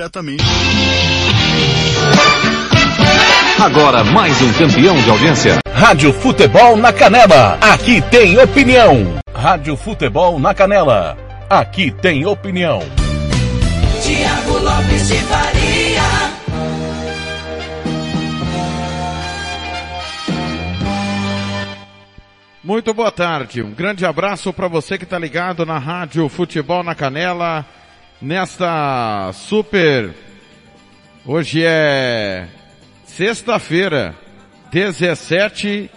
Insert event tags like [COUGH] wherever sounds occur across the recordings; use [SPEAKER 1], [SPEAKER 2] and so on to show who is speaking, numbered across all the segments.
[SPEAKER 1] diretamente.
[SPEAKER 2] Agora mais um campeão de audiência.
[SPEAKER 3] Rádio Futebol na Canela. Aqui tem opinião. Rádio Futebol na Canela. Aqui tem opinião.
[SPEAKER 4] Tiago Lopes de Faria.
[SPEAKER 5] Muito boa tarde. Um grande abraço para você que está ligado na Rádio Futebol na Canela. Nesta super. Hoje é sexta-feira, 17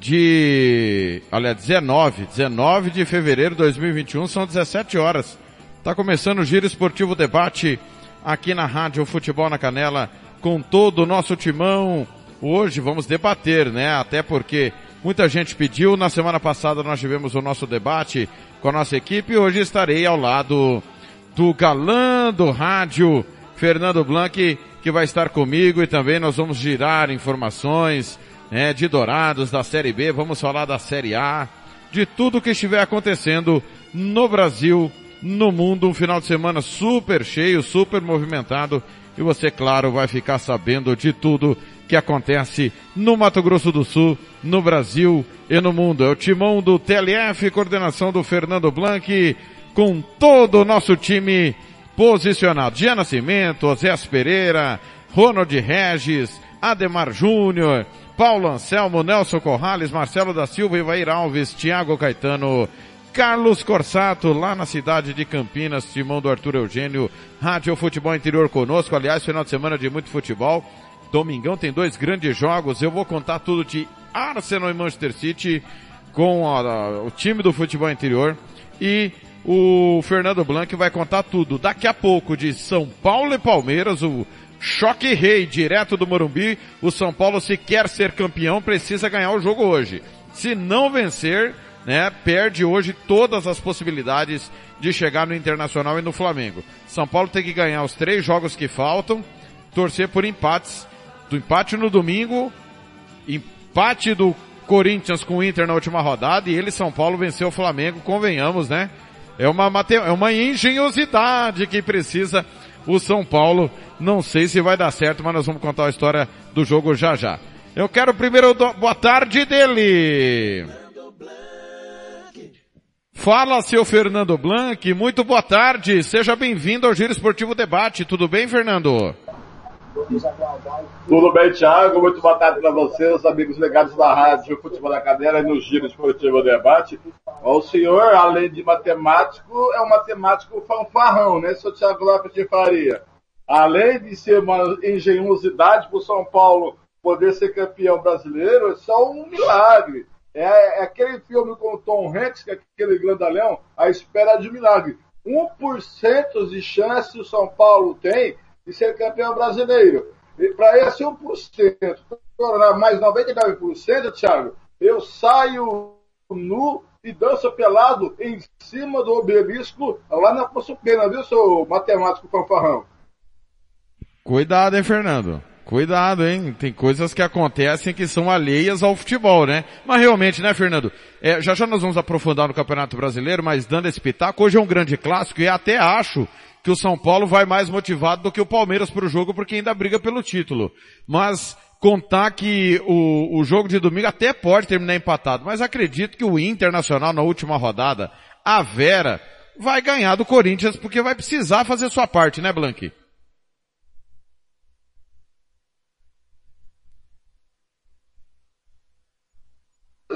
[SPEAKER 5] de. Olha, 19. 19 de fevereiro de 2021, são 17 horas. Está começando o Giro Esportivo Debate aqui na Rádio Futebol na Canela com todo o nosso timão. Hoje vamos debater, né? Até porque muita gente pediu. Na semana passada nós tivemos o nosso debate com a nossa equipe. Hoje estarei ao lado do galã do rádio, Fernando Blanc, que vai estar comigo e também nós vamos girar informações né, de Dourados, da Série B, vamos falar da Série A, de tudo que estiver acontecendo no Brasil, no mundo, um final de semana super cheio, super movimentado e você, claro, vai ficar sabendo de tudo que acontece no Mato Grosso do Sul, no Brasil e no mundo. É o timão do TLF, coordenação do Fernando Blanc, com todo o nosso time posicionado. Gia Nascimento, Osés Pereira, Ronald Regis, Ademar Júnior, Paulo Anselmo, Nelson Corrales, Marcelo da Silva, Ivair Alves, Thiago Caetano, Carlos Corsato, lá na cidade de Campinas, Timão do Arthur Eugênio, Rádio Futebol Interior conosco, aliás, final de semana de muito futebol. Domingão tem dois grandes jogos, eu vou contar tudo de Arsenal e Manchester City com a, a, o time do futebol interior e o Fernando Blanc vai contar tudo daqui a pouco de São Paulo e Palmeiras, o choque rei direto do Morumbi. O São Paulo, se quer ser campeão, precisa ganhar o jogo hoje. Se não vencer, né, perde hoje todas as possibilidades de chegar no Internacional e no Flamengo. São Paulo tem que ganhar os três jogos que faltam, torcer por empates. Do empate no domingo, empate do Corinthians com o Inter na última rodada e ele, São Paulo, venceu o Flamengo, convenhamos, né? É uma, é uma engenhosidade que precisa o São Paulo. Não sei se vai dar certo, mas nós vamos contar a história do jogo já já. Eu quero primeiro do... boa tarde dele. Fala, seu Fernando Blanc. Muito boa tarde. Seja bem-vindo ao Giro Esportivo Debate. Tudo bem, Fernando?
[SPEAKER 6] Tudo bem, Thiago? Muito boa tarde para você, os amigos ligados da Rádio Futebol da Cadeira e no Giro Esportivo Debate. O senhor, além de matemático, é um matemático fanfarrão, né, seu Thiago Lopes de Faria? Além de ser uma engenhosidade para o São Paulo poder ser campeão brasileiro, é só um milagre. É, é aquele filme com o Tom Hanks, que é aquele grandalhão, a espera de milagre. 1% de chance o São Paulo tem de ser campeão brasileiro. E para esse 1%, mais 99%, Thiago, eu saio nu e danço pelado em cima do obelisco lá na Poço Pena, viu, seu matemático fanfarrão?
[SPEAKER 5] Cuidado, hein, Fernando? Cuidado, hein? Tem coisas que acontecem que são alheias ao futebol, né? Mas realmente, né, Fernando? É, já já nós vamos aprofundar no Campeonato Brasileiro, mas dando esse pitaco, hoje é um grande clássico e até acho que o São Paulo vai mais motivado do que o Palmeiras para o jogo, porque ainda briga pelo título. Mas contar que o, o jogo de domingo até pode terminar empatado, mas acredito que o Internacional na última rodada, a Vera, vai ganhar do Corinthians porque vai precisar fazer sua parte, né, Blanqui?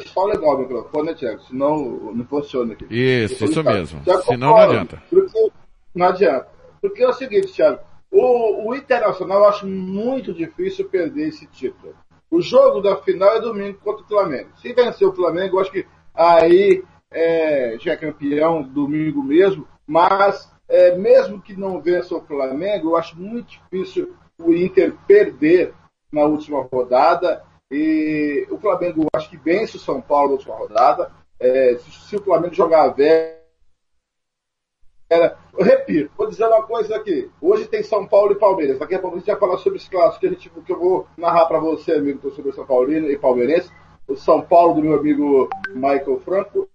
[SPEAKER 6] Só legal o microfone, né, Tiago? Senão não funciona aqui.
[SPEAKER 5] Isso, isso mesmo. Senão não adianta.
[SPEAKER 6] Porque, não adianta. Porque é o seguinte, Thiago, o, o Internacional eu acho muito difícil perder esse título. O jogo da final é domingo contra o Flamengo. Se vencer o Flamengo, eu acho que aí é, já é campeão domingo mesmo, mas é, mesmo que não vença o Flamengo, eu acho muito difícil o Inter perder na última rodada. E o Flamengo, acho que vence o São Paulo na última rodada. É, se, se, o Flamengo jogar a velha. Eu repito, vou dizer uma coisa aqui. Hoje tem São Paulo e Palmeiras. Daqui a pouco a gente vai falar sobre esse clássico que, a gente, que eu vou narrar para você, amigo, sobre São Paulino e Palmeirense. O São Paulo do meu amigo Michael Franco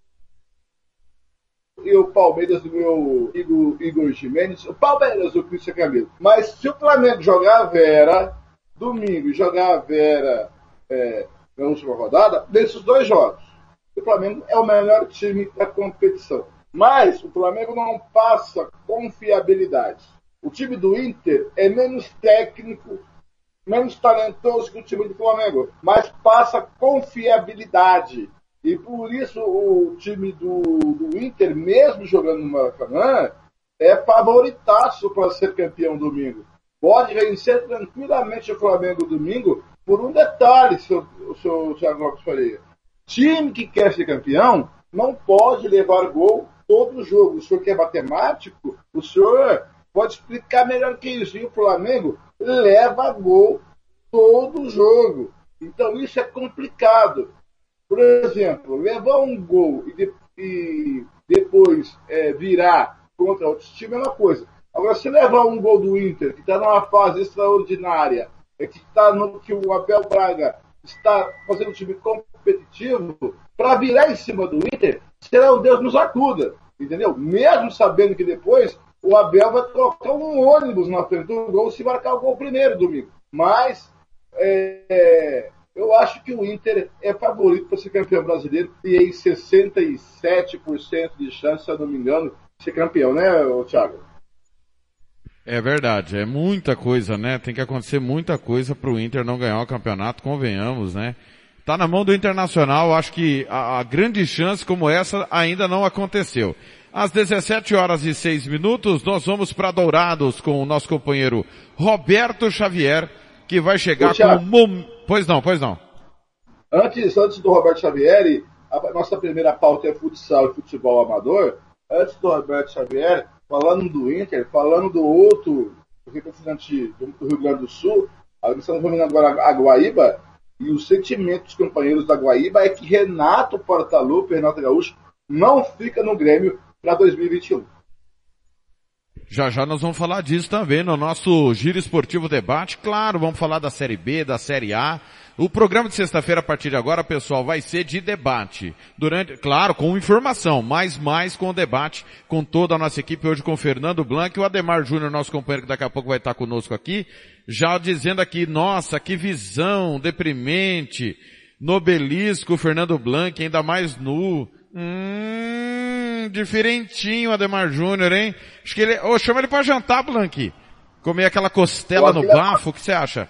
[SPEAKER 6] e o Palmeiras do meu Igor, Igor Jimenez, o Palmeiras do Cristian Camilo. Mas se o Flamengo jogar a Vera domingo jogar a Vera é, na última rodada, desses dois jogos, o Flamengo é o melhor time da competição. Mas o Flamengo não passa confiabilidade. O time do Inter é menos técnico, menos talentoso que o time do Flamengo, mas passa confiabilidade. E por isso o time do, do Inter, mesmo jogando no Maracanã, é favoritaço para ser campeão domingo. Pode vencer tranquilamente o Flamengo domingo por um detalhe, seu, seu Thiago Lopes Faria. Time que quer ser campeão não pode levar gol todo jogo. O senhor que é matemático, o senhor pode explicar melhor que isso. E o Flamengo leva gol todo jogo. Então isso é complicado. Por exemplo, levar um gol e, de, e depois é, virar contra outro time é uma coisa. Agora, se levar um gol do Inter, que está numa fase extraordinária, é que, tá no, que o Abel Braga está fazendo um time competitivo, para virar em cima do Inter, será o Deus nos acuda. Entendeu? Mesmo sabendo que depois o Abel vai trocar um ônibus na frente do gol se marcar o gol primeiro domingo. Mas é, eu acho que o Inter é favorito para ser campeão brasileiro e aí 67% de chance, se eu não me engano, de ser campeão, né, Thiago?
[SPEAKER 5] É verdade, é muita coisa, né? Tem que acontecer muita coisa para o Inter não ganhar o campeonato, convenhamos, né? Tá na mão do Internacional, acho que a, a grande chance como essa ainda não aconteceu. Às 17 horas e 6 minutos, nós vamos para Dourados com o nosso companheiro Roberto Xavier, que vai chegar com o Pois não, pois não.
[SPEAKER 6] Antes, antes do Roberto Xavier, a nossa primeira pauta é futsal e futebol amador. Antes do Roberto Xavier, falando do Inter, falando do outro representante do Rio Grande do Sul, nós estamos vendo agora a Guaíba, e o sentimento dos companheiros da Guaíba é que Renato Portaluppi, Renato Gaúcho, não fica no Grêmio para 2021.
[SPEAKER 5] Já já nós vamos falar disso também no nosso Giro Esportivo Debate. Claro, vamos falar da Série B, da Série A. O programa de sexta-feira, a partir de agora, pessoal, vai ser de debate. Durante, claro, com informação, mas mais com debate, com toda a nossa equipe, hoje com Fernando Blanc e o Ademar Júnior, nosso companheiro, que daqui a pouco vai estar conosco aqui, já dizendo aqui, nossa, que visão deprimente, nobelisco, Fernando Blanc, ainda mais nu. Hum, diferentinho Ademar Júnior, hein? Acho que ele, oh, chama ele para jantar, Blanqui. Comer aquela costela no bafo, o que você acha?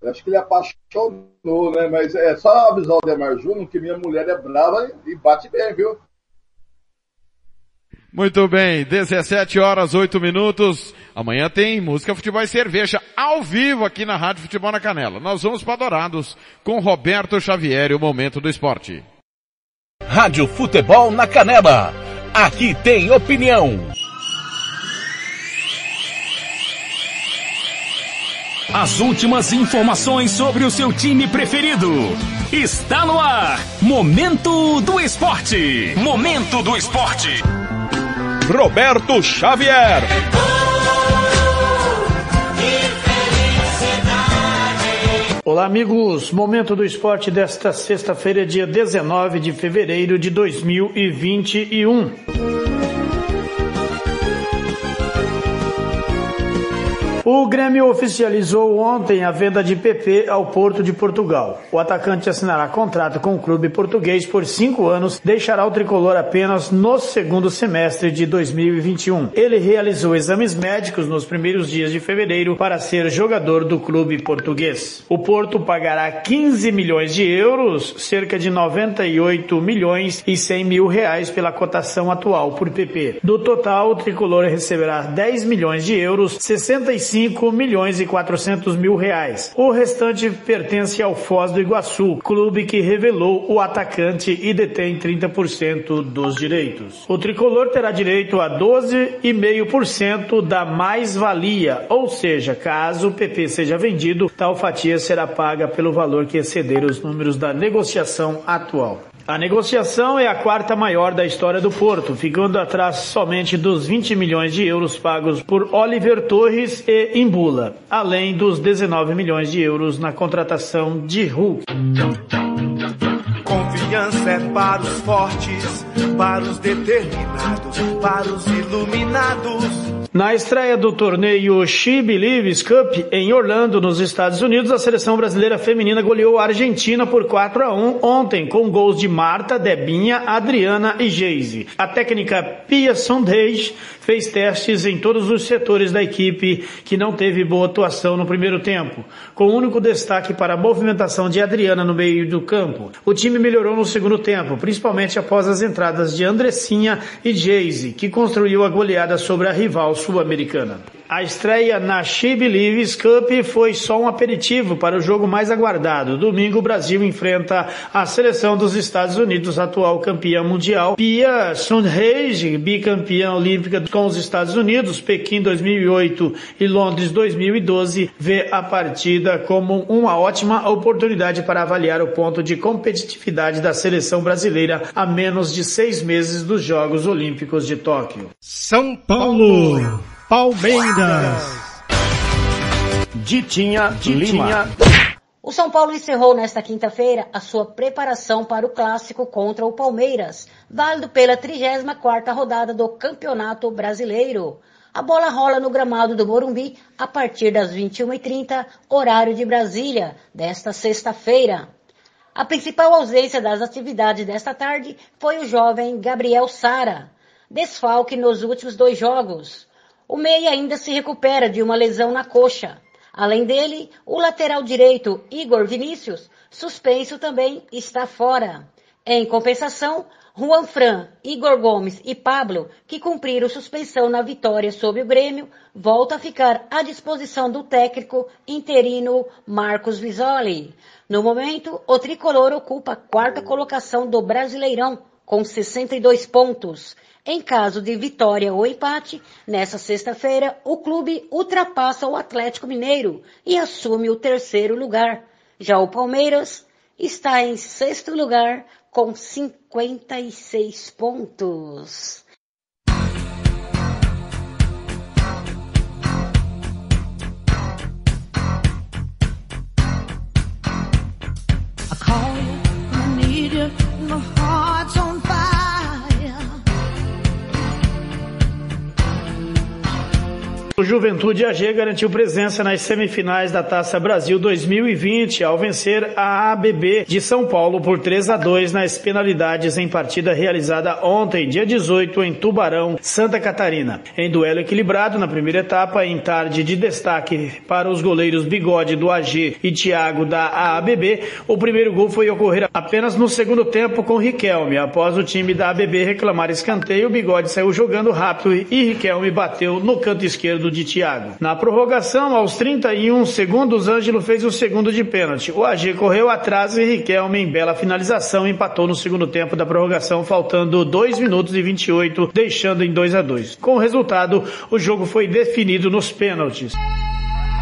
[SPEAKER 6] Eu acho que ele apaixonou, né? Mas é só avisar o Ademar Júnior que minha mulher é brava e bate bem, viu?
[SPEAKER 5] Muito bem, 17 horas 8 minutos. Amanhã tem música, futebol e cerveja ao vivo aqui na Rádio Futebol na Canela. Nós vamos para Dourados com Roberto Xavier e o Momento do Esporte.
[SPEAKER 3] Rádio Futebol na Canela. Aqui tem opinião.
[SPEAKER 2] As últimas informações sobre o seu time preferido. Está no ar. Momento do Esporte. Momento do Esporte.
[SPEAKER 3] Roberto Xavier.
[SPEAKER 1] Olá, amigos. Momento do esporte desta sexta-feira, dia 19 de fevereiro de 2021. O Grêmio oficializou ontem a venda de PP ao Porto de Portugal. O atacante assinará contrato com o clube português por cinco anos, deixará o tricolor apenas no segundo semestre de 2021. Ele realizou exames médicos nos primeiros dias de fevereiro para ser jogador do clube português. O Porto pagará 15 milhões de euros, cerca de 98 milhões e 100 mil reais pela cotação atual por PP. Do total, o tricolor receberá 10 milhões de euros, 65 5 milhões e 400 mil reais. O restante pertence ao Foz do Iguaçu, clube que revelou o atacante e detém 30% dos direitos. O tricolor terá direito a 12,5% da mais-valia, ou seja, caso o PP seja vendido, tal fatia será paga pelo valor que exceder os números da negociação atual. A negociação é a quarta maior da história do Porto, ficando atrás somente dos 20 milhões de euros pagos por Oliver Torres e Imbula, além dos 19 milhões de euros na contratação de Hulk.
[SPEAKER 7] Confiança é para os fortes para os determinados, para os iluminados.
[SPEAKER 1] Na estreia do torneio She Believes Cup em Orlando, nos Estados Unidos, a seleção brasileira feminina goleou a Argentina por 4 a 1 ontem, com gols de Marta, Debinha, Adriana e Geise. A técnica Pia Sondage fez testes em todos os setores da equipe que não teve boa atuação no primeiro tempo, com único destaque para a movimentação de Adriana no meio do campo. O time melhorou no segundo tempo, principalmente após as entradas de Andressinha e Geise, que construiu a goleada sobre a rival sul-americana. A estreia na She Believes Cup foi só um aperitivo para o jogo mais aguardado. Domingo o Brasil enfrenta a seleção dos Estados Unidos, atual campeã mundial. Pia Sundhage, bicampeã olímpica com os Estados Unidos, Pequim 2008 e Londres 2012, vê a partida como uma ótima oportunidade para avaliar o ponto de competitividade da seleção brasileira a menos de seis meses dos Jogos Olímpicos de Tóquio.
[SPEAKER 8] São Paulo. Palmeiras.
[SPEAKER 1] Ditinha, Ditinha.
[SPEAKER 9] O São Paulo encerrou nesta quinta-feira a sua preparação para o clássico contra o Palmeiras, válido pela 34ª rodada do Campeonato Brasileiro. A bola rola no gramado do Morumbi a partir das 21h30, horário de Brasília, desta sexta-feira. A principal ausência das atividades desta tarde foi o jovem Gabriel Sara, desfalque nos últimos dois jogos. O meia ainda se recupera de uma lesão na coxa. Além dele, o lateral direito Igor Vinícius, suspenso também, está fora. Em compensação, Juan Fran, Igor Gomes e Pablo, que cumpriram suspensão na vitória sobre o Grêmio, voltam a ficar à disposição do técnico interino Marcos Visoli. No momento, o tricolor ocupa a quarta colocação do Brasileirão, com 62 pontos. Em caso de vitória ou empate, nessa sexta-feira, o clube ultrapassa o Atlético Mineiro e assume o terceiro lugar. Já o Palmeiras está em sexto lugar com 56 pontos.
[SPEAKER 10] I call you, I need you, my heart's
[SPEAKER 1] O Juventude AG garantiu presença nas semifinais da Taça Brasil 2020 ao vencer a ABB de São Paulo por 3 a 2 nas penalidades em partida realizada ontem, dia 18, em Tubarão, Santa Catarina. Em duelo equilibrado na primeira etapa, em tarde de destaque para os goleiros Bigode do AG e Thiago da ABB, o primeiro gol foi ocorrer apenas no segundo tempo com Riquelme. Após o time da ABB reclamar escanteio, o Bigode saiu jogando rápido e Riquelme bateu no canto esquerdo de Thiago. Na prorrogação, aos 31 segundos, Ângelo fez o segundo de pênalti. O AG correu atrás e Riquelme, em bela finalização, empatou no segundo tempo da prorrogação, faltando 2 minutos e 28, deixando em 2 a 2. Com o resultado, o jogo foi definido nos pênaltis.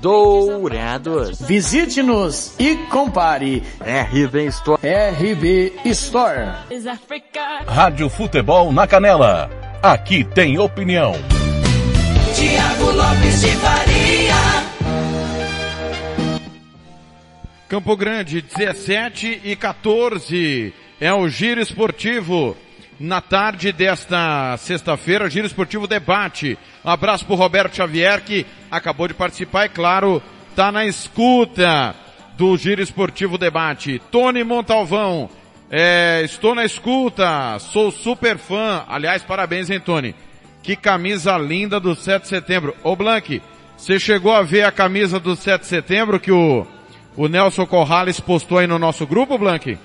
[SPEAKER 11] Dourados.
[SPEAKER 1] Visite-nos e compare.
[SPEAKER 11] RB Store.
[SPEAKER 1] RB Store.
[SPEAKER 3] Rádio Futebol na Canela. Aqui tem opinião.
[SPEAKER 4] Tiago Lopes de Faria.
[SPEAKER 5] Campo Grande, 17 e 14. É o Giro Esportivo. Na tarde desta sexta-feira, Giro Esportivo Debate. Um abraço pro Roberto Xavier, que acabou de participar, e claro, tá na escuta do Giro Esportivo Debate. Tony Montalvão, é, estou na escuta, sou super fã. Aliás, parabéns, hein, Tony? Que camisa linda do 7 de setembro. Ô, Blank, você chegou a ver a camisa do 7 de setembro que o, o Nelson Corrales postou aí no nosso grupo, Blank?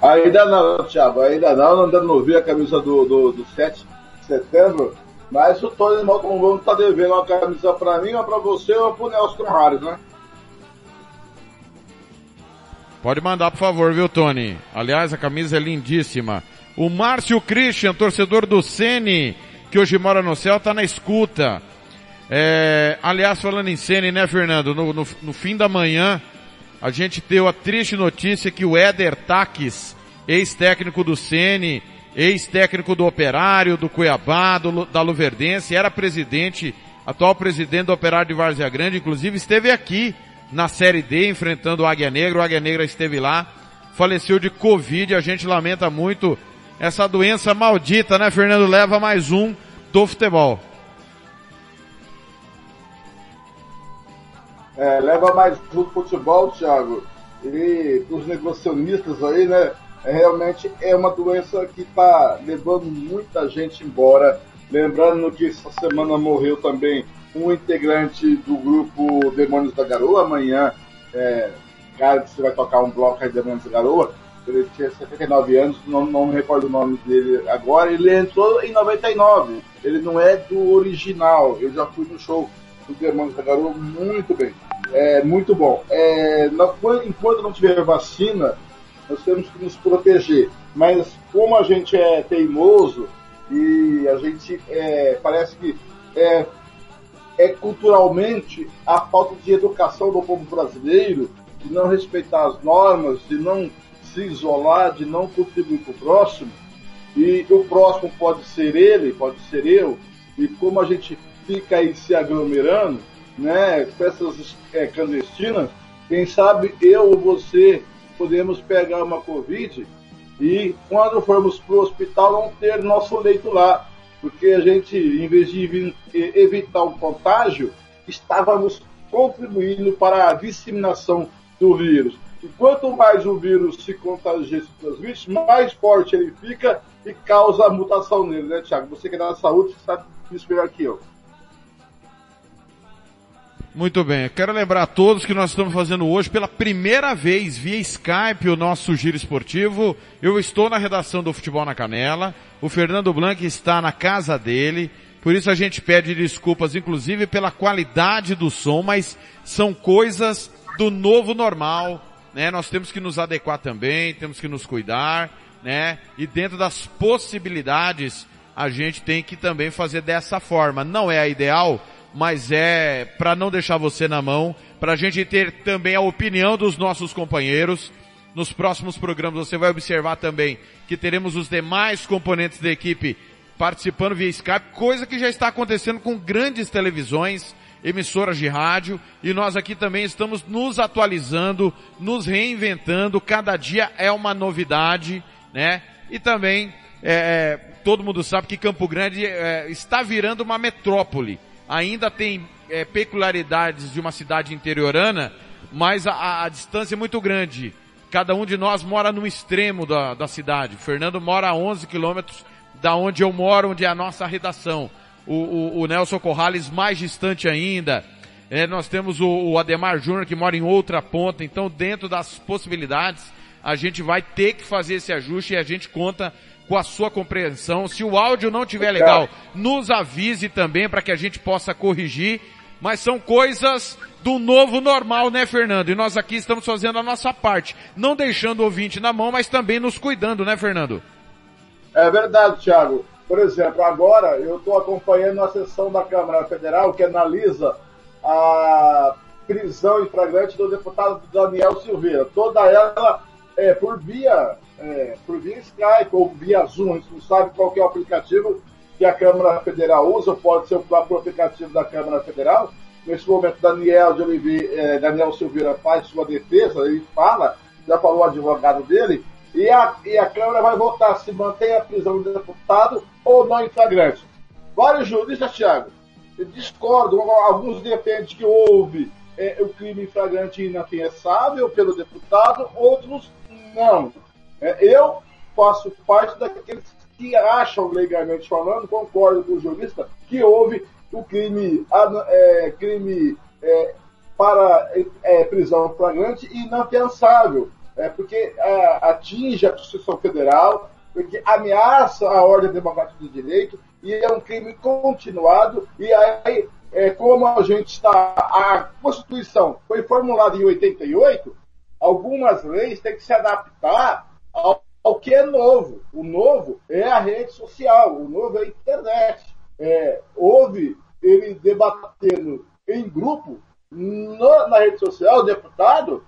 [SPEAKER 6] Ainda não, Thiago, ainda não. Ainda não vi a camisa do, do, do 7 de setembro. Mas o Tony Malcolm tá devendo uma camisa pra mim, ou pra você, ou pro Nelson Corrales, né?
[SPEAKER 5] Pode mandar, por favor, viu, Tony? Aliás, a camisa é lindíssima. O Márcio Christian, torcedor do Sene, que hoje mora no céu, tá na escuta. É, aliás, falando em Sene, né, Fernando? No, no, no, fim da manhã, a gente deu a triste notícia que o Éder Taques, ex-técnico do Sene, ex-técnico do Operário, do Cuiabá, do, da Luverdense, era presidente, atual presidente do Operário de Várzea Grande, inclusive esteve aqui na Série D enfrentando o Águia Negra, o Águia Negra esteve lá, faleceu de Covid, a gente lamenta muito essa doença maldita, né, Fernando? Leva mais um do futebol.
[SPEAKER 6] É, leva mais um futebol, Thiago. E os negocianistas aí, né? É, realmente é uma doença que está levando muita gente embora. Lembrando que essa semana morreu também um integrante do grupo Demônios da Garoa. Amanhã, é, cara, você vai tocar um bloco aí Demônios da Garoa. Ele tinha 79 anos, não, não me recordo o nome dele agora. Ele entrou em 99. Ele não é do original. Eu já fui no show do Demônios da Garoa muito bem. É muito bom. É, enquanto não tiver vacina, nós temos que nos proteger. Mas como a gente é teimoso e a gente é, parece que é, é culturalmente a falta de educação do povo brasileiro, de não respeitar as normas, de não se isolar, de não contribuir para o próximo, e o próximo pode ser ele, pode ser eu, e como a gente fica aí se aglomerando, né, festas é, clandestinas, quem sabe eu ou você podemos pegar uma Covid e quando formos para o hospital não ter nosso leito lá, porque a gente, em vez de evitar o contágio, estávamos contribuindo para a disseminação do vírus. E quanto mais o vírus se contagia e se transmite, mais forte ele fica e causa mutação nele, né, Tiago? Você que é da saúde sabe isso melhor que eu.
[SPEAKER 5] Muito bem, quero lembrar a todos que nós estamos fazendo hoje pela primeira vez via Skype o nosso giro esportivo. Eu estou na redação do Futebol na Canela, o Fernando Blanc está na casa dele, por isso a gente pede desculpas inclusive pela qualidade do som, mas são coisas do novo normal, né? Nós temos que nos adequar também, temos que nos cuidar, né? E dentro das possibilidades, a gente tem que também fazer dessa forma. Não é a ideal, mas é para não deixar você na mão, para a gente ter também a opinião dos nossos companheiros. Nos próximos programas você vai observar também que teremos os demais componentes da equipe participando via Skype, coisa que já está acontecendo com grandes televisões, emissoras de rádio, e nós aqui também estamos nos atualizando, nos reinventando, cada dia é uma novidade, né? E também, é, todo mundo sabe que Campo Grande é, está virando uma metrópole ainda tem é, peculiaridades de uma cidade interiorana, mas a, a, distância é muito grande. Cada um de nós mora no extremo da, da cidade. O Fernando mora a 11 quilômetros da onde eu moro, onde é a nossa redação. O, o, o Nelson Corrales mais distante ainda. É, nós temos o, o Ademar Júnior que mora em outra ponta. Então, dentro das possibilidades, a gente vai ter que fazer esse ajuste e a gente conta com a sua compreensão. Se o áudio não tiver legal, nos avise também para que a gente possa corrigir. Mas são coisas do novo normal, né, Fernando? E nós aqui estamos fazendo a nossa parte, não deixando o ouvinte na mão, mas também nos cuidando, né, Fernando?
[SPEAKER 6] É verdade, Thiago. Por exemplo, agora eu estou acompanhando a sessão da Câmara Federal que analisa a prisão em flagrante do deputado Daniel Silveira. Toda ela é por via é, por via Skype ou via Zoom, a gente não sabe qual é o aplicativo que a Câmara Federal usa, pode ser o próprio aplicativo da Câmara Federal. Nesse momento, Daniel de Oliveira, é, Daniel Silveira faz sua defesa, ele fala, já falou o advogado dele, e a, e a Câmara vai votar se mantém a prisão do deputado ou não em flagrante. Vários juristas, Thiago, discordam, alguns defendem que houve é, o crime flagrante inafiançável pelo deputado, outros não. É, eu faço parte daqueles que acham, legalmente falando, concordo com o jurista, que houve o crime, é, crime é, para é, prisão flagrante e inafiançável, é, porque é, atinge a Constituição Federal, porque ameaça a ordem democrática do direito e é um crime continuado. E aí, é, como a gente está. A Constituição foi formulada em 88, algumas leis têm que se adaptar ao, ao que é novo. O novo é a rede social, o novo é a internet. É, houve, ele debatendo em grupo no- na rede social, o deputado,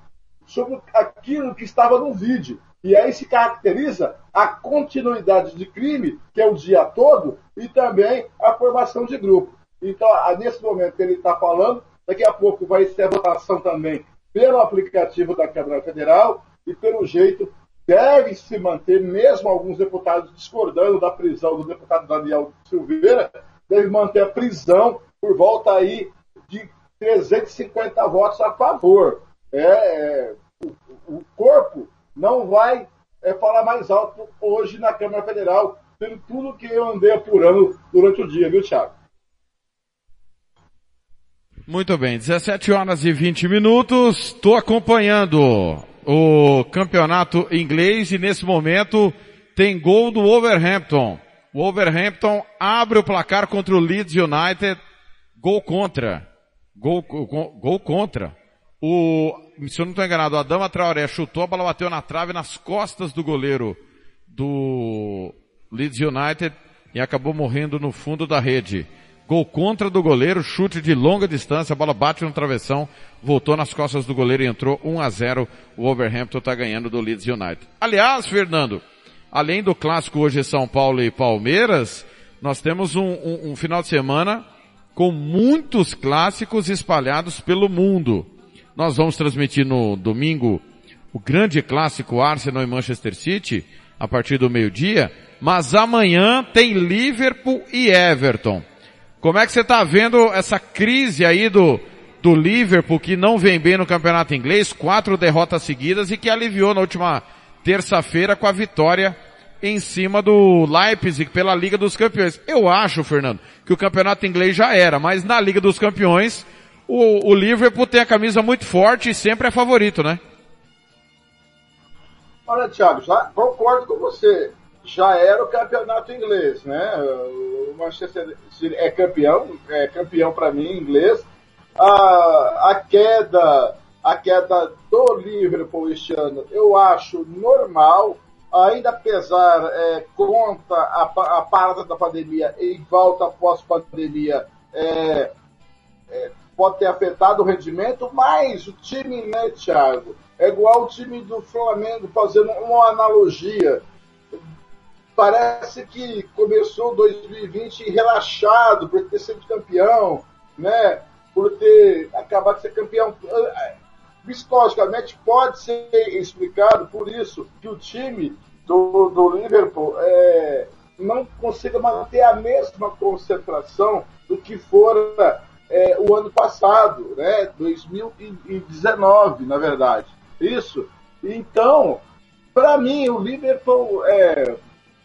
[SPEAKER 6] sobre aquilo que estava no vídeo. E aí se caracteriza a continuidade de crime, que é o dia todo, e também a formação de grupo. Então, nesse momento ele está falando, daqui a pouco vai ser a votação também pelo aplicativo da Câmara Federal, e pelo jeito deve se manter, mesmo alguns deputados discordando da prisão do deputado Daniel Silveira, deve manter a prisão por volta aí de 350 votos a favor. É, é, o, o corpo não vai é, falar mais alto hoje na Câmara Federal, pelo tudo que eu andei apurando durante o dia, viu, Thiago?
[SPEAKER 5] Muito bem, 17 horas e 20 minutos. Estou acompanhando o campeonato inglês e nesse momento tem gol do Wolverhampton. O Wolverhampton abre o placar contra o Leeds United. Gol contra. Gol, gol, gol contra. O, se eu não estou enganado, a Dama Traoré chutou, a bola bateu na trave nas costas do goleiro do Leeds United e acabou morrendo no fundo da rede. Gol contra do goleiro, chute de longa distância, a bola bate no travessão, voltou nas costas do goleiro e entrou 1 a 0. O Wolverhampton está ganhando do Leeds United. Aliás, Fernando, além do clássico hoje São Paulo e Palmeiras, nós temos um, um, um final de semana com muitos clássicos espalhados pelo mundo. Nós vamos transmitir no domingo o grande clássico Arsenal e Manchester City, a partir do meio-dia, mas amanhã tem Liverpool e Everton. Como é que você está vendo essa crise aí do, do Liverpool que não vem bem no campeonato inglês, quatro derrotas seguidas e que aliviou na última terça-feira com a vitória em cima do Leipzig pela Liga dos Campeões. Eu acho, Fernando, que o campeonato inglês já era, mas na Liga dos Campeões o, o Liverpool tem a camisa muito forte e sempre é favorito, né?
[SPEAKER 6] Olha, Thiago, já concordo com você. Já era o campeonato inglês, né? O Manchester City é campeão, é campeão para mim inglês. A, a queda, a queda do Liverpool este ano, eu acho normal, ainda apesar é, conta a, a parada da pandemia e volta após pandemia, é, é, pode ter afetado o rendimento, mas o time, né, Thiago, é igual o time do Flamengo, fazendo uma analogia. Parece que começou 2020 relaxado por ter sido campeão, né? Por ter acabado de ser campeão. Psicologicamente pode ser explicado por isso que o time do, do Liverpool é, não consiga manter a mesma concentração do que fora é, o ano passado, né? 2019, na verdade. Isso. Então, para mim, o Liverpool é,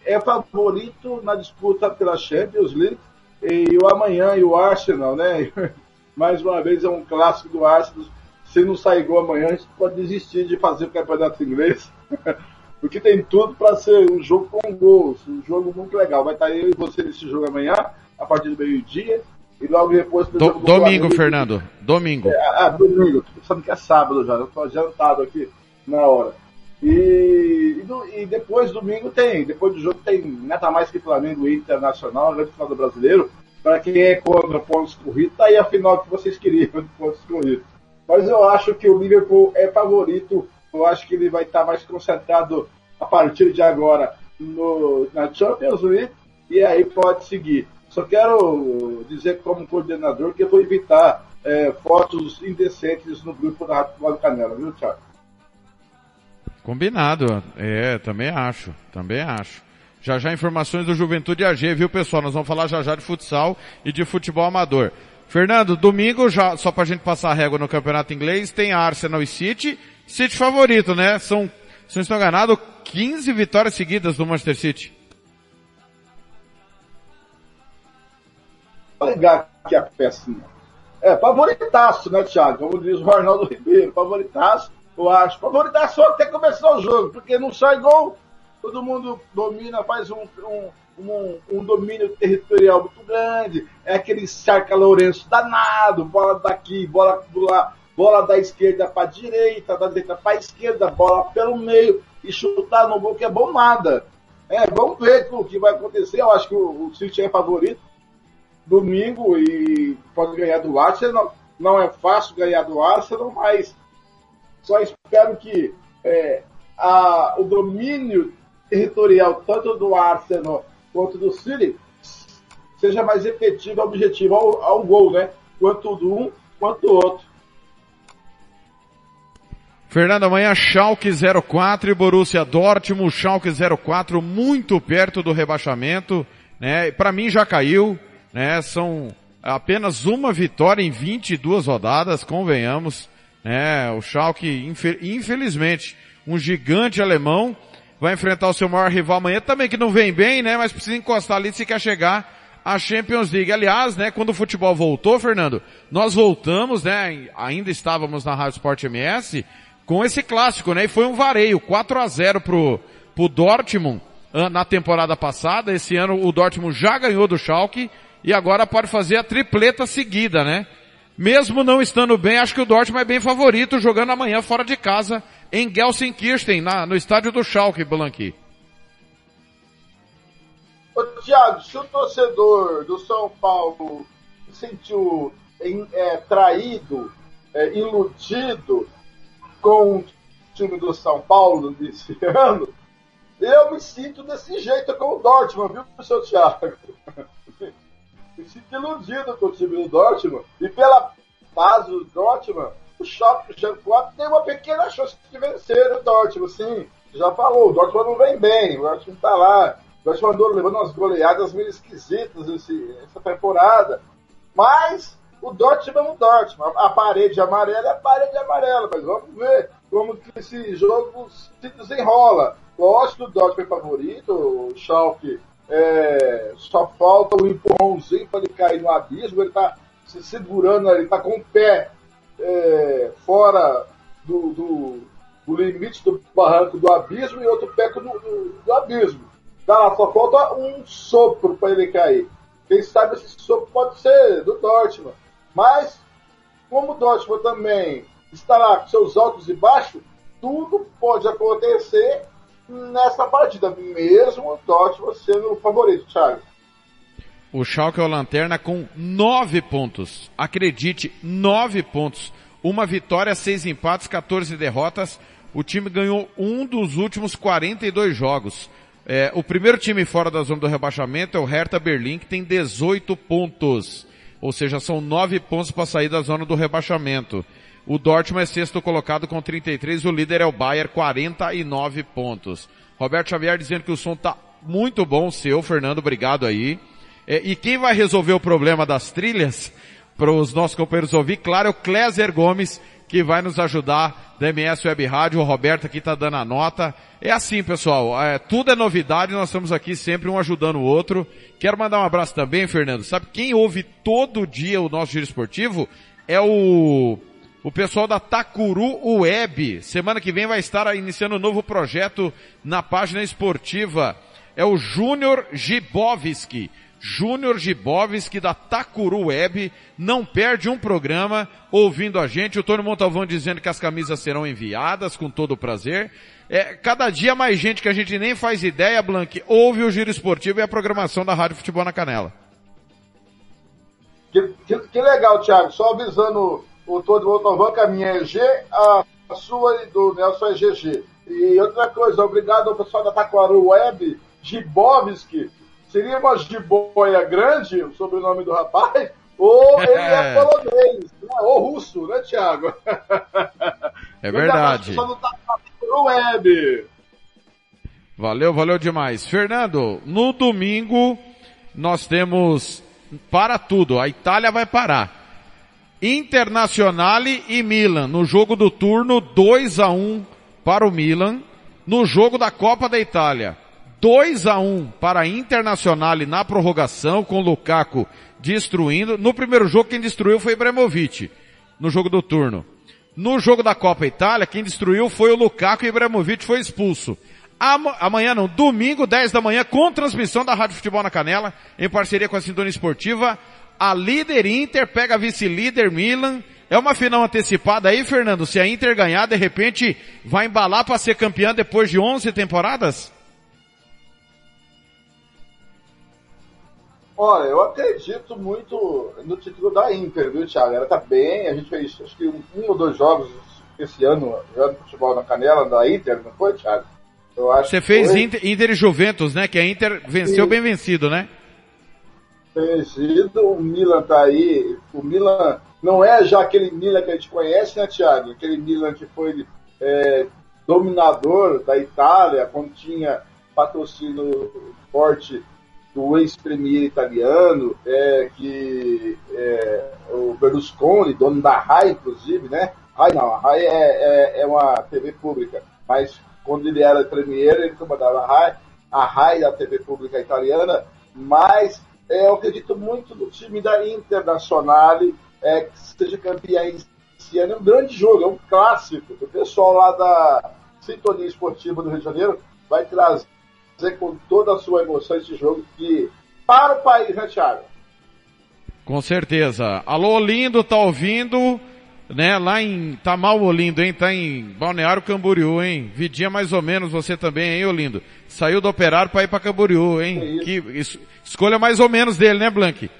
[SPEAKER 6] é favorito na disputa pela Champions League e o amanhã e o Arsenal, né? [LAUGHS] Mais uma vez é um clássico do Arsenal. Se não sair gol amanhã, a gente pode desistir de fazer o campeonato inglês, [LAUGHS] porque tem tudo para ser um jogo com gols, um jogo muito legal. Vai estar eu e você nesse jogo amanhã, a partir do meio-dia, e logo depois...
[SPEAKER 5] Do, domingo, Fernando, domingo.
[SPEAKER 6] É, ah, domingo, pensando que é sábado já, eu tô adiantado aqui na hora. E, e, do, e, depois, domingo, tem. Depois do jogo tem nada mais que Flamengo Internacional, grande final do brasileiro. Para quem é contra pontos corridos, tá aí a final que vocês queriam de pontos corridos. Mas eu acho que o Liverpool é favorito. Eu acho que ele vai estar mais concentrado a partir de agora no, na Champions League. E aí pode seguir. Só quero dizer como coordenador que eu vou evitar é, fotos indecentes no grupo da Rádio Canela, viu, Thiago?
[SPEAKER 5] Combinado. É, também acho. Também acho. Já já informações do Juventude AG, viu pessoal? Nós vamos falar já já de futsal e de futebol amador. Fernando, domingo, já, só pra gente passar a régua no campeonato inglês, tem Arsenal e City. City favorito, né? São, se não estou enganado, 15 vitórias seguidas do Manchester City.
[SPEAKER 6] Vou ligar aqui a pecinha. É, favoritaço, né, Thiago? Como diz o Arnaldo Ribeiro, favoritaço eu acho. Favoritar só até começar o jogo, porque não sai gol, todo mundo domina, faz um, um, um, um domínio territorial muito grande, é aquele cerca Lourenço danado, bola daqui, bola do lá, bola da esquerda para direita, da direita para esquerda, bola pelo meio e chutar no gol que é bom nada. É, vamos ver o que vai acontecer. Eu acho que o, o City é favorito. domingo e pode ganhar do Arsenal. Não é fácil ganhar do Arsenal, mas só espero que é, a, o domínio territorial tanto do Arsenal quanto do City seja mais efetivo, objetivo ao, ao gol, né? Quanto do um, quanto do outro.
[SPEAKER 5] Fernando, amanhã Schalke 04 e Borussia Dortmund, Schalke 04 muito perto do rebaixamento, né? Para mim já caiu, né? São apenas uma vitória em 22 rodadas, convenhamos, né? O Schalke, infelizmente, um gigante alemão, vai enfrentar o seu maior rival amanhã também, que não vem bem, né? Mas precisa encostar ali se quer chegar à Champions League. Aliás, né? Quando o futebol voltou, Fernando, nós voltamos, né? Ainda estávamos na Rádio Sport MS com esse clássico, né? E foi um vareio, 4 a 0 pro, pro Dortmund na temporada passada. Esse ano o Dortmund já ganhou do Schalke e agora pode fazer a tripleta seguida, né? Mesmo não estando bem, acho que o Dortmund é bem favorito jogando amanhã fora de casa em Gelsenkirchen, na, no estádio do Schalke, Blanqui.
[SPEAKER 6] Ô, Thiago, se o torcedor do São Paulo se sentiu é, traído, é, iludido com o time do São Paulo desse [LAUGHS] ano, eu me sinto desse jeito com o Dortmund, viu, seu Thiago? Me sinto iludido com o time do Dortmund. E pela base do Dortmund, o Schalke 04 tem uma pequena chance de vencer o Dortmund, sim. Já falou, o Dortmund não vem bem, o Dortmund tá lá. O Dortmund andou levando umas goleadas meio esquisitas esse, essa temporada. Mas o Dortmund é um Dortmund. A parede amarela é a parede amarela, mas vamos ver como que esse jogo se desenrola. Lógico que o Dortmund é favorito, o Schalke é, só falta o um empurrãozinho para ele cair no abismo, ele está se segurando, ele está com o pé é, fora do, do, do, limite do barranco do abismo e outro pé do, do, do abismo. Tá, só falta um sopro para ele cair. Quem sabe esse sopro pode ser do Dortmund. Mas, como o Dortmund também está lá com seus altos e baixos, tudo pode acontecer nessa partida, mesmo o Dortmund sendo o favorito, Thiago.
[SPEAKER 5] O Schalke é o lanterna com nove pontos. Acredite, nove pontos. Uma vitória, seis empates, 14 derrotas. O time ganhou um dos últimos 42 jogos. É, o primeiro time fora da zona do rebaixamento é o Hertha Berlim, que tem 18 pontos. Ou seja, são nove pontos para sair da zona do rebaixamento. O Dortmund é sexto colocado com 33, o líder é o Bayern, 49 pontos. Roberto Xavier dizendo que o som tá muito bom, seu, Fernando, obrigado aí. É, e quem vai resolver o problema das trilhas, para os nossos companheiros ouvir, claro, é o Cléser Gomes, que vai nos ajudar da MS Web Rádio. O Roberto aqui está dando a nota. É assim, pessoal, é, tudo é novidade, nós estamos aqui sempre um ajudando o outro. Quero mandar um abraço também, Fernando. Sabe quem ouve todo dia o nosso giro esportivo? É o o pessoal da Takuru Web. Semana que vem vai estar iniciando um novo projeto na página esportiva. É o Júnior Gibovski. Júnior Gibovski da Takuru Web não perde um programa ouvindo a gente. O Tony Montalvão dizendo que as camisas serão enviadas com todo prazer. É, cada dia mais gente que a gente nem faz ideia, Blank, ouve o Giro Esportivo e a programação da Rádio Futebol na Canela.
[SPEAKER 6] Que, que, que legal, Thiago. Só avisando o Tony Montalvão que a minha é G, a, sua e do Nelson é GG. E outra coisa, obrigado ao pessoal da Takuru Web, Gibovski, seria uma jiboia grande, o sobrenome do rapaz, ou ele é [LAUGHS] polonês, né? ou russo, né, Thiago? [LAUGHS]
[SPEAKER 5] É verdade.
[SPEAKER 6] Tá no web.
[SPEAKER 5] Valeu, valeu demais. Fernando, no domingo nós temos para tudo. A Itália vai parar. Internazionale e Milan no jogo do turno 2 a 1 para o Milan. No jogo da Copa da Itália, 2 a 1 para a Internacional na prorrogação, com Lukaku destruindo. No primeiro jogo, quem destruiu foi Ibrahimovic, no jogo do turno. No jogo da Copa Itália, quem destruiu foi o Lukaku e Ibrahimovic foi expulso. Amanhã não, domingo, 10 da manhã, com transmissão da Rádio Futebol na Canela, em parceria com a Sintonia Esportiva, a líder Inter pega a vice-líder Milan. É uma final antecipada aí, Fernando? Se a Inter ganhar, de repente, vai embalar para ser campeã depois de 11 temporadas?
[SPEAKER 6] Olha, eu acredito muito no título da Inter, viu, Thiago? Ela tá bem, a gente fez acho que um, um ou dois jogos esse ano jogando futebol na canela da Inter, não foi, Thiago?
[SPEAKER 5] Eu acho Você fez Inter, Inter, e Juventus, né? Que a Inter venceu Sim. bem vencido, né?
[SPEAKER 6] Vencido, o Milan tá aí. O Milan não é já aquele Milan que a gente conhece, né, Thiago? Aquele Milan que foi é, dominador da Itália, quando tinha patrocínio forte do ex-premier italiano, é, que é, o Berlusconi, dono da RAI, inclusive, né? RAI não, a RAI é, é, é uma TV pública, mas quando ele era premier, ele comandava a RAI, a RAI da TV pública italiana, mas eu acredito muito no time da Internazionale, é, que seja campeão esse ano. É um grande jogo, é um clássico. O pessoal lá da Sintonia Esportiva do Rio de Janeiro vai trazer com toda a sua emoção esse jogo que para o país, né, Thiago?
[SPEAKER 5] Com certeza. Alô, Lindo, tá ouvindo? Né, lá em, tá mal Olindo, hein? Tá em Balneário Camboriú, hein? Vidinha mais ou menos você também, hein, Olindo? Saiu do operário para ir para Camboriú, hein? Que, isso, escolha mais ou menos dele, né, Blank?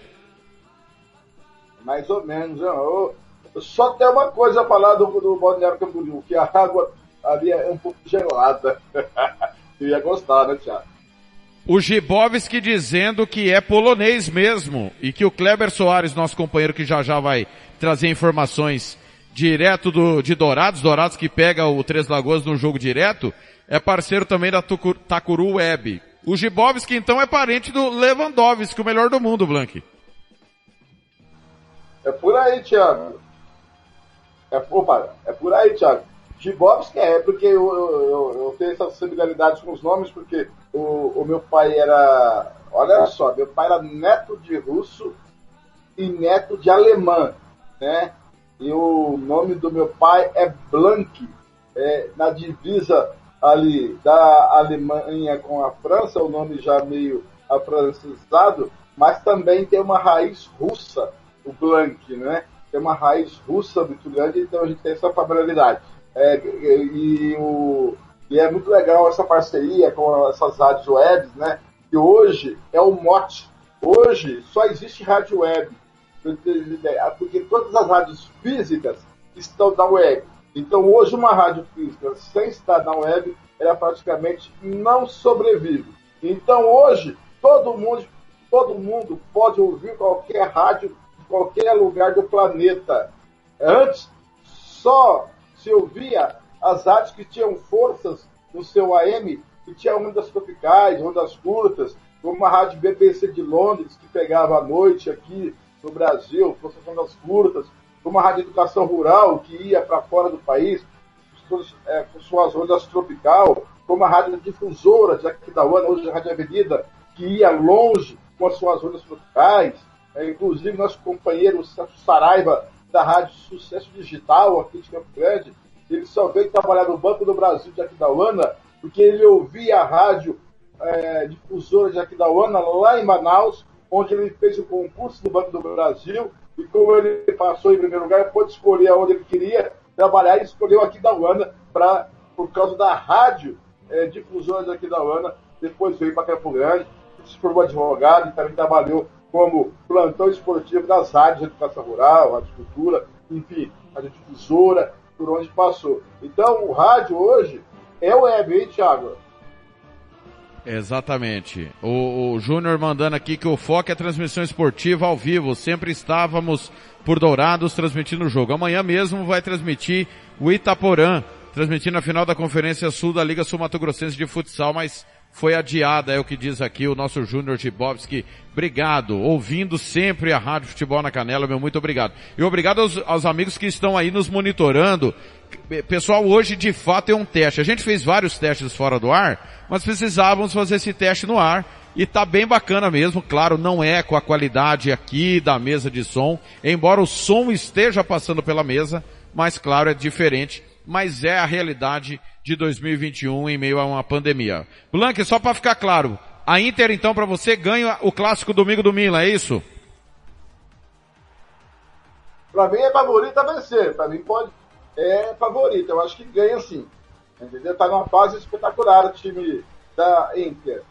[SPEAKER 6] Mais ou menos, eu, eu só tem uma coisa a falar do, do Balneário Camboriú, que a água ali é um pouco gelada. [LAUGHS] Eu ia gostar, né, Thiago?
[SPEAKER 5] O Gibovski dizendo que é polonês mesmo e que o Kleber Soares, nosso companheiro que já já vai trazer informações direto do, de Dourados, Dourados que pega o Três Lagoas no jogo direto, é parceiro também da Takuru Web. O Gibovski então é parente do Lewandowski, o melhor do mundo, Blank.
[SPEAKER 6] É por aí, Thiago. É, opa, é por aí, Thiago. Gibovski é, porque eu, eu, eu, tenho essa similaridade com os nomes, porque o, o meu pai era. Olha só, meu pai era neto de russo e neto de alemã, né? E o nome do meu pai é Blank, é, na divisa ali da Alemanha com a França, o nome já meio afrancesado, mas também tem uma raiz russa, o Blank, né? Tem uma raiz russa muito grande, então a gente tem essa familiaridade. É, e, o, e é muito legal essa parceria com essas rádios webs, né? Que hoje é o mote. Hoje só existe rádio web. Porque todas as rádios físicas estão na web. Então hoje uma rádio física sem estar na web, ela praticamente não sobrevive. Então hoje todo mundo, todo mundo pode ouvir qualquer rádio em qualquer lugar do planeta. Antes, só se ouvia as rádios que tinham forças no seu AM, que tinha ondas tropicais, ondas curtas, como a rádio BBC de Londres, que pegava à noite aqui no Brasil, forças ondas curtas, como a rádio Educação Rural, que ia para fora do país, é, com suas ondas tropical, como a rádio difusora de Aquidauana, hoje a Rádio Avenida, que ia longe com as suas ondas tropicais, é, inclusive nosso companheiro Santos Saraiva da Rádio Sucesso Digital aqui de Campo Grande, ele só veio trabalhar no Banco do Brasil de Aquidauana porque ele ouvia a rádio é, difusora de Aquidauana lá em Manaus, onde ele fez o concurso do Banco do Brasil e como ele passou em primeiro lugar, pôde escolher onde ele queria trabalhar e escolheu Aquidauana pra, por causa da rádio é, difusora de Aquidauana, depois veio para Campo Grande, se formou advogado e também trabalhou como plantão esportivo das rádios de educação rural, rádio cultura, enfim, rádio difusora, por onde passou. Então, o rádio hoje é web, hein, Thiago?
[SPEAKER 5] Exatamente. O, o Júnior mandando aqui que o foco é transmissão esportiva ao vivo. Sempre estávamos por Dourados transmitindo o jogo. Amanhã mesmo vai transmitir o Itaporã, transmitindo a final da Conferência Sul da Liga Sul Mato Grossense de Futsal, mas foi adiada, é o que diz aqui o nosso Júnior Gibovski. Obrigado, ouvindo sempre a Rádio Futebol na Canela, meu muito obrigado. E obrigado aos, aos, amigos que estão aí nos monitorando. Pessoal, hoje de fato é um teste. A gente fez vários testes fora do ar, mas precisávamos fazer esse teste no ar. E tá bem bacana mesmo, claro, não é com a qualidade aqui da mesa de som, embora o som esteja passando pela mesa, mas claro, é diferente, mas é a realidade de 2021 em meio a uma pandemia. Blank, só para ficar claro, a Inter então para você ganha o clássico domingo do Milan, é isso?
[SPEAKER 6] Para mim é favorito a vencer, para mim pode é favorito, eu acho que ganha sim. Entendeu? Tá numa fase espetacular o time da Inter.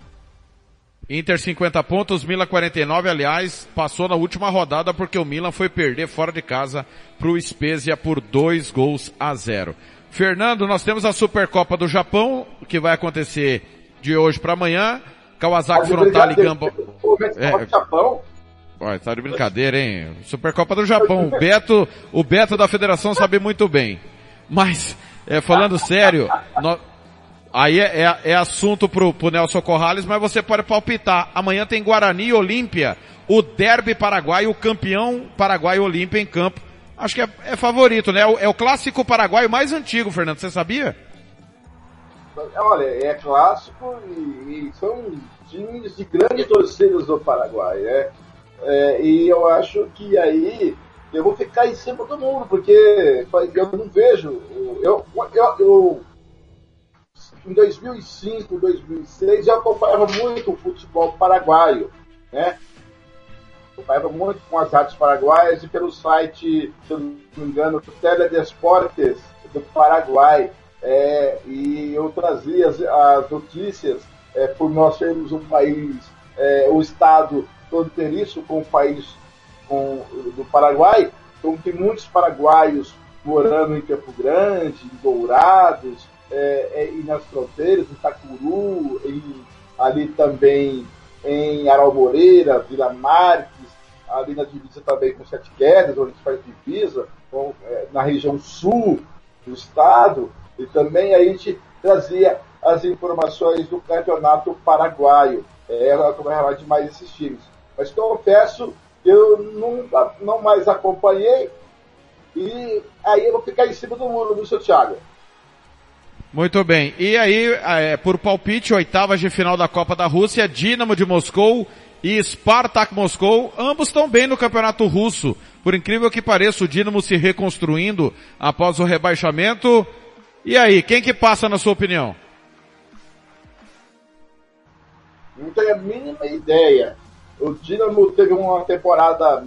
[SPEAKER 5] Inter 50 pontos, Milan 49, aliás, passou na última rodada porque o Milan foi perder fora de casa pro Spezia por dois gols a zero. Fernando, nós temos a Supercopa do Japão, que vai acontecer de hoje para amanhã. Kawasaki Frontal e Gamba. É,
[SPEAKER 6] Japão.
[SPEAKER 5] Olha, tá de brincadeira, hein? Supercopa do Japão. O Beto, o Beto da federação sabe muito bem. Mas, é, falando sério, nó- aí é, é- é assunto pro, pro Nelson Corrales, mas você pode palpitar. Amanhã tem Guarani e Olímpia, o derby paraguaio, o campeão paraguaio Olímpia em campo. Acho que é, é favorito, né? É o, é o clássico paraguaio mais antigo, Fernando, você sabia?
[SPEAKER 6] Olha, é clássico e, e são times de grandes torcidas do Paraguai, né? É, e eu acho que aí eu vou ficar em cima do mundo, porque eu não vejo. Eu, eu, eu, em 2005, 2006, eu acompanhava muito o futebol paraguaio, né? Acompanhava muito com as artes paraguaias e pelo site, se não me engano, Teledesportes do Paraguai. É, e eu trazia as, as notícias é, por nós sermos um país, é, o estado fronteiriço com o país com, do Paraguai, então tem muitos paraguaios morando em Campo Grande, em Dourados, é, é, e nas fronteiras, em Itacuru, em, ali também em Aralmoreira, Vila Marques, ali na divisa também com Sete Quedas, onde a gente faz divisa, com, é, na região sul do estado, e também a gente trazia as informações do campeonato paraguaio. É, Era como era demais esses times. Mas confesso que eu nunca, não mais acompanhei e aí eu vou ficar em cima do muro, viu, seu Thiago?
[SPEAKER 5] Muito bem. E aí, é, por palpite, oitavas de final da Copa da Rússia, Dinamo de Moscou e Spartak Moscou, ambos estão bem no campeonato russo. Por incrível que pareça, o Dinamo se reconstruindo após o rebaixamento. E aí, quem que passa na sua opinião?
[SPEAKER 6] Não tenho a mínima ideia. O Dinamo teve uma temporada,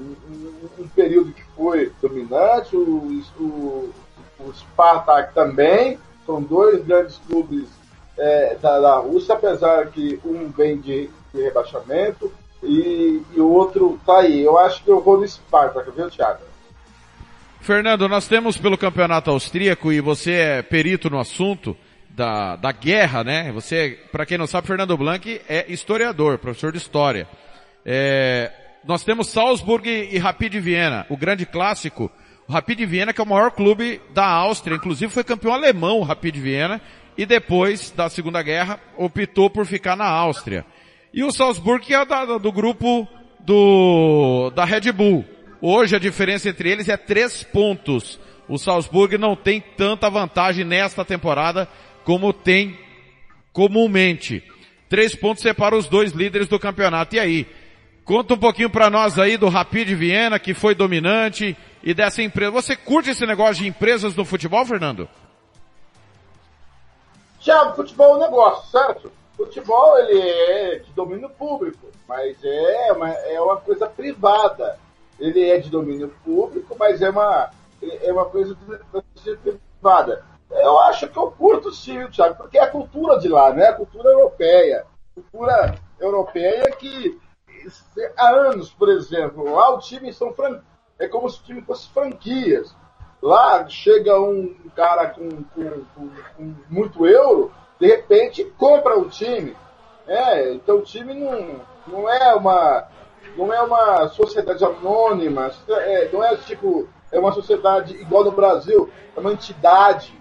[SPEAKER 6] um, período que foi dominante, o, o, o Spartak também, são dois grandes clubes é, da, da Rússia, apesar que um vem de, de rebaixamento e, e o outro tá aí. Eu acho que eu vou no Spartak, viu, Thiago?
[SPEAKER 5] Fernando, nós temos pelo campeonato austríaco e você é perito no assunto da, da guerra, né? Você, para quem não sabe, Fernando Blanc é historiador, professor de história. É, nós temos Salzburg e Rapid Viena, o grande clássico. O Rapid Viena que é o maior clube da Áustria, inclusive foi campeão alemão o Rapid Viena e depois da Segunda Guerra optou por ficar na Áustria. E o Salzburg que é da, do grupo do da Red Bull. Hoje a diferença entre eles é três pontos. O Salzburg não tem tanta vantagem nesta temporada como tem comumente. Três pontos separam os dois líderes do campeonato. E aí? Conta um pouquinho para nós aí do Rapid Viena, que foi dominante, e dessa empresa. Você curte esse negócio de empresas no futebol, Fernando?
[SPEAKER 6] Tiago, futebol é um negócio, certo? Futebol ele é de domínio público, mas é uma, é uma coisa privada. Ele é de domínio público, mas é uma, é uma coisa privada. Eu acho que eu curto sim, Thiago, porque é a cultura de lá, né? A cultura europeia. Cultura europeia que há anos, por exemplo, lá o time são fran... é como se o time fosse franquias. Lá chega um cara com, com, com, com muito euro, de repente compra o time. É, então o time não, não é uma não é uma sociedade anônima, é, não é tipo é uma sociedade igual no Brasil, é uma entidade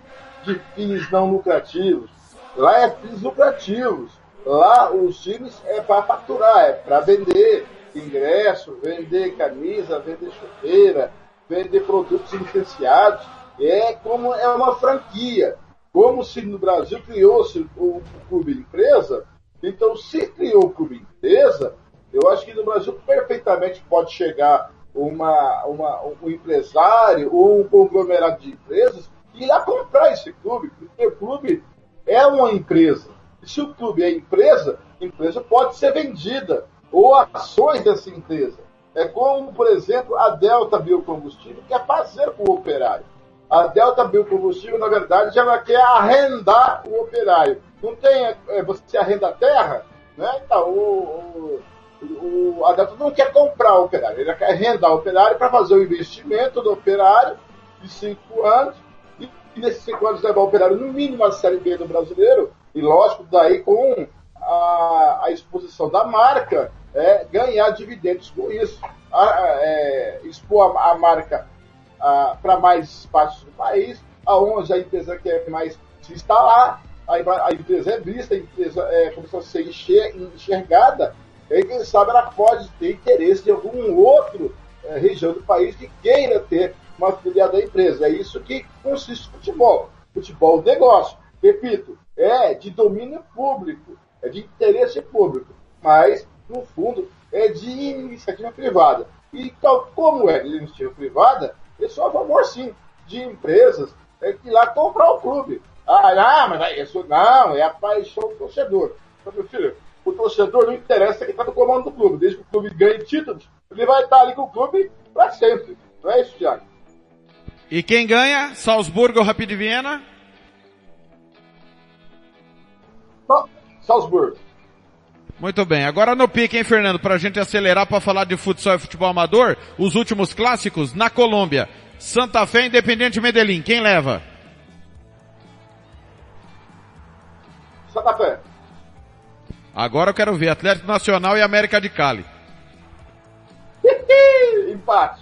[SPEAKER 6] de fins não lucrativos. Lá é fins lucrativos. Lá os times é para faturar, é para vender ingresso, vender camisa, vender chuteira, vender produtos licenciados. É como é uma franquia. Como se no Brasil criou-se o, clube empresa, então se criou o clube empresa, eu acho que no Brasil perfeitamente pode chegar uma, uma, um empresário ou um conglomerado de empresas e ir lá comprar esse clube, porque o clube é uma empresa. E se o clube é empresa, a empresa pode ser vendida, ou ações dessa empresa. É como, por exemplo, a Delta Biocombustível, que é parceiro com o operário. A Delta Biocombustível, na verdade, ela quer arrendar o operário. Não tem, é, você arrenda a terra, Né? Então, o, o, o adepto não quer comprar o operário, ele quer arrendar o operário para fazer o investimento do operário de cinco anos, e, e nesses cinco anos levar o operário no mínimo à Série B do brasileiro, e lógico, daí com a, a exposição da marca, é, ganhar dividendos com isso. A, é, expor a, a marca para mais partes do país, aonde a empresa quer mais se instalar, a, a empresa é vista, a empresa é, começa a ser enxergada, e quem sabe ela pode ter interesse de algum outro é, região do país que queira ter uma filial da empresa. É isso que consiste o futebol. Futebol negócio. Repito, é de domínio público, é de interesse público, mas, no fundo, é de iniciativa privada. E tal como é de iniciativa privada, eu sou a favor, sim, de empresas é, que lá comprar o clube. Ah, ah mas isso não, é a paixão do torcedor. Então, meu filho, o torcedor não interessa quem está no comando do clube. Desde que o clube ganhe títulos, ele vai estar ali com o clube para sempre. Não é isso, Thiago?
[SPEAKER 5] E quem ganha? Salzburgo ou Rapid Viena?
[SPEAKER 6] Salzburgo.
[SPEAKER 5] Muito bem. Agora no pique, hein, Fernando, para a gente acelerar para falar de futsal e futebol amador, os últimos clássicos na Colômbia. Santa Fé Independente Medellín. Quem leva?
[SPEAKER 6] Santa Fé.
[SPEAKER 5] Agora eu quero ver Atlético Nacional e América de Cali. [LAUGHS]
[SPEAKER 6] Empate.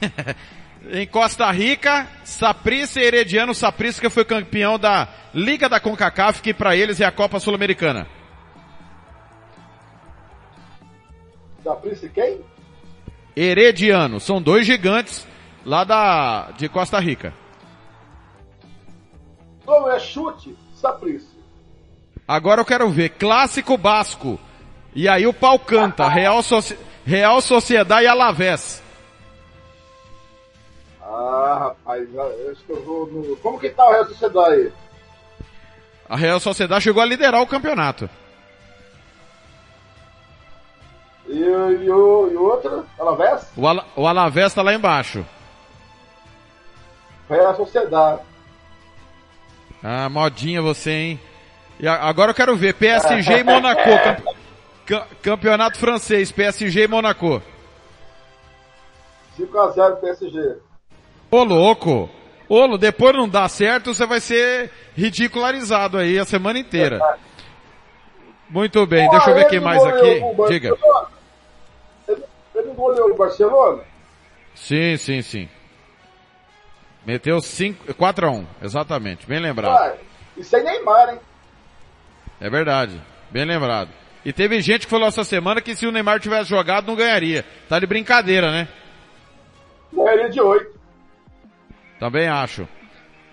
[SPEAKER 6] [LAUGHS]
[SPEAKER 5] em Costa Rica, Saprissa e Herediano. Saprissa que foi campeão da Liga da CONCACAF, que para eles é a Copa Sul-Americana.
[SPEAKER 6] Saprissa e quem?
[SPEAKER 5] Herediano. São dois gigantes lá da, de Costa Rica.
[SPEAKER 6] Como é chute? Saprissa.
[SPEAKER 5] Agora eu quero ver. Clássico Basco. E aí o pau canta. Real, Soci... Real Sociedade e Alavés.
[SPEAKER 6] Ah, rapaz, acho que eu vou no... Como que tá o Real Sociedade aí?
[SPEAKER 5] A Real Sociedade chegou a liderar o campeonato.
[SPEAKER 6] E, e, o, e o outro? Alavés?
[SPEAKER 5] O, Al o Alavés tá lá embaixo.
[SPEAKER 6] Real Sociedade.
[SPEAKER 5] Ah, modinha você, hein? E agora eu quero ver PSG [LAUGHS] e Monaco. Camp campeonato francês, PSG e Monaco.
[SPEAKER 6] 5x0 PSG.
[SPEAKER 5] Ô louco! Ô, depois não dá certo, você vai ser ridicularizado aí a semana inteira. Muito bem, deixa eu ver quem mais aqui. Diga.
[SPEAKER 6] Ele, goleou o Barcelona?
[SPEAKER 5] Sim, sim, sim. Meteu 4 a 1 exatamente, bem lembrado. Ah,
[SPEAKER 6] isso é Neymar, hein?
[SPEAKER 5] É verdade, bem lembrado. E teve gente que falou essa semana que se o Neymar tivesse jogado não ganharia. Tá de brincadeira, né?
[SPEAKER 6] Ganharia de 8.
[SPEAKER 5] Também acho.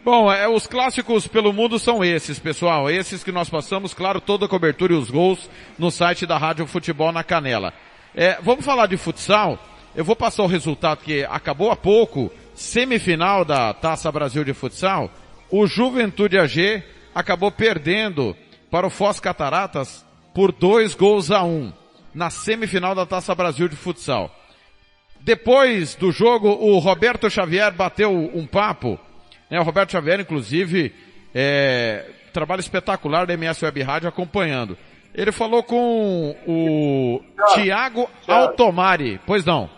[SPEAKER 5] Bom, é, os clássicos pelo mundo são esses, pessoal. Esses que nós passamos, claro, toda a cobertura e os gols no site da Rádio Futebol na Canela. É, vamos falar de futsal. Eu vou passar o resultado que acabou há pouco, semifinal da Taça Brasil de Futsal. O Juventude AG acabou perdendo para o Foz Cataratas por dois gols a um na semifinal da Taça Brasil de Futsal. Depois do jogo, o Roberto Xavier bateu um papo. Né? O Roberto Xavier, inclusive, é, trabalho espetacular da MS Web Rádio acompanhando. Ele falou com o Tiago Altomari. Pois não.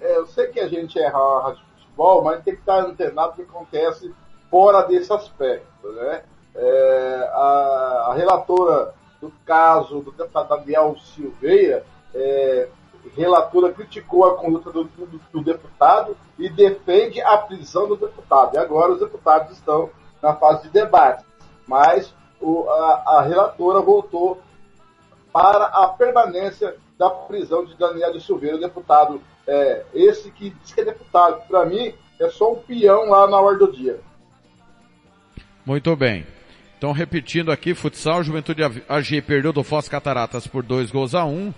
[SPEAKER 6] É, eu sei que a gente erra a rádio futebol, mas tem que estar antenado o que acontece fora desse aspecto, né? É, a, a, relatora do caso do deputado Daniel Silveira, é, relatora criticou a conduta do, do, do, deputado e defende a prisão do deputado. E agora os deputados estão na fase de debate. Mas o, a, a, relatora voltou para a permanência da prisão de Daniel de Silveira, deputado. É, esse que diz que é deputado, para mim, é só um peão lá na hora do dia.
[SPEAKER 5] Muito bem. Então, repetindo aqui, futsal, Juventude AG perdeu do Foz Cataratas por dois gols a um.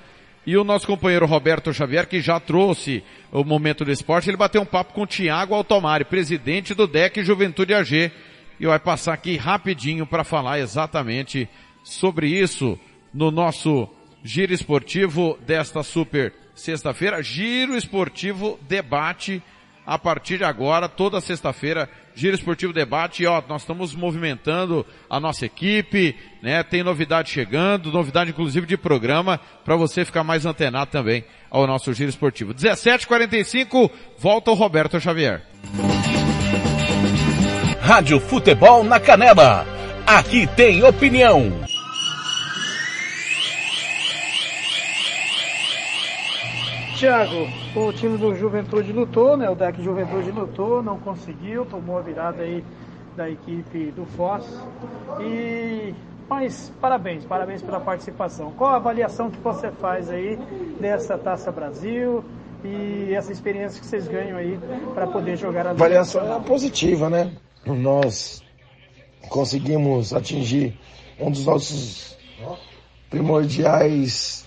[SPEAKER 5] E o nosso companheiro Roberto Xavier, que já trouxe o momento do esporte, ele bateu um papo com o Tiago Altomari, presidente do DEC Juventude AG. E vai passar aqui rapidinho para falar exatamente sobre isso no nosso giro esportivo desta super sexta-feira. Giro esportivo debate a partir de agora, toda sexta-feira, Giro Esportivo Debate, e ó, nós estamos movimentando a nossa equipe, né? Tem novidade chegando, novidade inclusive de programa, para você ficar mais antenado também ao nosso Giro Esportivo. 17:45 volta o Roberto Xavier.
[SPEAKER 3] Rádio Futebol na Canela. Aqui tem opinião.
[SPEAKER 1] Tiago, o time do Juventude lutou, né? O deck Juventude lutou, não conseguiu, tomou a virada aí da equipe do Foz. E mas parabéns, parabéns pela participação. Qual a avaliação que você faz aí dessa Taça Brasil e essa experiência que vocês ganham aí para poder jogar a
[SPEAKER 12] A avaliação é positiva, né? Nós conseguimos atingir um dos nossos primordiais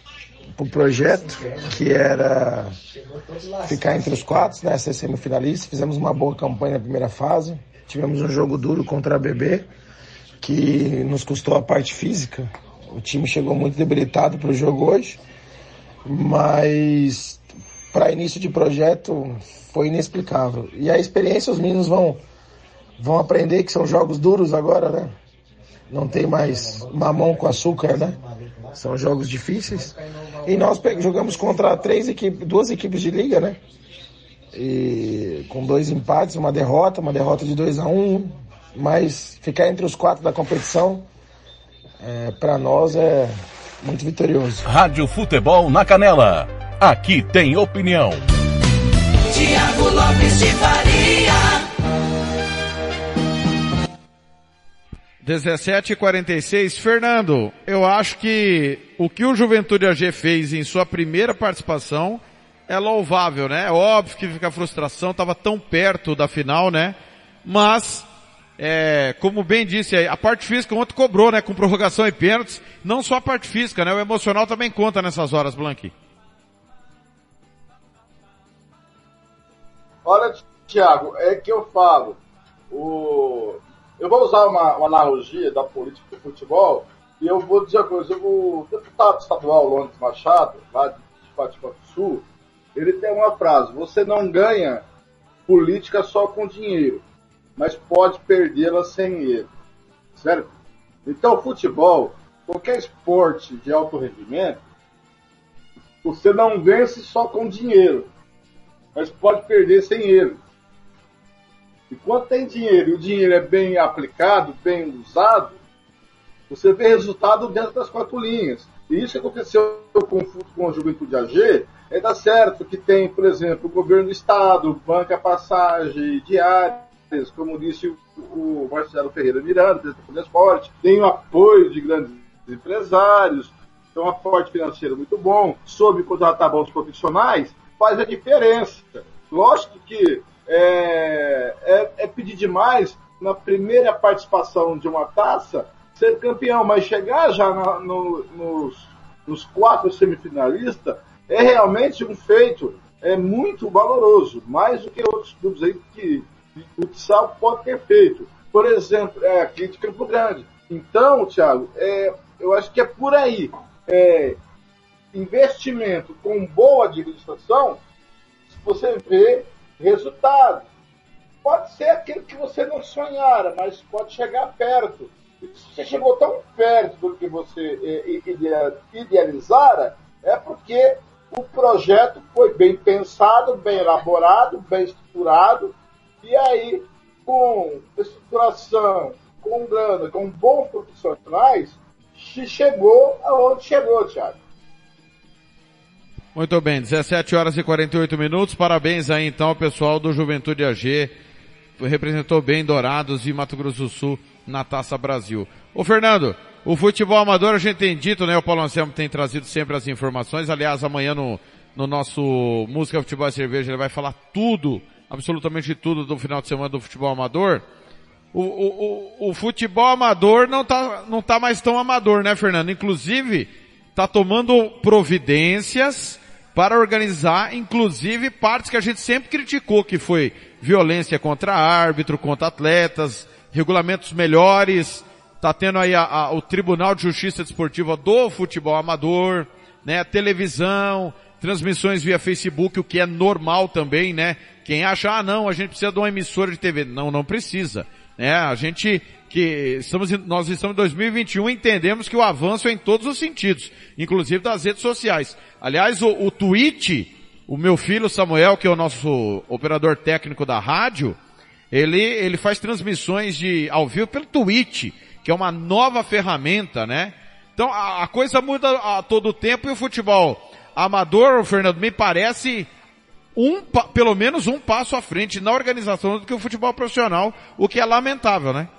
[SPEAKER 12] para o projeto, que era ficar entre os quatro, né, ser semifinalista. Fizemos uma boa campanha na primeira fase. Tivemos um jogo duro contra a BB, que nos custou a parte física. O time chegou muito debilitado para o jogo hoje, mas para início de projeto foi inexplicável. E a experiência os meninos vão, vão aprender que são jogos duros agora, né? Não tem mais mamão com açúcar, né? São jogos difíceis. E nós jogamos contra três equipes, duas equipes de liga, né? E com dois empates, uma derrota, uma derrota de 2 a 1 um, mas ficar entre os quatro da competição, é, para nós é muito vitorioso.
[SPEAKER 3] Rádio Futebol na Canela. Aqui tem opinião.
[SPEAKER 4] Tiago Lopes de Faria.
[SPEAKER 5] 17:46 Fernando, eu acho que o que o Juventude AG fez em sua primeira participação é louvável, né? É óbvio que fica a frustração, estava tão perto da final, né? Mas, é, como bem disse aí, a parte física ontem cobrou, né? Com prorrogação e pênaltis. Não só a parte física, né? O emocional também conta nessas horas, Blanqui.
[SPEAKER 6] Olha, Tiago, é que eu falo. O... Eu vou usar uma, uma analogia da política do futebol e eu vou dizer uma coisa. O deputado estadual Londres Machado, lá de Fátima do Sul, ele tem uma frase: você não ganha política só com dinheiro, mas pode perdê-la sem ele. Certo? Então, futebol, qualquer esporte de alto rendimento, você não vence só com dinheiro, mas pode perder sem ele. E quando tem dinheiro e o dinheiro é bem aplicado, bem usado, você vê resultado dentro das quatro linhas. E isso que aconteceu com, com a Juventude AG é dar certo que tem, por exemplo, o governo do Estado, banca passagem diárias, como disse o, o Marcelo Ferreira Miranda, presidente do Esporte, tem o apoio de grandes empresários, tem um aporte financeiro muito bom, soube contratar bons profissionais, faz a diferença. Lógico que é, é, é pedir demais na primeira participação de uma taça ser campeão, mas chegar já na, no, nos, nos quatro semifinalistas é realmente um feito é muito valoroso, mais do que outros clubes aí que o futsal pode ter feito. Por exemplo, é, aqui de Campo Grande. Então, Thiago, é, eu acho que é por aí. É, investimento com boa administração, se você vê resultado. Pode ser aquilo que você não sonhara, mas pode chegar perto. Se você chegou tão perto do que você é, idealizara, é porque o projeto foi bem pensado, bem elaborado, bem estruturado, e aí, com estruturação, com grana, com bons profissionais, se chegou aonde chegou, Thiago.
[SPEAKER 5] Muito bem, 17 horas e 48 minutos. Parabéns aí então ao pessoal do Juventude AG. Representou bem Dourados e Mato Grosso do Sul na Taça Brasil. Ô Fernando, o futebol amador a gente tem dito, né? O Paulo Anselmo tem trazido sempre as informações. Aliás, amanhã no, no nosso Música, Futebol e Cerveja ele vai falar tudo, absolutamente tudo do final de semana do futebol amador. O, o, o, o futebol amador não tá, não tá mais tão amador, né, Fernando? Inclusive, tá tomando providências para organizar, inclusive, partes que a gente sempre criticou, que foi violência contra árbitro, contra atletas, regulamentos melhores, tá tendo aí a, a, o Tribunal de Justiça Desportiva do Futebol Amador, né, televisão, transmissões via Facebook, o que é normal também, né, Quem acha, ah não, a gente precisa de uma emissora de TV. Não, não precisa. Né? A gente que estamos, nós estamos em 2021 e entendemos que o avanço é em todos os sentidos, inclusive das redes sociais. Aliás, o, o tweet, o meu filho Samuel, que é o nosso operador técnico da rádio, ele, ele faz transmissões de ao vivo pelo Twitch, que é uma nova ferramenta, né? Então a, a coisa muda a todo tempo e o futebol amador, Fernando, me parece um, pelo menos um passo à frente na organização do que o futebol profissional, o que é lamentável, né?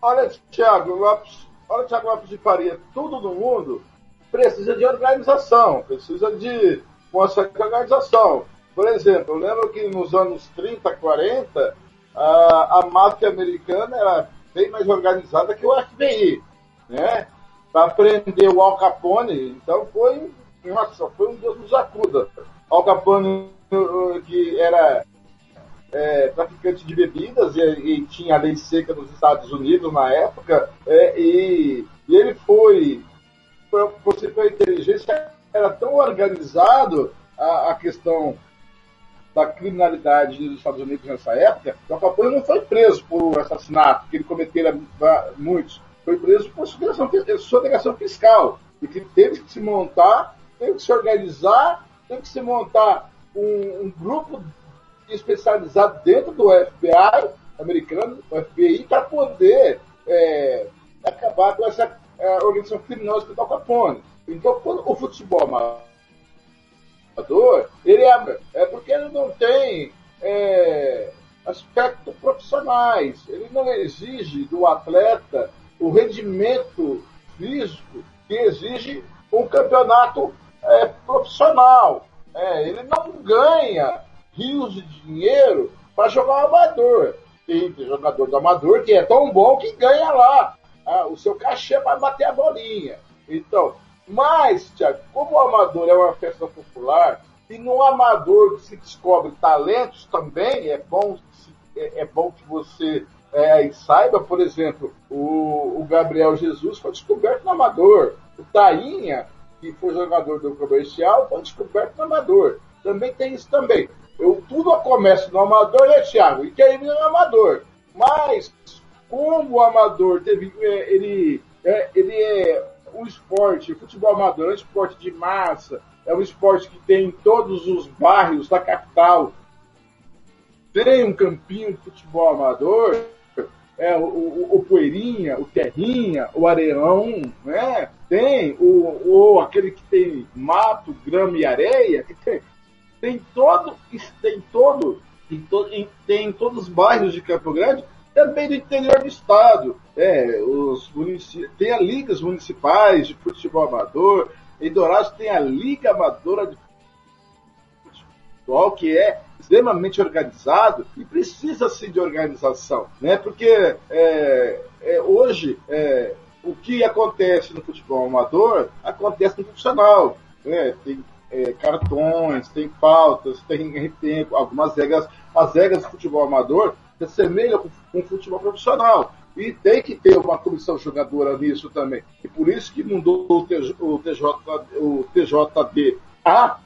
[SPEAKER 6] Olha, Thiago Lopes, olha, Thiago Lopes de Faria, tudo no mundo precisa de organização, precisa de uma certa organização. Por exemplo, eu lembro que nos anos 30, 40, a, a máfia americana era bem mais organizada que o FBI, né? Para prender o Al Capone, então foi, nossa, foi um Deus nos acuda. Al Capone, uh, que era é, traficante de bebidas e, e tinha a lei seca nos Estados Unidos na época é, e, e ele foi por ser pela inteligência era tão organizado a, a questão da criminalidade nos Estados Unidos nessa época que o Capone não foi preso por assassinato que ele cometera va- muitos. Foi preso por sonegação, sonegação fiscal e que teve que se montar teve que se organizar teve que se montar um, um grupo especializado dentro do FBI americano, o FBI, para poder é, acabar com essa é, organização criminosa que está o Capone. Então, quando o futebol amador, ele é, é porque ele não tem é, aspectos profissionais, ele não exige do atleta o rendimento físico que exige um campeonato é, profissional. É, ele não ganha rios de dinheiro para jogar amador. Tem jogador do amador que é tão bom que ganha lá ah, o seu cachê para bater a bolinha. Então, mas, Tiago, como o amador é uma festa popular, e no amador se descobre talentos também, é bom, é, é bom que você é, saiba, por exemplo, o, o Gabriel Jesus foi descoberto no amador. O Tainha, que foi jogador do comercial, foi descoberto no amador. Também tem isso também. Eu, tudo começa no amador, né, Thiago? E termina no amador. Mas, como o amador teve. é, ele, é, ele é um esporte, futebol amador é um esporte de massa, é um esporte que tem em todos os bairros da capital. Tem um campinho de futebol amador, é, o, o, o Poeirinha, o Terrinha, o Areão, né? Tem o, o aquele que tem mato, grama e areia, que tem, tem todo, tem todo, tem, em- tem em todos os bairros de Campo Grande, também do interior do estado. É, os tem as ligas municipais de futebol amador, em Dourados tem a Liga Amadora de futebol, que é extremamente organizado e precisa-se de organização, né? Porque é, é, hoje é, o que acontece no futebol amador acontece no profissional, né? Tem é, cartões, tem pautas, tem, tem algumas regras, as regras do futebol amador se assemelham com, com o futebol profissional. E tem que ter uma comissão jogadora nisso também. E por isso que mudou o, TJ, o, TJ, o TJDA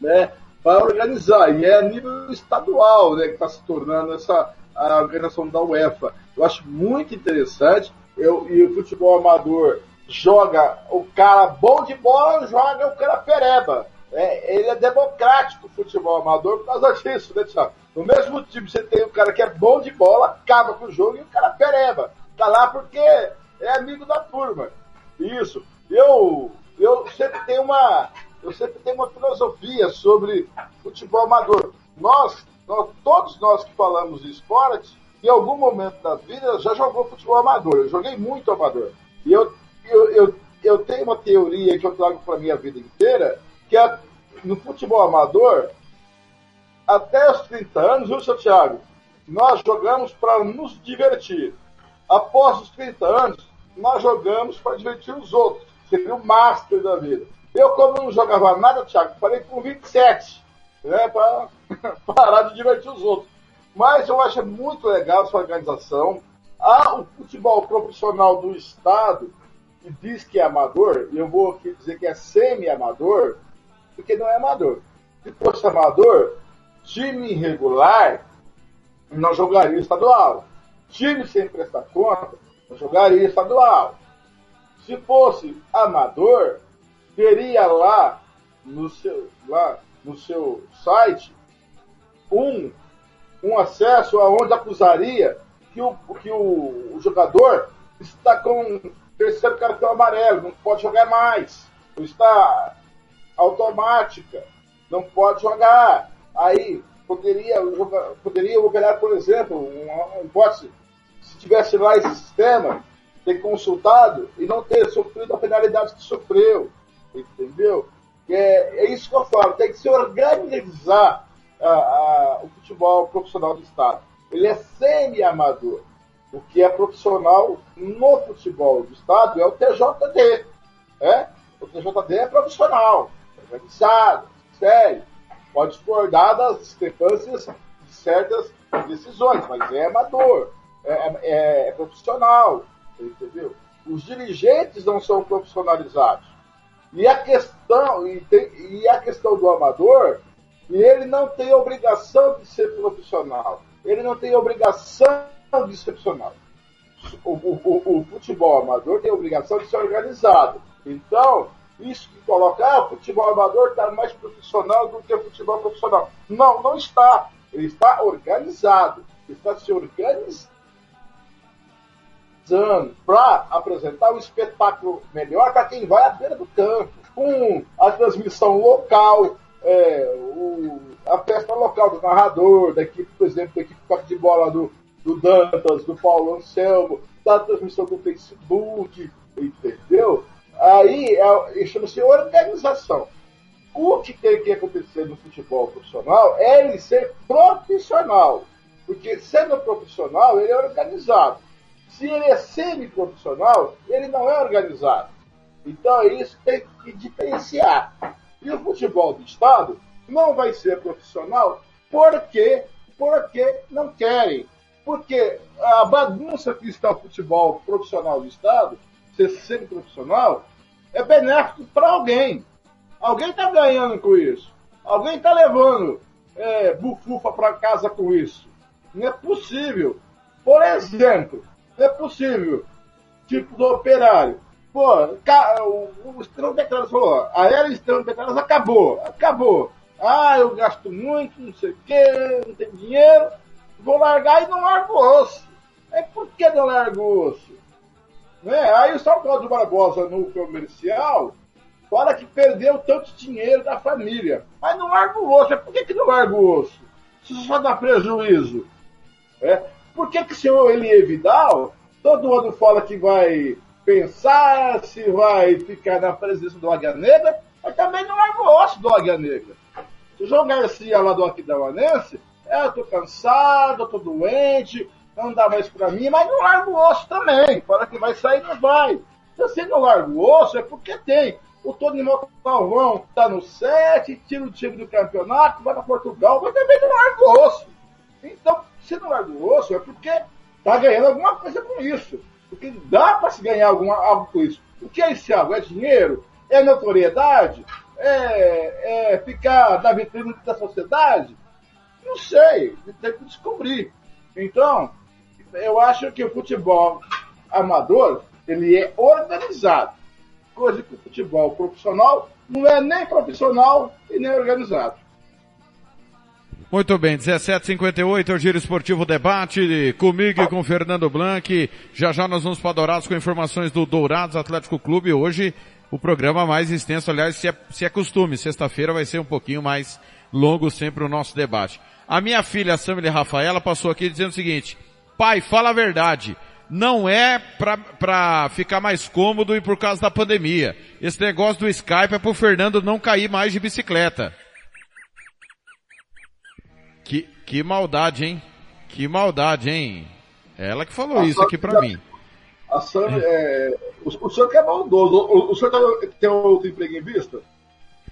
[SPEAKER 6] né, para organizar. E é a nível estadual né, que está se tornando essa a organização da UEFA. Eu acho muito interessante. Eu, e o futebol amador joga o cara bom de bola, joga o cara pereba. É, ele é democrático o futebol amador por causa disso, né, Thiago? No mesmo time você tem o cara que é bom de bola, acaba com o jogo, e o cara pereba. Tá lá porque é amigo da turma. Isso. Eu, eu sempre tenho uma. Eu sempre tenho uma filosofia sobre futebol amador. Nós, nós, todos nós que falamos de esporte, em algum momento da vida já jogou futebol amador. Eu joguei muito amador. E eu, eu, eu, eu tenho uma teoria que eu trago para minha vida inteira, que é no futebol amador, até os 30 anos, viu, seu Thiago? Nós jogamos para nos divertir. Após os 30 anos, nós jogamos para divertir os outros. Seria o master da vida. Eu, como não jogava nada, Thiago, parei com 27, né, para [LAUGHS] parar de divertir os outros. Mas eu acho muito legal essa organização. Há o futebol profissional do Estado, que diz que é amador, eu vou aqui dizer que é semi-amador, porque não é amador. Se fosse amador, time irregular não jogaria estadual. Time sem prestar conta não jogaria estadual. Se fosse amador, teria lá no seu, lá no seu site um, um acesso aonde acusaria que o, que o, o jogador está com terceiro cartão amarelo, não pode jogar mais. Está automática, não pode jogar. Aí poderia, poderia operar, por exemplo, uma, hipótese, se tivesse lá esse sistema, ter consultado e não ter sofrido a penalidade que sofreu. Entendeu? É, é isso que eu falo, tem que se organizar a, a, o futebol profissional do Estado. Ele é semi-amador. O que é profissional no futebol do Estado é o TJD. É? O TJD é profissional, organizado, sério. Pode discordar das discrepâncias de certas decisões, mas é amador, é, é, é profissional, entendeu? Os dirigentes não são profissionalizados. E a questão, e, tem, e a questão do amador, ele não tem obrigação de ser profissional. Ele não tem obrigação ser profissional. O, o, o, o futebol amador tem obrigação de ser organizado. Então, isso que coloca, ah, o futebol amador está mais profissional do que o futebol profissional. Não, não está. Ele está organizado. Está se organizando para apresentar um espetáculo melhor para quem vai à beira do campo, com a transmissão local, é, o, a festa local do narrador, da equipe, por exemplo, da equipe de bola do, do Dantas, do Paulo Anselmo, da transmissão do Facebook, entendeu? Aí é, chama-se organização. O que tem que acontecer no futebol profissional é ele ser profissional. Porque sendo profissional, ele é organizado. Se ele é semi-profissional, ele não é organizado. Então é isso tem que diferenciar. E o futebol do Estado não vai ser profissional porque, porque não querem. Porque a bagunça que está o futebol profissional do Estado, ser semi-profissional, é benéfico para alguém. Alguém está ganhando com isso. Alguém está levando é, bufufa para casa com isso. Não é possível. Por exemplo, não é possível. Tipo do operário. Pô, o, o Estrela Declaras falou, a era Estrela Declaras acabou, acabou. Ah, eu gasto muito, não sei o quê, não tenho dinheiro, vou largar e não largo o osso. É por que não largo o osso? Né? Aí o Paulo Barbosa no comercial fala que perdeu tanto dinheiro da família. Mas não larga o osso. É por que, que não larga o osso? Se só dá prejuízo. É? Por que, que o senhor Elie Vidal, todo ano fala que vai pensar se vai ficar na presença do Águia Negra, mas também não larga o osso do Águia Negra. O João Garcia lá do Aquidauanense, eu tô cansado, eu tô doente, não dá mais pra mim, mas não larga o osso também. Fala que vai sair, não vai. Se você não larga o osso, é porque tem. O Tony Galvão tá no 7, tira o time do campeonato, vai para Portugal, mas também não larga o osso. Então, se não larga o osso, é porque tá ganhando alguma coisa com isso. Porque dá para se ganhar alguma, algo com isso. O que é esse algo? É dinheiro? É notoriedade? É, é ficar na vitrine da sociedade? Não sei, tem que descobrir. Então, eu acho que o futebol amador ele é organizado, coisa que o futebol profissional não é nem profissional e nem organizado.
[SPEAKER 5] Muito bem, 17h58, é o Giro Esportivo Debate, comigo e com Fernando Blanc. Já já nós vamos para Dourados com informações do Dourados Atlético Clube. Hoje o programa mais extenso, aliás, se é, se é costume, sexta-feira vai ser um pouquinho mais longo sempre o nosso debate. A minha filha, Samile Rafaela, passou aqui dizendo o seguinte, pai, fala a verdade, não é pra, pra ficar mais cômodo e por causa da pandemia. Esse negócio do Skype é pro Fernando não cair mais de bicicleta. Que, que maldade, hein? Que maldade, hein? Ela que falou isso aqui pra mim.
[SPEAKER 6] A Sam, é, o, o senhor que é maldoso. O, o senhor tá, tem outro emprego em vista?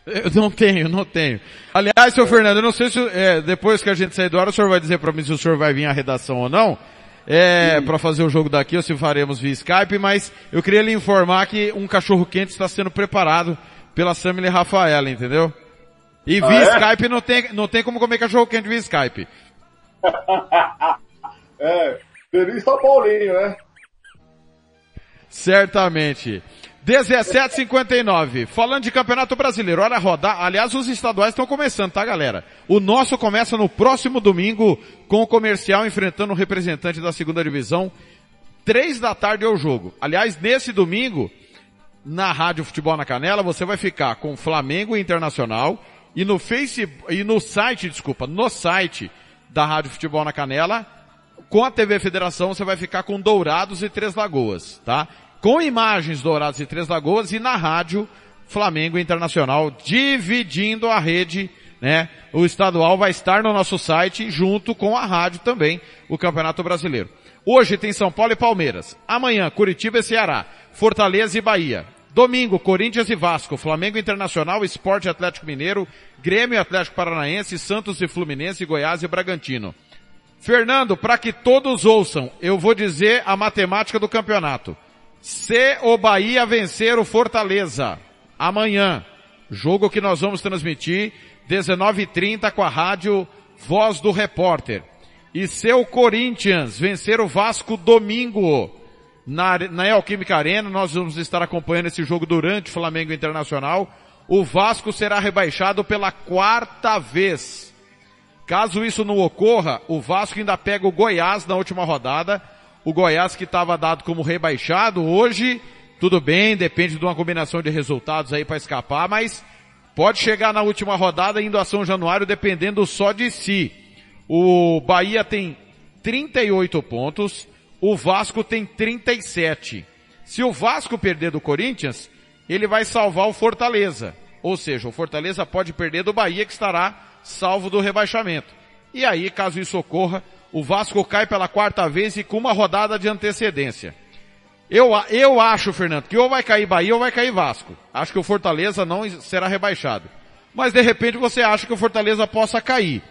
[SPEAKER 5] Eu não tenho, não tenho. Aliás, seu Fernando, eu não sei se é, depois que a gente sair do ar, o senhor vai dizer para mim se o senhor vai vir à redação ou não, é, para fazer o jogo daqui, ou se faremos via Skype, mas eu queria lhe informar que um cachorro quente está sendo preparado pela Samile Rafaela, entendeu? E
[SPEAKER 6] Ah,
[SPEAKER 5] via
[SPEAKER 6] é?
[SPEAKER 5] Skype não tem, não tem como comer cachorro quente via Skype. [LAUGHS]
[SPEAKER 6] é, feliz São Paulinho, né?
[SPEAKER 5] Certamente. 17,59. Falando de Campeonato Brasileiro, olha a rodar. Aliás, os estaduais estão começando, tá galera? O nosso começa no próximo domingo com o comercial enfrentando o representante da segunda divisão. Três da tarde é o jogo. Aliás, nesse domingo, na Rádio Futebol na Canela, você vai ficar com Flamengo Internacional e no Face e no site, desculpa, no site da Rádio Futebol na Canela, com a TV Federação você vai ficar com Dourados e Três Lagoas, tá? Com imagens Dourados e Três Lagoas e na rádio Flamengo Internacional dividindo a rede, né? O estadual vai estar no nosso site junto com a rádio também, o Campeonato Brasileiro. Hoje tem São Paulo e Palmeiras. Amanhã, Curitiba e Ceará. Fortaleza e Bahia. Domingo, Corinthians e Vasco, Flamengo Internacional, Esporte Atlético Mineiro, Grêmio Atlético Paranaense, Santos e Fluminense, Goiás e Bragantino. Fernando, para que todos ouçam, eu vou dizer a matemática do campeonato. Se o Bahia vencer o Fortaleza, amanhã, jogo que nós vamos transmitir, 19h30 com a rádio Voz do Repórter. E se o Corinthians vencer o Vasco domingo, na, na Neoquímica Arena, nós vamos estar acompanhando esse jogo durante o Flamengo Internacional. O Vasco será rebaixado pela quarta vez. Caso isso não ocorra, o Vasco ainda pega o Goiás na última rodada. O Goiás que estava dado como rebaixado hoje, tudo bem, depende de uma combinação de resultados aí para escapar, mas pode chegar na última rodada indo a São Januário dependendo só de si. O Bahia tem 38 pontos, o Vasco tem 37. Se o Vasco perder do Corinthians, ele vai salvar o Fortaleza. Ou seja, o Fortaleza pode perder do Bahia que estará salvo do rebaixamento. E aí, caso isso ocorra, o Vasco cai pela quarta vez e com uma rodada de antecedência. Eu, eu acho, Fernando, que ou vai cair Bahia ou vai cair Vasco. Acho que o Fortaleza não será rebaixado. Mas de repente você acha que o Fortaleza possa cair.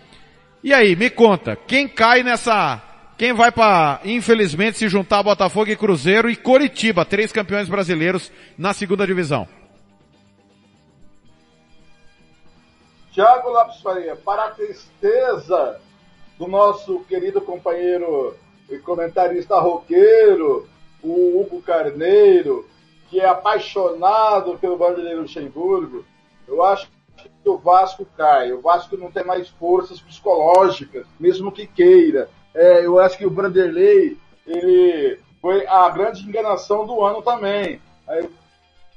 [SPEAKER 5] E aí, me conta, quem cai nessa, quem vai para, infelizmente, se juntar a Botafogo e Cruzeiro e Coritiba, três campeões brasileiros na segunda divisão?
[SPEAKER 6] Tiago Lopes Faria, para a tristeza do nosso querido companheiro e comentarista roqueiro, o Hugo Carneiro, que é apaixonado pelo Vanderlei Luxemburgo, eu acho que o Vasco cai. O Vasco não tem mais forças psicológicas, mesmo que queira. É, eu acho que o Vanderlei, ele foi a grande enganação do ano também. Aí,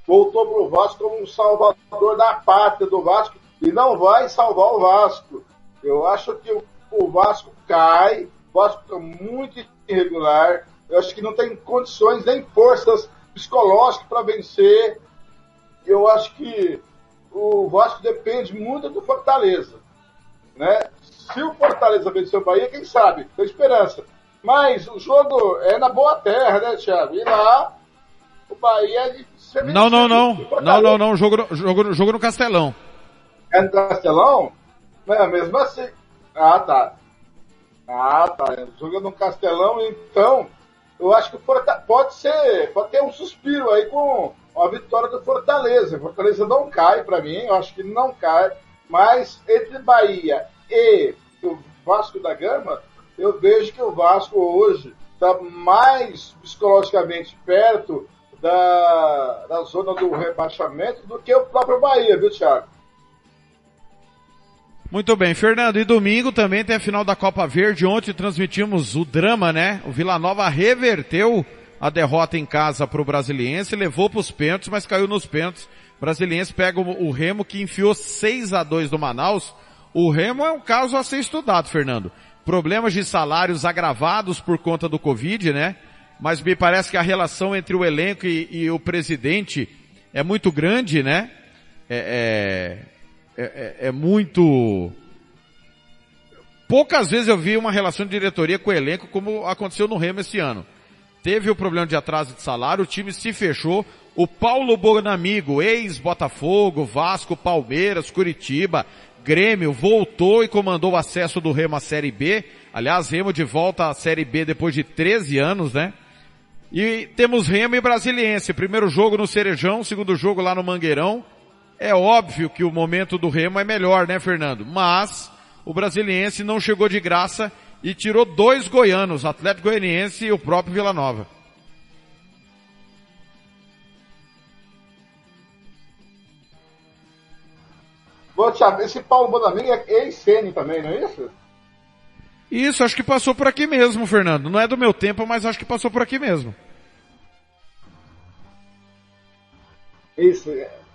[SPEAKER 6] voltou para o Vasco como um salvador da pátria do Vasco e não vai salvar o Vasco. Eu acho que o, o Vasco cai, o Vasco está muito irregular. Eu acho que não tem condições nem forças psicológicas para vencer. Eu acho que o Vasco depende muito do Fortaleza. Né? Se o Fortaleza vencer o Bahia, quem sabe? Tem esperança. Mas o jogo é na boa terra, né, Thiago? E lá, o Bahia é de
[SPEAKER 5] Não, não, não. Não, não, não. Jogo, no- jogo, jogo no Castelão.
[SPEAKER 6] É no Castelão? É, mesmo assim. Ah, tá. Ah, tá. Joga no Castelão, então, eu acho que pode ser, pode ter um suspiro aí com a vitória do Fortaleza. Fortaleza não cai para mim, eu acho que não cai, mas entre Bahia e o Vasco da Gama, eu vejo que o Vasco hoje está mais psicologicamente perto da, da zona do rebaixamento do que o próprio Bahia, viu, Thiago?
[SPEAKER 5] Muito bem, Fernando. E domingo também tem a final da Copa Verde. Ontem transmitimos o drama, né? O Vila Nova reverteu a derrota em casa para o Brasiliense, levou para os pênaltis, mas caiu nos pênaltis. O Brasiliense pega o, Remo que enfiou 6 a 2 do Manaus. O Remo é um caso a ser estudado, Fernando. Problemas de salários agravados por conta do Covid, né? Mas me parece que a relação entre o elenco e, e o presidente é muito grande, né? É, é, é, é muito. Poucas vezes eu vi uma relação de diretoria com o elenco como aconteceu no Remo esse ano. Teve o problema de atraso de salário, o time se fechou. O Paulo Bonamigo, ex-Botafogo, Vasco, Palmeiras, Curitiba, Grêmio, voltou e comandou o acesso do Remo à Série B. Aliás, Remo de volta à Série B depois de 13 anos, né? E temos Remo e Brasiliense. Primeiro jogo no Cerejão, segundo jogo lá no Mangueirão. É óbvio que o momento do Remo é melhor, né, Fernando? Mas o brasiliense não chegou de graça e tirou dois goianos, Atlético Goianiense e o próprio Vila Nova.
[SPEAKER 6] Bom, Thiago, esse Paulo Bonamini é ex-Sene também, não é isso?
[SPEAKER 5] Isso, acho que passou por aqui mesmo, Fernando. Não é do meu tempo, mas acho que passou por aqui mesmo.
[SPEAKER 6] Isso. é.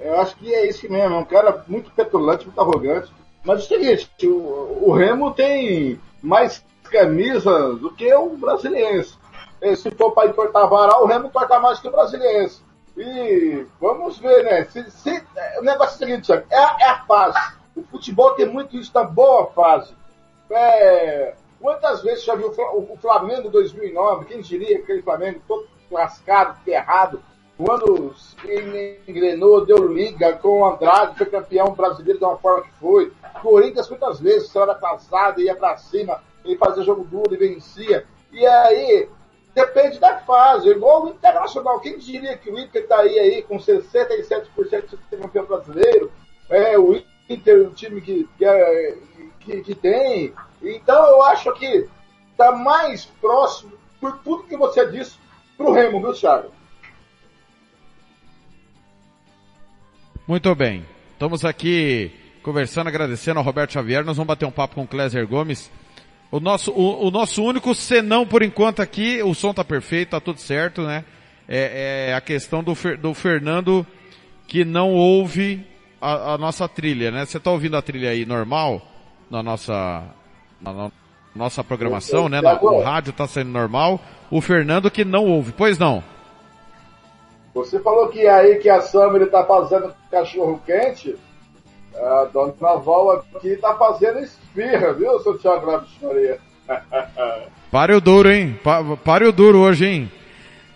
[SPEAKER 6] Eu acho que é isso mesmo. É um cara muito petulante, muito arrogante. Mas é o seguinte, o, Remo tem mais camisas do que o brasiliense. E se for para importar varal, o Remo importa mais que o brasiliense. E vamos ver, né? Se, se- o negócio é o seguinte, é, a- é a fase. O futebol tem muito isso da boa fase. É, quantas vezes já viu o Flamengo 2009? Quem diria aquele Flamengo todo lascado, ferrado, quando engrenou, deu liga com o Andrade, foi campeão brasileiro de uma forma que foi. Corinthians, quantas vezes, semana passada, ia pra cima, ele fazia jogo duro e vencia. E aí, depende da fase. Igual o Internacional. Quem diria que o Inter tá aí, aí com 67% de ser campeão brasileiro? É, o Inter, o time que, que, é- que, que tem. Então, eu acho que tá mais próximo, por tudo que você disse, pro Remo, viu, Thiago?
[SPEAKER 5] Muito bem. Estamos aqui conversando, agradecendo ao Roberto Xavier. Nós vamos bater um papo com o Cléser Gomes. O nosso, o, o nosso único senão por enquanto aqui, o som tá perfeito, tá tudo certo, né? É, é a questão do, do Fernando que não ouve a, a nossa trilha, né? Você tá ouvindo a trilha aí normal na nossa, na no- nossa programação, né? Na- o rádio tá saindo normal. O Fernando que não ouve, pois não?
[SPEAKER 6] Você falou que aí que a Summer tá fazendo cachorro quente. A dona Val aqui tá fazendo esfirra, viu, seu Thiago de Faria? [LAUGHS]
[SPEAKER 5] Pare o duro, hein? Pa- pare o duro hoje, hein?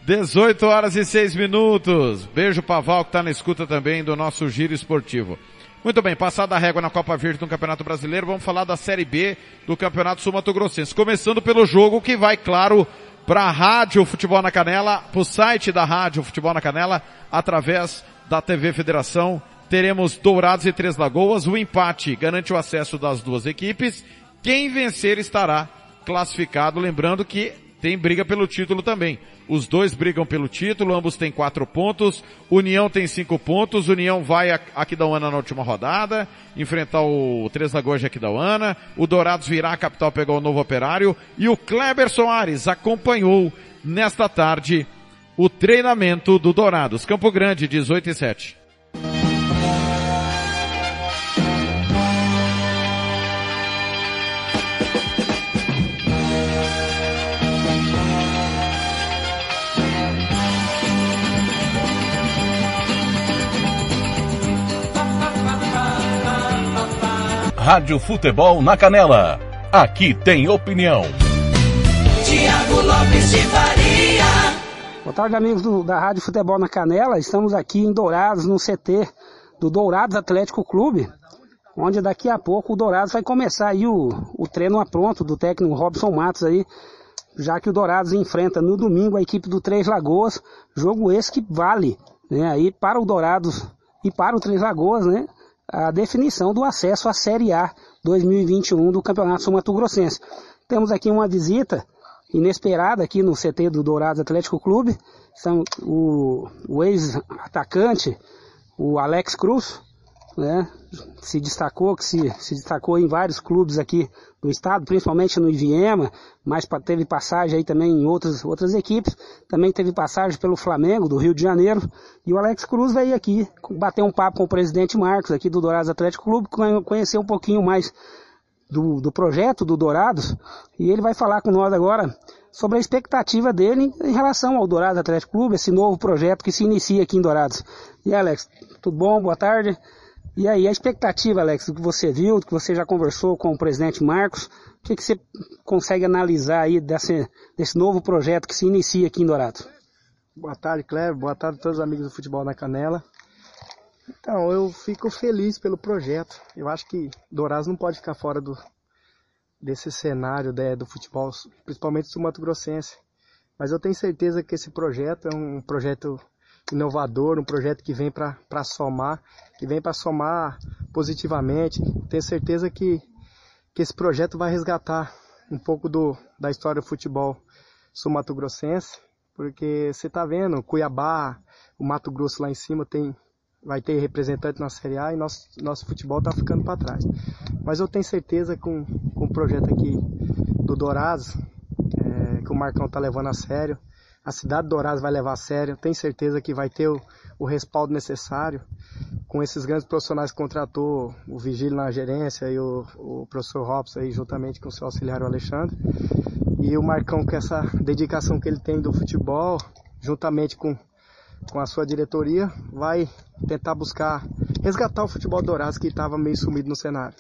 [SPEAKER 5] 18 horas e 6 minutos. Beijo pra Val que tá na escuta também do nosso giro esportivo. Muito bem, passada a régua na Copa Verde no Campeonato Brasileiro, vamos falar da Série B do Campeonato Sul Mato Grossense. Começando pelo jogo que vai, claro, para a Rádio Futebol na Canela, para o site da Rádio Futebol na Canela, através da TV Federação. Teremos Dourados e Três Lagoas. O empate garante o acesso das duas equipes. Quem vencer estará classificado. Lembrando que tem briga pelo título também. Os dois brigam pelo título, ambos têm quatro pontos. União tem cinco pontos. União vai a Aquidauana na última rodada, enfrentar o Três Lagoas de Aquidauana. O Dourados virá à capital pegar o novo operário. E o Kleber Soares acompanhou nesta tarde o treinamento do Dourados. Campo Grande, 18 e 7.
[SPEAKER 3] Rádio Futebol na Canela. Aqui tem opinião.
[SPEAKER 4] Tiago Lopes de Faria.
[SPEAKER 13] Boa tarde, amigos do- da Rádio Futebol na Canela. Estamos aqui em Dourados, no CT do Dourados Atlético Clube, onde daqui a pouco o Dourados vai começar aí o, o treino a pronto do técnico Robson Matos aí, já que o Dourados enfrenta no domingo a equipe do Três Lagoas, jogo esse que vale, né, aí para o Dourados e para o Três Lagoas, né, a definição do acesso à Série A 2021 do Campeonato Sul Mato Grossense. Temos aqui uma visita inesperada aqui no CT do Dourados Atlético Clube. São o, o ex-atacante, o Alex Cruz, né? Se destacou, que se, se destacou em vários clubes aqui do estado, principalmente no Iviema, mas teve passagem aí também em outras, outras equipes. Também teve passagem pelo Flamengo, do Rio de Janeiro. E o Alex Cruz veio aqui bater um papo com o presidente Marcos aqui do Dourados Atlético Clube, conhe- conhecer um pouquinho mais do, do projeto do Dourados e ele vai falar com nós agora sobre a expectativa dele em relação ao Dourados Atlético Clube, esse novo projeto que se inicia aqui em Dourados. E Alex, tudo bom? Boa tarde. E aí, a expectativa, Alex, do que você viu, do que você já conversou com o presidente Marcos, o que, que você consegue analisar aí desse, desse novo projeto que se inicia aqui em Dourados?
[SPEAKER 14] Boa tarde, Cleber. Boa tarde a todos os amigos do Futebol na Canela. Então, eu fico feliz pelo projeto. Eu acho que Dourados não pode ficar fora do, desse cenário né, do futebol, principalmente do Mato Grossense. Mas eu tenho certeza que esse projeto é um projeto inovador, um projeto que vem para somar, que vem para somar positivamente. Tenho certeza que, que esse projeto vai resgatar um pouco do, da história do futebol sul-mato-grossense, porque você está vendo, Cuiabá, o Mato Grosso lá em cima tem vai ter representante na Série A e nosso, nosso futebol está ficando para trás. Mas eu tenho certeza com, com o projeto aqui do Dourados, é, que o Marcão está levando a sério, a cidade de Dourados vai levar a sério, tenho certeza que vai ter o, o respaldo necessário com esses grandes profissionais que contratou, o Vigílio na gerência e o, o professor Robson aí juntamente com o seu auxiliar o Alexandre. E o Marcão com essa dedicação que ele tem do futebol, juntamente com com a sua diretoria, vai tentar buscar resgatar o futebol dourado que estava meio sumido no cenário.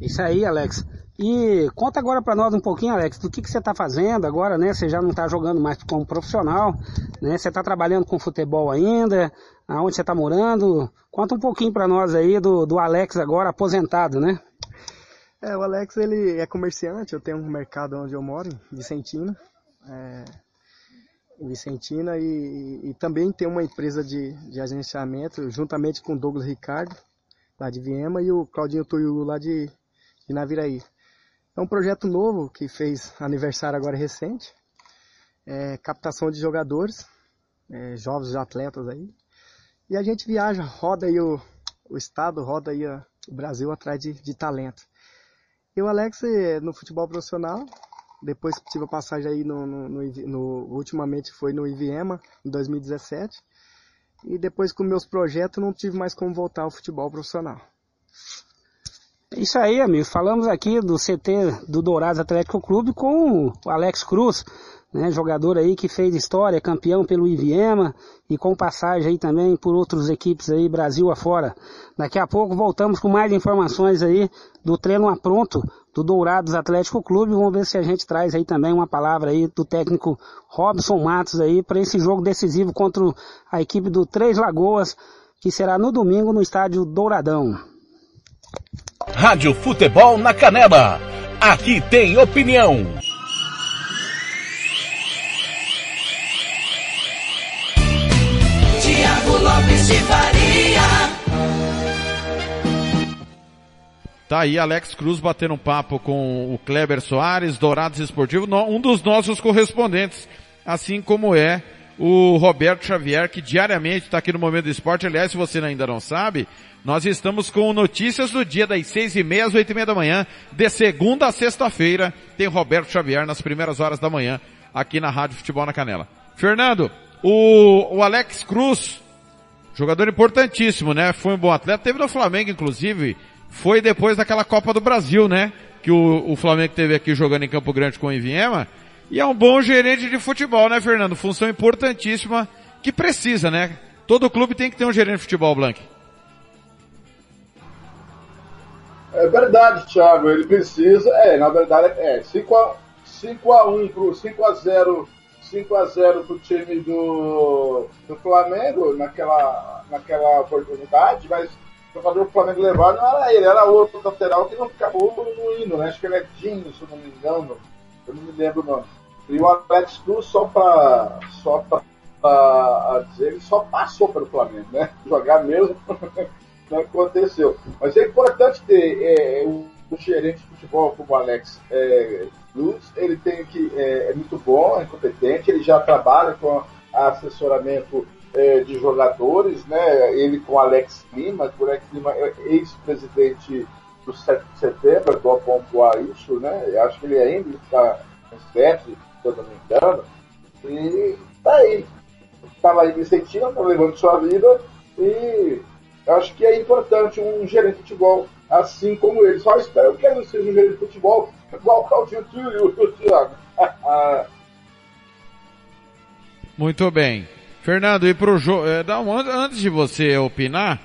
[SPEAKER 13] Isso aí, Alex. E conta agora para nós um pouquinho, Alex, do que, que você está fazendo agora, né? Você já não está jogando mais como profissional, né? Você está trabalhando com futebol ainda, aonde você está morando? Conta um pouquinho para nós aí do, do Alex agora aposentado, né?
[SPEAKER 14] É, o Alex ele é comerciante, eu tenho um mercado onde eu moro, em Vicentina. É, em Vicentina e, e, também tem uma empresa de, de agenciamento juntamente com o Douglas Ricardo lá de Viema e o Claudinho Tuiulu lá de, de Naviraí. É um projeto novo que fez aniversário agora recente, é, captação de jogadores, é, jovens atletas aí, e a gente viaja, roda aí o, o estado, roda aí a, o Brasil atrás de, de talento. E o Alex, no futebol profissional, depois tive a passagem aí no, no, no, no, ultimamente foi no Iviema, em 2017. E depois com meus projetos não tive mais como voltar ao futebol profissional.
[SPEAKER 13] Isso aí, amigo. Falamos aqui do CT do Dourados Atlético Clube com o Alex Cruz, né, jogador aí que fez história, campeão pelo Iviema e com passagem aí também por outras equipes aí Brasil afora. Daqui a pouco voltamos com mais informações aí do treino a pronto do Dourados Atlético Clube. Vamos ver se a gente traz aí também uma palavra aí do técnico Robson Matos aí para esse jogo decisivo contra a equipe do Três Lagoas, que será no domingo no estádio Douradão.
[SPEAKER 3] Rádio Futebol na Canela. Aqui tem opinião.
[SPEAKER 4] Tiago Lopes de Faria.
[SPEAKER 5] Tá aí Alex Cruz batendo um papo com o Kleber Soares, Dourados Esportivo, um dos nossos correspondentes, assim como é o Roberto Xavier, que diariamente está aqui no Momento do Esporte. Aliás, se você ainda não sabe, nós estamos com notícias do dia das seis e meia às oito e meia da manhã, de segunda a sexta-feira, tem Roberto Xavier nas primeiras horas da manhã, aqui na Rádio Futebol na Canela. Fernando, o, o Alex Cruz, jogador importantíssimo, né? Foi um bom atleta, teve no Flamengo, inclusive, foi depois daquela Copa do Brasil, né? Que o, o Flamengo teve aqui jogando em Campo Grande com o Iviema. E é um bom gerente de futebol, né, Fernando? Função importantíssima que precisa, né? Todo clube tem que ter um gerente de futebol, Blank.
[SPEAKER 6] É verdade, Thiago. Ele precisa. É, na verdade, é 5 a, 5 a 1 pro 5 a 0 5 a 0 pro time do, do Flamengo naquela, naquela oportunidade, mas o jogador do Flamengo levar não era ele, era outro lateral que não acabou no hino, né? Acho que ele é Dinho, se não me engano. Eu não me lembro o nome. E o Alex Cruz, só para só pra, dizer, ele só passou pelo Flamengo, né? Jogar mesmo [LAUGHS] não aconteceu. Mas é importante ter é, um, um gerente de futebol como o Alex é, Cruz. Ele tem que é, é muito bom, é competente, ele já trabalha com assessoramento é, de jogadores, né? Ele com Alex Lima, o Alex Lima é ex-presidente do 7 de setembro, vou pontuar isso, né? Eu acho que ele ainda está em 7, se eu não me engano. E tá aí. Está lá em Vicentina, está levando sua vida e acho que é importante um gerente de futebol assim como ele. Só espero que ele seja um gerente de futebol igual o Claudinho e o Thiago. [LAUGHS]
[SPEAKER 5] Muito bem. Fernando, e pro jogo, é, antes de você opinar,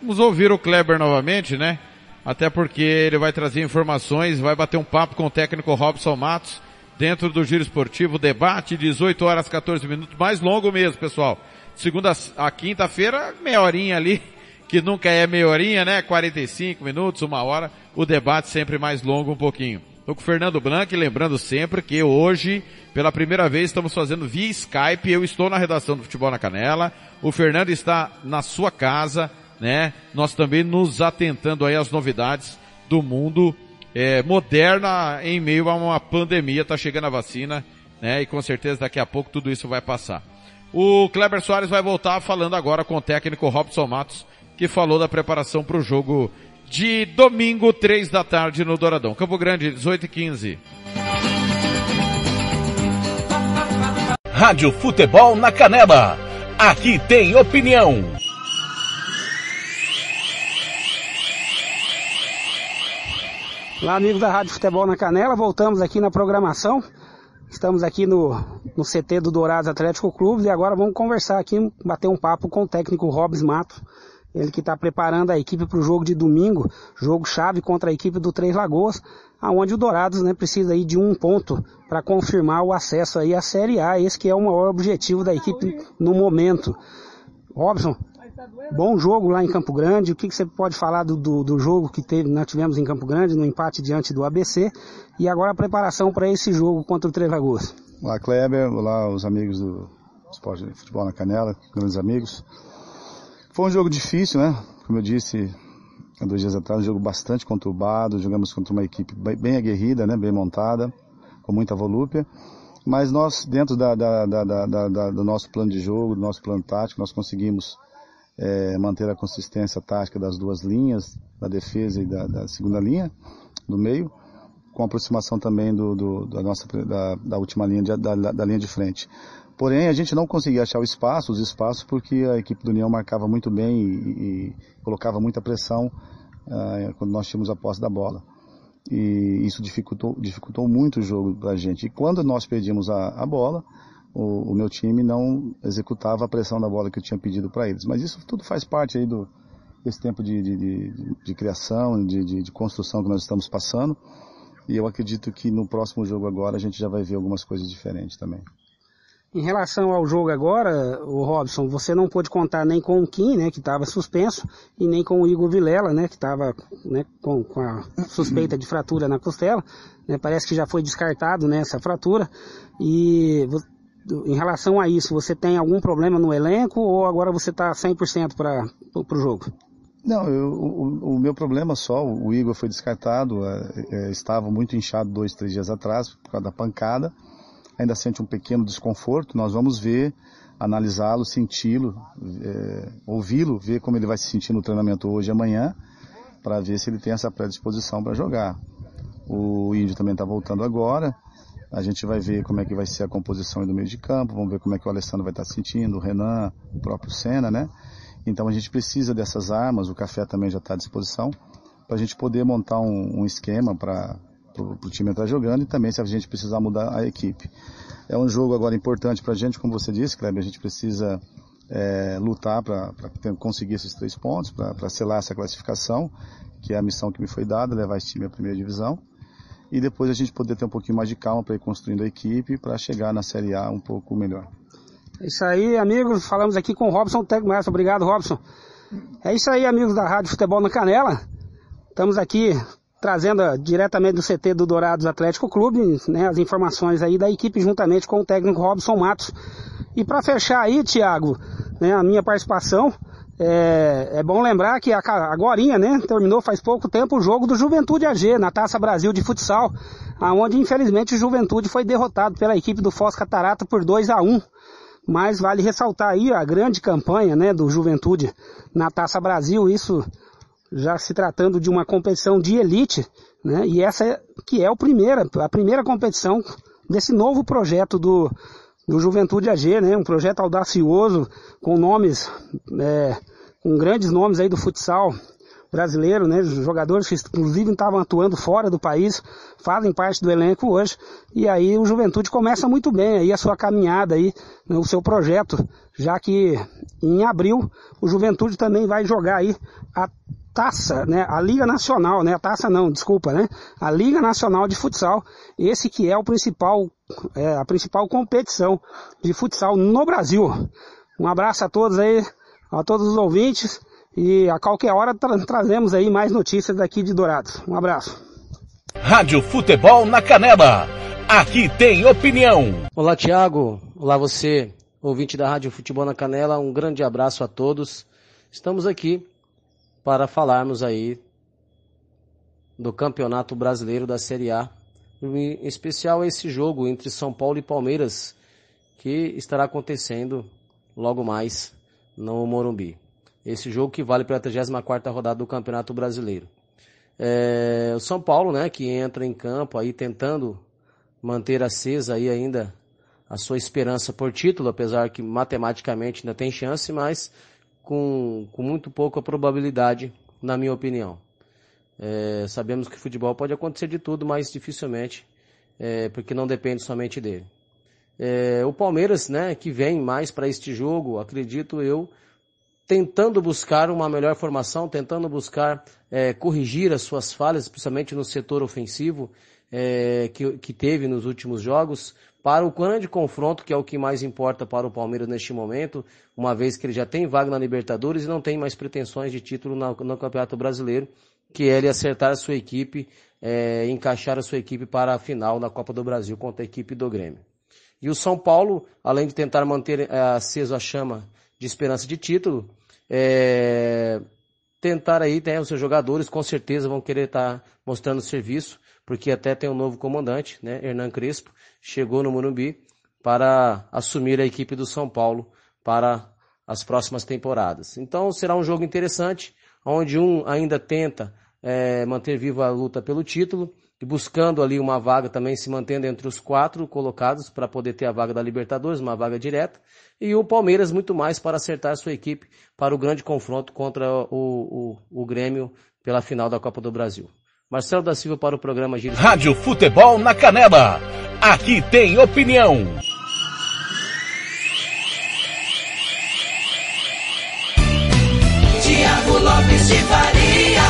[SPEAKER 5] vamos ouvir o Kleber novamente, né? Até porque ele vai trazer informações, vai bater um papo com o técnico Robson Matos dentro do Giro Esportivo, debate, 18 horas 14 minutos, mais longo mesmo, pessoal. Segunda a quinta-feira, meia horinha ali, [LAUGHS] que nunca é meia horinha, né? 45 minutos, uma hora, o debate sempre mais longo um pouquinho. Estou com o Fernando Blanc, lembrando sempre que hoje, pela primeira vez, estamos fazendo via Skype. Eu estou na redação do Futebol na Canela. O Fernando está na sua casa, né? Nós também nos atentando aí às novidades do mundo é, moderna em meio a uma pandemia. Tá chegando a vacina, né? E com certeza daqui a pouco tudo isso vai passar. O Kleber Soares vai voltar falando agora com o técnico Robson Matos, que falou da preparação para o jogo de domingo, três da tarde no Douradão. Campo Grande, 18 e 15.
[SPEAKER 3] Rádio Futebol na Canela. Aqui tem opinião.
[SPEAKER 13] Olá, amigos da Rádio Futebol na Canela, voltamos aqui na programação. Estamos aqui no, no CT do Dourados Atlético Clube e agora vamos conversar aqui, bater um papo com o técnico Robes Mato, ele que está preparando a equipe para o jogo de domingo, jogo chave contra a equipe do Três Lagoas, aonde o Dourados né, precisa aí de um ponto para confirmar o acesso aí à Série A, esse que é o maior objetivo da equipe no momento. Robson, bom jogo lá em Campo Grande. O que, que você pode falar do, do, do, jogo que teve, nós tivemos em Campo Grande, no empate diante do ABC, e agora a preparação para esse jogo contra o Três Lagoas?
[SPEAKER 15] Olá, Kleber. Olá, os amigos do Esporte de Futebol na Canela, grandes amigos. Foi um jogo difícil, né? Como eu disse há dois dias atrás, um jogo bastante conturbado. Jogamos contra uma equipe bem aguerrida, né? Bem montada, com muita volúpia. Mas nós, dentro da, da, da, do nosso plano de jogo, do nosso plano tático, nós conseguimos é, manter a consistência tática das duas linhas, da defesa e da, da segunda linha, do meio, com aproximação também do, do da nossa da, da última linha de, da, da linha de frente. Porém, a gente não conseguia achar o espaço, os espaços, porque a equipe do União marcava muito bem e, e colocava muita pressão uh, quando nós tínhamos a posse da bola. E isso dificultou, dificultou muito o jogo para a gente. E quando nós perdíamos a, a bola, o, o, meu time não executava a pressão da bola que eu tinha pedido para eles. Mas isso tudo faz parte aí do, desse tempo de, de, de, de criação, de, construção que nós estamos passando. E eu acredito que no próximo jogo agora a gente já vai ver algumas coisas diferentes também.
[SPEAKER 13] Em relação ao jogo agora, o Robson, você não pôde contar nem com o Kim, né, que estava suspenso, e nem com o Igor Vilela, né, que estava né, com, com, a suspeita de fratura na costela. Né, parece que já foi descartado né, essa fratura. E em relação a isso, você tem algum problema no elenco ou agora você está 100% para o jogo?
[SPEAKER 15] Não, eu, o, o, meu problema só, o Igor foi descartado, é, é, estava muito inchado dois, três dias atrás por causa da pancada ainda sente um pequeno desconforto, nós vamos ver, analisá-lo, senti-lo, é, ouvi-lo, ver como ele vai se sentir no treinamento hoje e amanhã, para ver se ele tem essa predisposição para jogar. O Índio também está voltando agora, a gente vai ver como é que vai ser a composição do meio de campo, vamos ver como é que o Alessandro vai estar se sentindo, o Renan, o próprio Senna, né? Então a gente precisa dessas armas, o café também já está à disposição, para a gente poder montar um, um esquema para para o time entrar jogando e também se a gente precisar mudar a equipe. É um jogo agora importante para a gente, como você disse, Kleber, a gente precisa é, lutar para conseguir esses três pontos, para selar essa classificação, que é a missão que me foi dada, levar esse time à primeira divisão. E depois a gente poder ter um pouquinho mais de calma para ir construindo a equipe para chegar na Série A um pouco melhor.
[SPEAKER 13] É isso aí, amigos. Falamos aqui com o Robson Tegmeister. Obrigado, Robson. É isso aí, amigos da Rádio Futebol na Canela. Estamos aqui trazendo diretamente do CT do Dourados Atlético Clube, né, as informações aí da equipe juntamente com o técnico Robson Matos. E para fechar aí, Thiago, né, a minha participação, é, é, bom lembrar que agora, né, terminou faz pouco tempo o jogo do Juventude AG na Taça Brasil de futsal, aonde infelizmente o Juventude foi derrotado pela equipe do Foz Catarata por 2 a 1. Mas vale ressaltar aí a grande campanha, né, do Juventude na Taça Brasil, isso já se tratando de uma competição de elite, né? E essa é, que é o primeira, a primeira competição desse novo projeto do, do Juventude AG, né? Um projeto audacioso, com nomes, é, com grandes nomes aí do futsal brasileiro, né? Jogadores que inclusive estavam atuando fora do país, fazem parte do elenco hoje. E aí o Juventude começa muito bem aí a sua caminhada aí, né? o seu projeto, já que em abril o Juventude também vai jogar aí a taça, né, a Liga Nacional, né, a taça não, desculpa, né, a Liga Nacional de Futsal, esse que é o principal, é, a principal competição de futsal no Brasil. Um abraço a todos aí, a todos os ouvintes, e a qualquer hora tra trazemos aí mais notícias daqui de Dourados. Um abraço.
[SPEAKER 3] Rádio Futebol na Canela. Aqui tem opinião.
[SPEAKER 16] Olá, Tiago. Olá, você, ouvinte da Rádio Futebol na Canela. Um grande abraço a todos. Estamos aqui para falarmos aí do Campeonato Brasileiro da Série A. Em especial esse jogo entre São Paulo e Palmeiras, que estará acontecendo logo mais no Morumbi. Esse jogo que vale pela 34ª rodada do Campeonato Brasileiro. É, o São Paulo, né, que entra em campo aí tentando manter acesa aí ainda a sua esperança por título, apesar que matematicamente ainda tem chance, mas com, com muito pouca probabilidade, na minha opinião. É, sabemos que futebol pode acontecer de tudo, mas dificilmente, é, porque não depende somente dele. É, o Palmeiras, né, que vem mais para este jogo, acredito eu, tentando buscar uma melhor formação, tentando buscar é, corrigir as suas falhas, principalmente no setor ofensivo é, que, que teve nos últimos jogos, para o grande confronto, que é o que mais importa para o Palmeiras neste momento, uma vez que ele já tem vaga na Libertadores e não tem mais pretensões de título no, Campeonato Brasileiro, que é ele acertar a sua equipe, é, encaixar a sua equipe para a final na Copa do Brasil contra a equipe do Grêmio. E o São Paulo, além de tentar manter é, aceso a chama de esperança de título, é, tentar aí, né, os seus jogadores com certeza vão querer estar tá mostrando serviço, porque até tem um novo comandante, né, Hernan Crespo, chegou no Morumbi para assumir a equipe do São Paulo para as próximas temporadas. Então será um jogo interessante, onde um ainda tenta é, manter viva a luta pelo título e buscando ali uma vaga também se mantendo entre os quatro colocados para poder ter a vaga da Libertadores, uma vaga direta, e o Palmeiras muito mais para acertar sua equipe para o grande confronto contra o, o, o Grêmio pela final da Copa do Brasil. Marcelo da Silva para o programa Giro.
[SPEAKER 3] Rádio Futebol na Canela. Aqui tem opinião.
[SPEAKER 4] Tiago Lopes de Faria.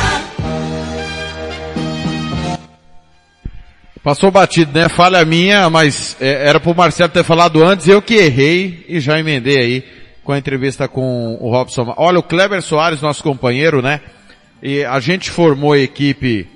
[SPEAKER 5] Passou batido, né? Falha minha, mas é, era pro Marcelo ter falado antes, eu que errei e já emendei aí com a entrevista com o Robson. Olha, o Kleber Soares, nosso companheiro, né? E a gente formou a equipe,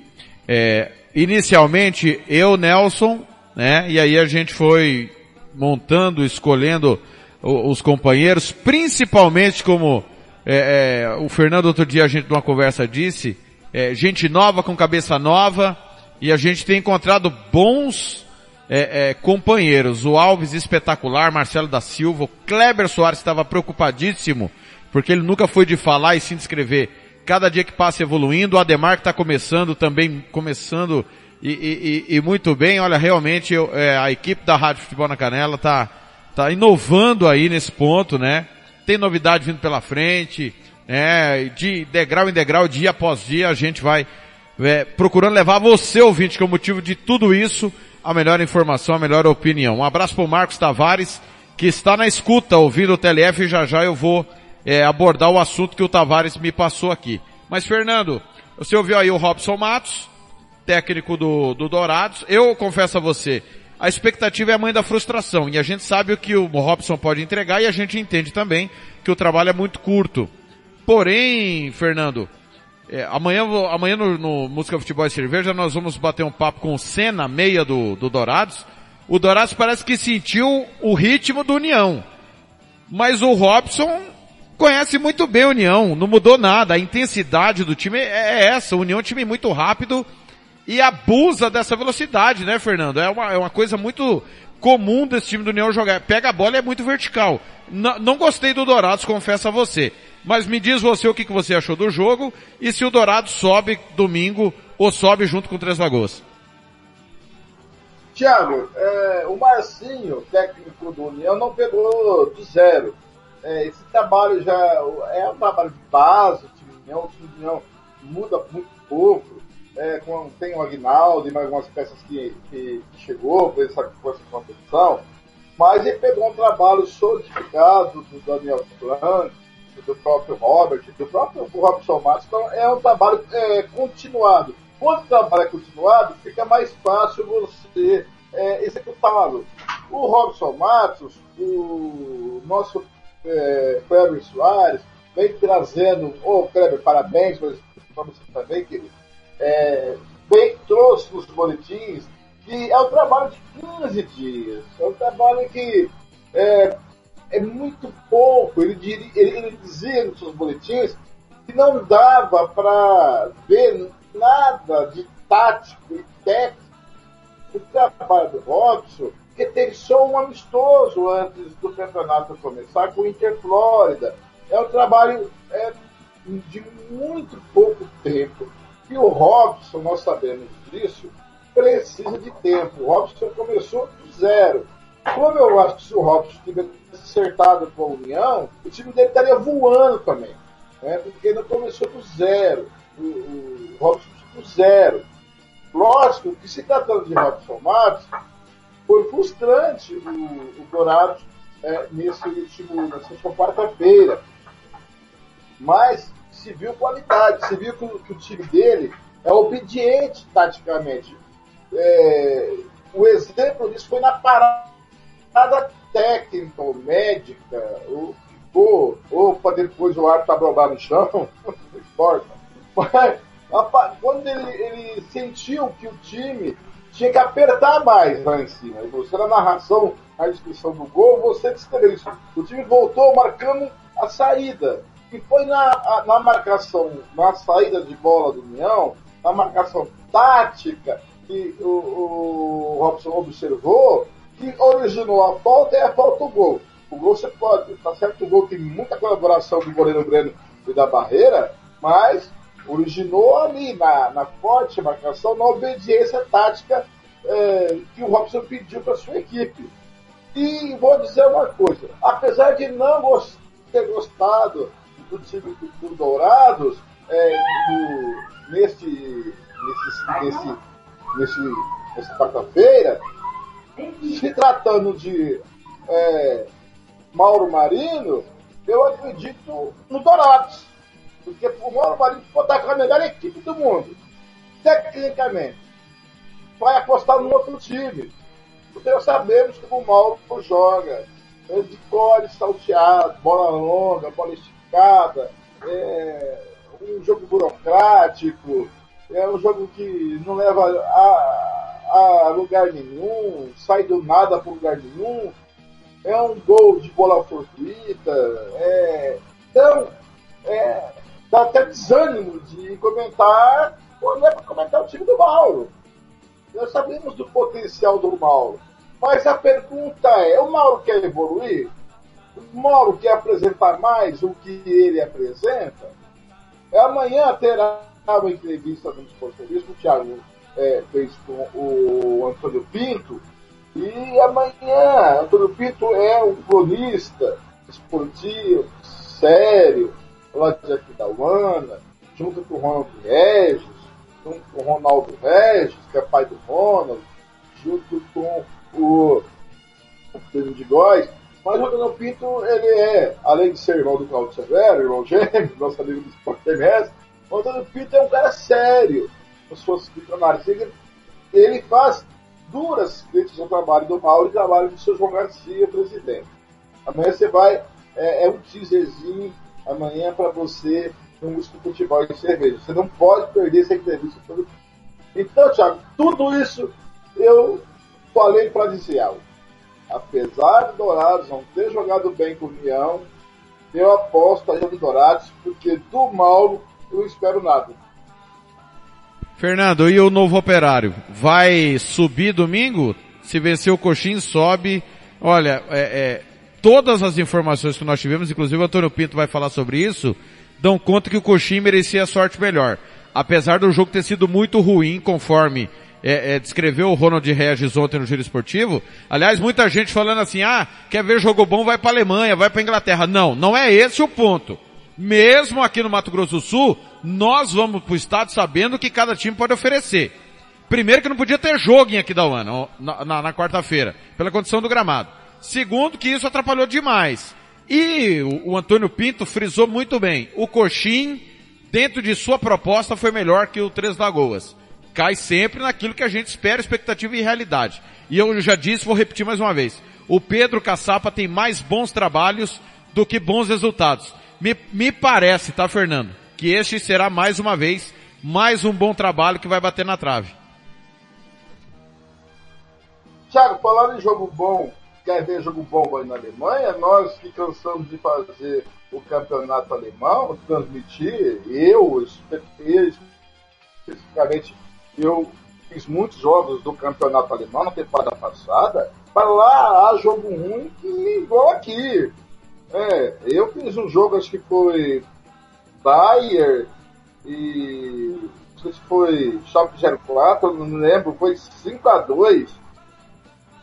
[SPEAKER 5] é, inicialmente eu, Nelson, né? E aí a gente foi montando, escolhendo os companheiros, principalmente como é, é, o Fernando outro dia a gente numa conversa disse, é, gente nova com cabeça nova, e a gente tem encontrado bons é, é, companheiros. O Alves espetacular, Marcelo da Silva, o Kleber Soares estava preocupadíssimo, porque ele nunca foi de falar e se inscrever. Cada dia que passa evoluindo, o Ademar que está começando também, começando e, e, e, muito bem. Olha, realmente eu, é, a equipe da Rádio Futebol na Canela tá, tá inovando aí nesse ponto, né? Tem novidade vindo pela frente, né? De degrau em degrau, dia após dia, a gente vai é, procurando levar você, ouvinte, que é o motivo de tudo isso, a melhor informação, a melhor opinião. Um abraço para o Marcos Tavares, que está na escuta, ouvindo o TLF, e já já eu vou é, abordar o assunto que o Tavares me passou aqui. Mas, Fernando, você ouviu aí o Robson Matos, técnico do, do Dourados. Eu confesso a você, a expectativa é a mãe da frustração. E a gente sabe o que o Robson pode entregar e a gente entende também que o trabalho é muito curto. Porém, Fernando, é, amanhã, amanhã no, no, Música Futebol e Cerveja nós vamos bater um papo com o Senna, meia do, do Dourados. O Dourados parece que sentiu o ritmo do União. Mas o Robson conhece muito bem a União, não mudou nada. A intensidade do time é essa. O União é um time muito rápido e abusa dessa velocidade, né, Fernando? É uma, é uma coisa muito comum desse time do União jogar. Pega a bola e é muito vertical. N não gostei do Dourados, confesso a você. Mas me diz você o que, que você achou do jogo e se o Dourado sobe domingo ou sobe junto com o Três Lagoas.
[SPEAKER 6] Tiago, é, o Marcinho, técnico do União, não pegou do zero. É, esse trabalho já é um trabalho de base, o time União, o time do União muda muito pouco. É, com, tem o Agnaldo e mais algumas peças que, que, que chegou com essa, com essa competição. Mas ele pegou um trabalho solidificado do Daniel Blanc, do próprio Robert, do próprio Robson Matos, então é um trabalho é, continuado. Quando o trabalho é continuado, fica mais fácil você é, executá-lo. O Robson Matos, o nosso é, Kleber Soares, vem trazendo, ô oh, Kleber, parabéns para você também, querido. É, bem trouxe nos boletins que é um trabalho de 15 dias. É um trabalho que é, é muito pouco. Ele, ele, ele dizia nos seus boletins que não dava para ver nada de tático e técnico do trabalho do Robson, que teve só um amistoso antes do campeonato começar com o Interflórida. É um trabalho é, de muito pouco tempo. E o Robson, nós sabemos disso, precisa de tempo. O Robson começou do zero. Como eu acho que se o Robson tivesse acertado com a União, o time dele estaria voando também. Né? Porque ele começou do zero. O, o Robson do zero. Lógico que se tratando de Robson Matos, foi frustrante o, o Dourados é, nesse último, nessa quarta-feira. Mas se viu qualidade, se viu que, que, o time dele é obediente taticamente. É, o exemplo disso foi na parada técnica ou médica, ou, ou, ou para depois o árbitro no chão, [LAUGHS] não importa. Mas, quando ele, ele sentiu que o time tinha que apertar mais lá em cima. Você, na narração, na descrição do gol, você descreveu isso. O time voltou marcando a saída. E foi na, na marcação, na saída de bola do União, na marcação tática, que o, o Robson observou, que originou a falta e a falta o gol. O gol você pode, tá certo que o gol tem muita colaboração do goleiro Breno e da barreira, mas originou ali na, na forte marcação, na obediência tática é, que o Robson pediu para sua equipe. E vou dizer uma coisa, apesar de não ter gostado do time do, do Dourados, é, do, nesse, nesse, nessa quarta-feira, se tratando de é, Mauro Marino, eu acredito no Dourados. Porque o Mauro Marinho pode estar com a melhor equipe do mundo. Tecnicamente. Vai apostar no outro time. Porque nós sabemos que o Mauro joga. É de core salteado, bola longa, bola esticada. É um jogo burocrático. É um jogo que não leva a, a lugar nenhum, sai do nada para lugar nenhum. É um gol de bola fortuita. É... Então, é, dá até desânimo de comentar quando é para comentar o time do Mauro. Nós sabemos do potencial do Mauro. Mas a pergunta é: o Mauro quer evoluir? O Mauro quer apresentar mais o que ele apresenta? Amanhã terá uma entrevista no esportivismo, o Thiago é, fez com o Antônio Pinto. E amanhã, Antônio Pinto é um cronista esportivo, sério, lá de Aquidauana, junto com o Ronaldo Regis, junto com o Ronaldo Regis, que é pai do Ronald, junto com o Pedro de Góes. Mas o Antônio Pinto, ele é, além de ser irmão do Claudio Severo, irmão gêmeo, [LAUGHS] nosso amigo do Esporte MS, o Antônio Pinto é um cara sério nas suas funcionárias. Ele, ele faz duras críticas ao trabalho do Mauro e trabalho do seu João Garcia, presidente. Amanhã você vai, é, é um teaserzinho amanhã para você um músico futebol e cerveja. Você não pode perder essa entrevista. Então, Thiago, tudo isso eu falei para dizer algo. Apesar de Dourados não ter jogado bem com o União, eu aposto ainda no Dourados, porque do Mauro eu não espero nada.
[SPEAKER 5] Fernando, e o novo operário? Vai subir domingo? Se vencer o Coxim, sobe. Olha, é, é, todas as informações que nós tivemos, inclusive o Antônio Pinto vai falar sobre isso, dão conta que o Coxim merecia a sorte melhor. Apesar do jogo ter sido muito ruim, conforme é, é, descreveu o Ronald Regis ontem no Giro Esportivo. Aliás, muita gente falando assim, ah, quer ver jogo bom, vai para Alemanha, vai para Inglaterra. Não, não é esse o ponto. Mesmo aqui no Mato Grosso do Sul, nós vamos para o estado sabendo o que cada time pode oferecer. Primeiro que não podia ter jogo em Aquidauana, na, na, na quarta-feira, pela condição do gramado. Segundo, que isso atrapalhou demais. E o, o Antônio Pinto frisou muito bem. O Coxim, dentro de sua proposta, foi melhor que o Três Lagoas. Cai sempre naquilo que a gente espera, expectativa e realidade. E eu já disse, vou repetir mais uma vez. O Pedro Caçapa tem mais bons trabalhos do que bons resultados. Me, me parece, tá, Fernando? Que este será mais uma vez mais um bom trabalho que vai bater na trave.
[SPEAKER 6] Thiago, falando em jogo bom, quer ver jogo bom aí na Alemanha? Nós que cansamos de fazer o campeonato alemão, transmitir, eu, especificamente, eu fiz muitos jogos do campeonato alemão na temporada passada, para lá há jogo ruim que igual aqui. É, eu fiz um jogo, acho que foi Bayer e não sei se foi Shop 04, não lembro, foi 5 a 2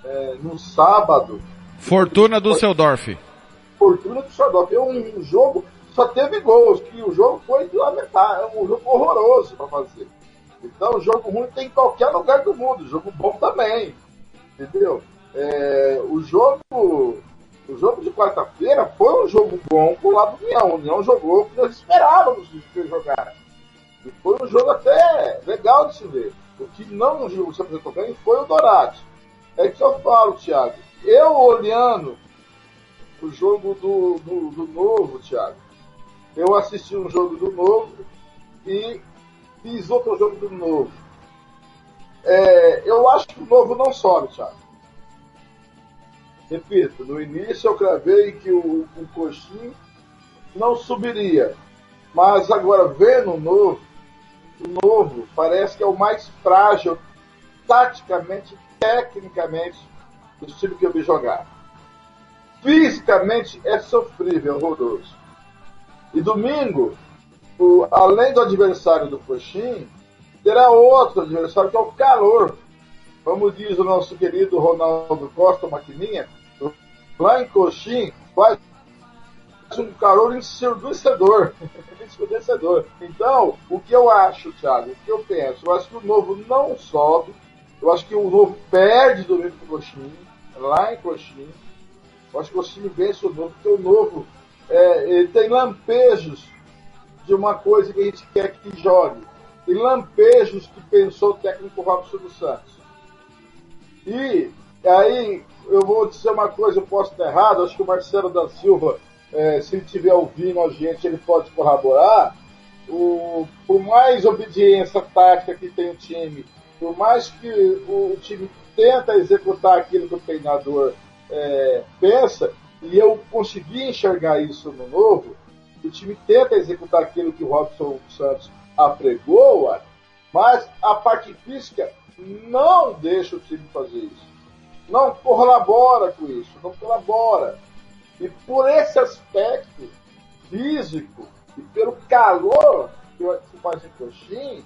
[SPEAKER 6] é, no sábado.
[SPEAKER 5] Fortuna do Seldorf.
[SPEAKER 6] Fortuna do Seldorf. É um, jogo, só teve gols, que o jogo foi lamentável, é um jogo horroroso para fazer. Então, jogo ruim tem em qualquer lugar do mundo, jogo bom também. Entendeu? É, o jogo o jogo de quarta-feira foi um jogo bom pro lado do União. O União jogou o que nós esperávamos que jogar. E foi um jogo até legal de se ver. O que não se apresentou bem foi o Dourado. É que eu falo, Thiago. Eu olhando o jogo do, do, do Novo, Thiago, eu assisti um jogo do Novo e fiz outro jogo do Novo. É, eu acho que o Novo não sobe, Thiago. Repito, no início eu cravei que o, o Coxim não subiria. Mas agora, vendo o novo, o novo parece que é o mais frágil, taticamente, tecnicamente, do time que eu vi jogar. Fisicamente é sofrível, horroroso. E domingo, o, além do adversário do Coxim, terá outro adversário que é o calor. Como diz o nosso querido Ronaldo Costa Maquininha, lá em Coxim faz um calor ensurdecedor. [LAUGHS] ensurdecedor. Então, o que eu acho, Thiago, o que eu penso? Eu acho que o Novo não sobe, eu acho que o Novo perde domingo para o Coxim, lá em Coxim. Eu acho que o Coxim vence o Novo, porque o Novo é, tem lampejos de uma coisa que a gente quer que jogue. Tem lampejos que pensou o técnico Robson dos Santos. E aí, eu vou dizer uma coisa, eu posso estar errado, acho que o Marcelo da Silva, é, se ele estiver ouvindo a gente, ele pode corroborar. O, por mais obediência tática que tem o time, por mais que o, o time tenta executar aquilo que o treinador é, pensa, e eu consegui enxergar isso no novo, o time tenta executar aquilo que o Robson Santos apregou, mas a parte física não deixa o time fazer isso não colabora com isso, não colabora. E por esse aspecto físico e pelo calor que faz em Coxim,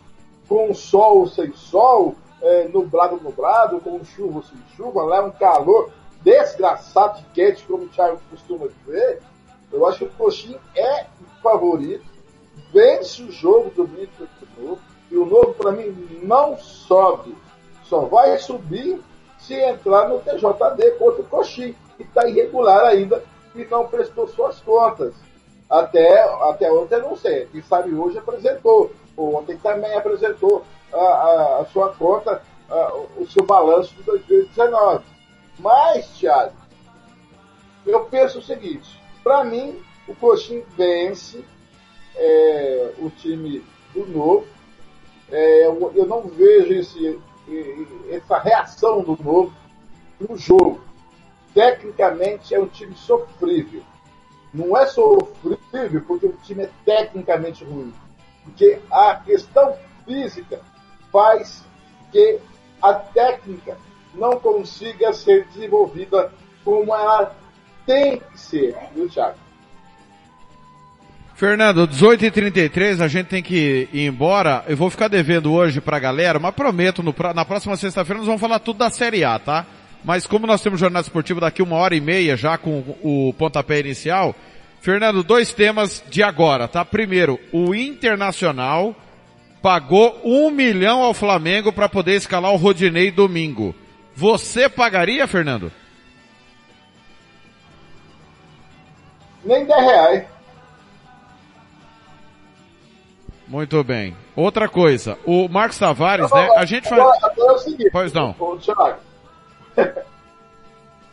[SPEAKER 6] com sol sem sol, é, nublado nublado, com chuva sem chuva, lá é um calor desgraçado de quente, como o Thiago costuma dizer, eu acho que o Coxim é favorito, vence o jogo do Brito novo, e o novo para mim não sobe, só vai subir se entrar no TJD contra o Coxim, que está irregular ainda e não prestou suas contas. Até, até ontem, não sei. Quem sabe hoje apresentou. Ontem também apresentou a, a, a sua conta, a, o seu balanço de 2019. Mas, Thiago, eu penso o seguinte: para mim, o Coxim vence é, o time do novo. É, eu não vejo esse essa reação do novo no jogo. Tecnicamente é um time sofrível. Não é sofrível porque o time é tecnicamente ruim. Porque a questão física faz que a técnica não consiga ser desenvolvida como ela tem que ser, viu, Thiago?
[SPEAKER 5] Fernando, 18h33, a gente tem que ir embora. Eu vou ficar devendo hoje pra galera, mas prometo, no, na próxima sexta-feira nós vamos falar tudo da Série A, tá? Mas como nós temos jornada esportiva daqui uma hora e meia já com o pontapé inicial, Fernando, dois temas de agora, tá? Primeiro, o Internacional pagou um milhão ao Flamengo para poder escalar o Rodinei domingo. Você pagaria, Fernando?
[SPEAKER 6] Nem 10 reais.
[SPEAKER 5] Muito bem. Outra coisa, o Marcos Tavares, né? A gente faz.
[SPEAKER 6] Agora, agora é o seguinte,
[SPEAKER 5] pois não.
[SPEAKER 6] Thiago. [LAUGHS]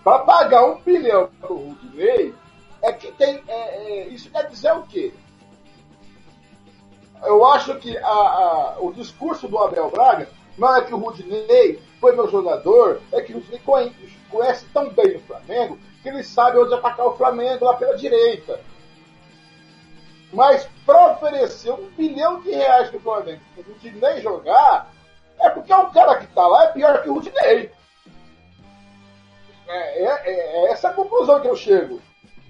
[SPEAKER 6] Para pagar um bilhão para o Rudinei, é que tem. É, é, isso quer dizer o quê? eu acho que a, a, o discurso do Abel Braga não é que o Rudinei foi meu jogador, é que o Rudinei conhece tão bem o Flamengo que ele sabe onde atacar o Flamengo lá pela direita. Mas para oferecer um bilhão de reais para o Flamengo, para o Rudinei jogar, é porque o cara que está lá é pior que o Rudinei. É, é, é, essa a conclusão que eu chego.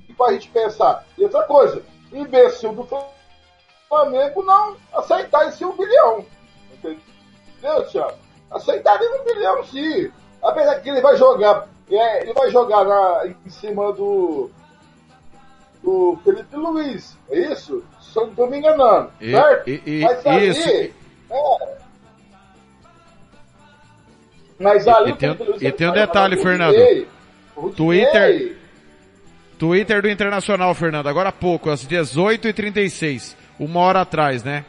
[SPEAKER 6] E para a gente pensar. E outra coisa, imbecil do Flamengo não aceitar esse um bilhão. Entendeu, Thiago? Aceitaria um bilhão sim. Apesar que ele vai jogar, é, ele vai jogar na, em cima do do Felipe Luiz, é isso? Se eu não estou me enganando,
[SPEAKER 5] E-
[SPEAKER 6] certo?
[SPEAKER 5] e- e-
[SPEAKER 6] Mas ali,
[SPEAKER 5] isso.
[SPEAKER 6] é. Mas ali
[SPEAKER 5] E tem,
[SPEAKER 6] Luiz
[SPEAKER 5] e tem um detalhe, Fernando.
[SPEAKER 6] Rudinei, Rudinei,
[SPEAKER 5] Twitter, Twitter do Internacional, Fernando, agora há pouco, às 18h36, uma hora atrás, né?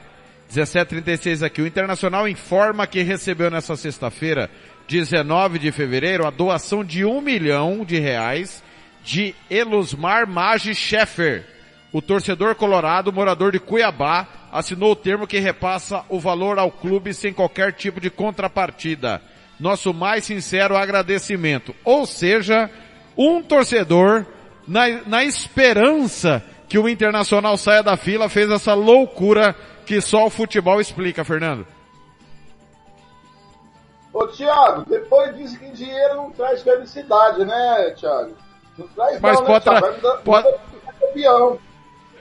[SPEAKER 5] 17h36 aqui. O Internacional informa que recebeu nessa sexta-feira, 19 de fevereiro, a doação de um milhão de reais de Elusmar Magi Scheffer. O torcedor colorado, morador de Cuiabá, assinou o termo que repassa o valor ao clube sem qualquer tipo de contrapartida. Nosso mais sincero agradecimento. Ou seja, um torcedor, na, na esperança que o Internacional saia da fila, fez essa loucura que só o futebol explica, Fernando.
[SPEAKER 6] Ô, Thiago, depois disse que dinheiro não traz felicidade, né, Thiago? Não traz
[SPEAKER 5] Mas
[SPEAKER 6] não,
[SPEAKER 5] pode
[SPEAKER 6] né,
[SPEAKER 5] tra-
[SPEAKER 6] Thiago?
[SPEAKER 5] Pode-
[SPEAKER 6] campeão.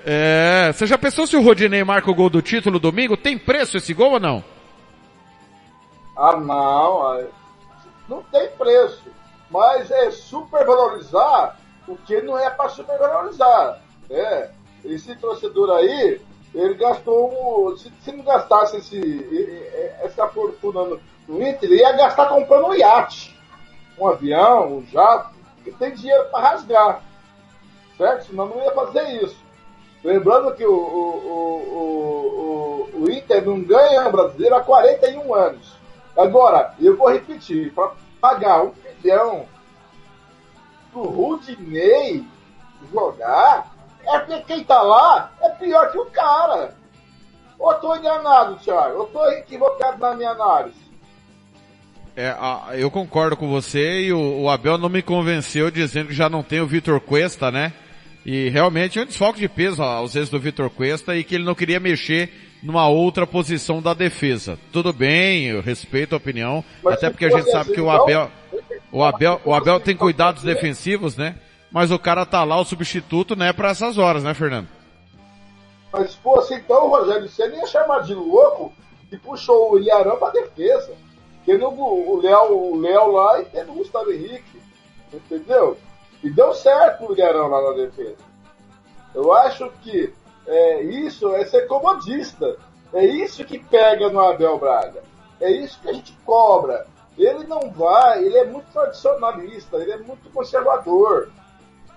[SPEAKER 5] É, você já pensou se o Rodinei marca o gol do título domingo? Tem preço esse gol ou não?
[SPEAKER 6] Ah, não. ah, Não tem preço. Mas é supervalorizar o que não é para supervalorizar. É. Esse torcedor aí, ele gastou. Se, se não gastasse esse, essa fortuna no, Inter, ia gastar comprando um iate. Um avião, um jato. Porque tem dinheiro para rasgar. Certo? Senão não ia fazer isso. Lembrando que o, o, o, o, Inter não ganha brasileiro há 41 anos. Agora, eu vou repetir, para pagar um milhão pro Rudinei jogar, é porque quem tá lá é pior que o cara. Ou tô enganado, Thiago? Eu tô equivocado na minha análise.
[SPEAKER 5] É, eu concordo com você e o, o Abel não me convenceu dizendo que já não tem o Vitor Cuesta, né? E realmente é um desfalque de peso a ausência do Vitor Cuesta e que ele não queria mexer numa outra posição da defesa. Tudo bem, eu respeito a opinião,
[SPEAKER 6] Mas
[SPEAKER 5] até porque a gente sabe
[SPEAKER 6] assim,
[SPEAKER 5] que o
[SPEAKER 6] então,
[SPEAKER 5] Abel, o Abel, o Abel tem cuidados defensivos, né? Mas o cara tá lá, o substituto, né, para essas horas, né, Fernando?
[SPEAKER 6] Mas se fosse então, o Rogério Senna ia chamar de louco e puxou o Ilharão pra defesa. Tendo o Léo, o Léo lá e tendo o Gustavo Henrique. Entendeu? E deu certo o Ilharão lá na defesa. Eu acho que é, isso é ser comodista. É isso que pega no Abel Braga. É isso que a gente cobra. Ele não vai, ele é muito tradicionalista, ele é muito conservador.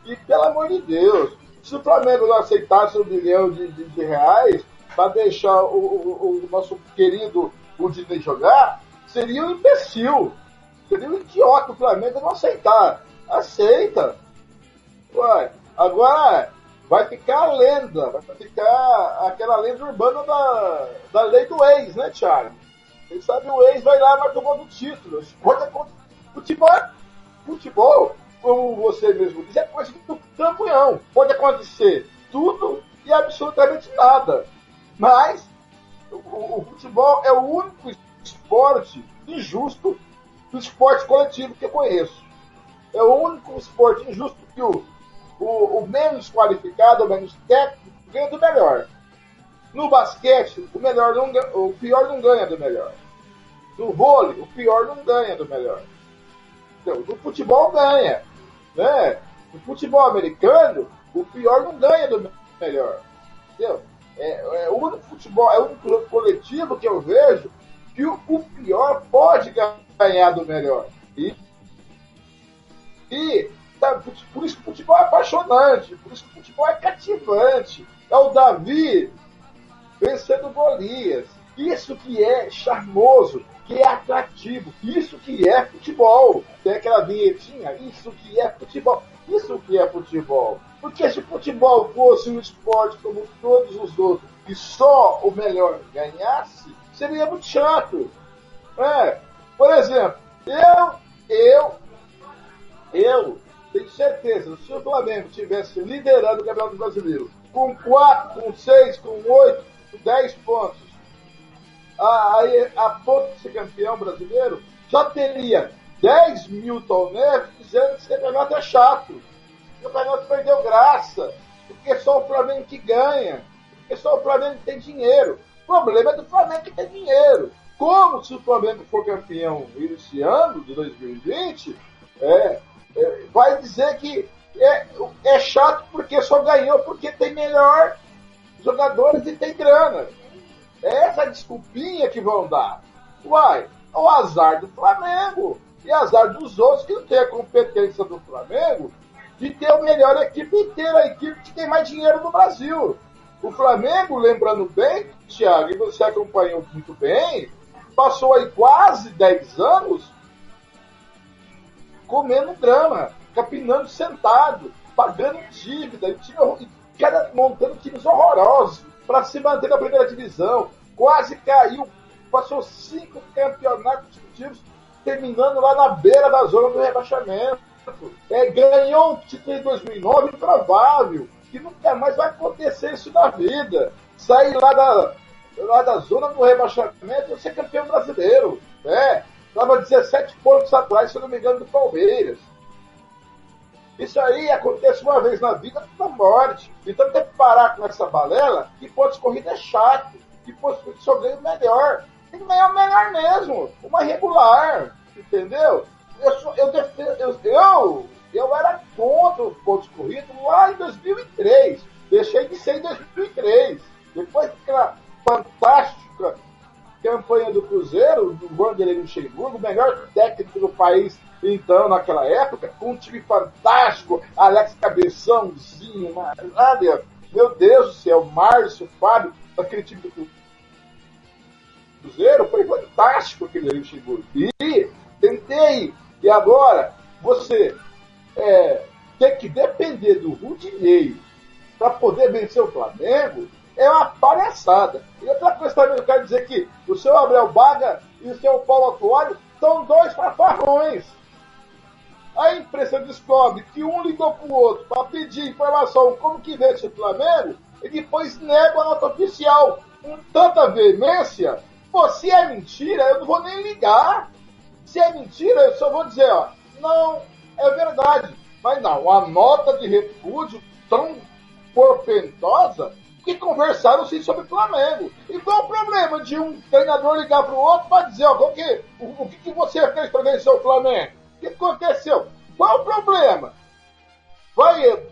[SPEAKER 6] E pelo amor de Deus, se o Flamengo não aceitasse um bilhão de, de- de reais para deixar o, o- o nosso querido Udinei jogar, seria um imbecil. Seria um idiota o Flamengo não aceitar. Aceita. Ué, agora vai ficar a lenda, vai ficar aquela lenda urbana da, da lei do ex, né, Thiago? Quem sabe o ex vai lá e marca o gol título. Acontecer. Futebol é futebol, como você mesmo diz, é coisa do campeão. Pode acontecer tudo e absolutamente nada. Mas o- o futebol é o único esporte injusto do esporte coletivo que eu conheço. É o único esporte injusto que o, o, o menos qualificado, o menos técnico, ganha do melhor. No basquete, o, melhor não, o pior não ganha do melhor. No vôlei, o pior não ganha do melhor. Então, no futebol ganha. Né? No futebol americano, o pior não ganha do melhor. Entendeu? É, é o único futebol, é o único coletivo que eu vejo que o, o pior pode ganhar do melhor. E, e tá, por isso que o futebol é apaixonante, por isso que o futebol é cativante. É o Davi vencendo Golias. Isso que é charmoso, que é atrativo, isso que é futebol. Tem aquela vinhetinha, isso que é futebol. Isso que é futebol. Porque se o futebol fosse um esporte como todos os outros e só o melhor ganhasse, seria muito chato. É. Por exemplo, eu, eu, eu tenho certeza, se o Flamengo tivesse liderando o Campeonato Brasileiro com 4, com 6, com 8, com 10 pontos, aí a, a ponto de ser campeão brasileiro, já teria 10 mil Neves dizendo que esse campeonato é chato. O campeonato perdeu graça. Porque só o Flamengo que ganha. Porque só o Flamengo que tem dinheiro. Problema é do Flamengo que tem dinheiro. Como se o Flamengo for campeão esse ano, de 2020, é, é, vai dizer que é, é chato porque só ganhou porque tem melhor jogadores e tem grana. É essa desculpinha que vão dar. Uai, o azar do Flamengo e azar dos outros que não tem a competência do Flamengo de ter a melhor equipe ter a equipe que tem mais dinheiro no Brasil. O Flamengo, lembrando bem, Thiago, e você acompanhou muito bem, passou aí quase 10 anos comendo grama, capinando sentado, pagando dívida, e time, montando times horrorosos para se manter na primeira divisão. Quase caiu, passou cinco campeonatos discutivos terminando lá na beira da zona do rebaixamento. É, ganhou o título em 2009, improvável, que nunca mais vai acontecer isso na vida. Sair lá da, lá da zona do rebaixamento e ser campeão brasileiro. Né? Estava 17 pontos atrás, se não me engano, do Palmeiras. Isso aí acontece uma vez na vida, na morte. Então tem que parar com essa balela que pontos corrida é chato, que pontos só ganha o melhor. Tem que ganhar o melhor mesmo, uma regular, entendeu? Eu, sou, eu, eu, eu, eu era contra o pontos corrido lá em 2003. Deixei de ser em 2003. Depois daquela fantástica campanha do Cruzeiro, do Vanderlei Luxemburgo, o melhor técnico do país então, naquela época, com um time fantástico, Alex Cabeçãozinho, olha, meu Deus do céu, Márcio, Fábio, aquele time do Cruzeiro, foi fantástico aquele Luxemburgo. E tentei, e agora, você é, ter que depender do Rudinei para poder vencer o Flamengo, é uma palhaçada. E outra coisa também eu quero dizer que o seu Abel Baga e o seu Paulo Atuário são dois paparrões. A imprensa descobre que um ligou para o outro para pedir informação como que vence o Flamengo e depois nega a nota oficial com tanta veemência. Pô, se é mentira, eu não vou nem ligar. Se é mentira, eu só vou dizer, ó, não, é verdade. Mas não, a nota de repúdio tão portentosa que conversaram sim sobre o Flamengo. E qual o problema de um treinador ligar para o outro para dizer, ó, o que, o, o que você fez para vencer o Flamengo? que aconteceu? Qual o problema? Vai,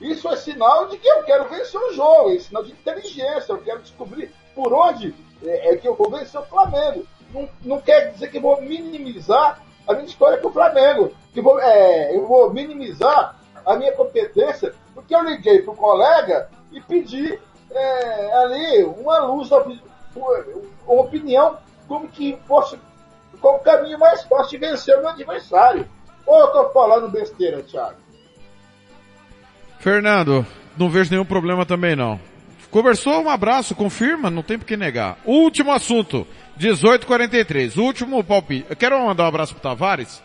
[SPEAKER 6] isso é sinal de que eu quero vencer o jogo, é sinal de inteligência, eu quero descobrir por onde é, é que eu vou vencer o Flamengo. Não, não quer dizer que vou minimizar a minha história com o Flamengo, que vou, é, eu vou minimizar a minha competência, porque eu liguei para o colega e pedi é, ali uma luz, uma opinião, como que fosse qual o caminho mais fácil de vencer o meu adversário. Ou eu tô falando besteira, Thiago?
[SPEAKER 5] Fernando, não vejo nenhum problema também não. Conversou, um abraço, confirma, não tem por que negar. Último assunto, 1843, último palpite. Eu quero mandar um abraço pro Tavares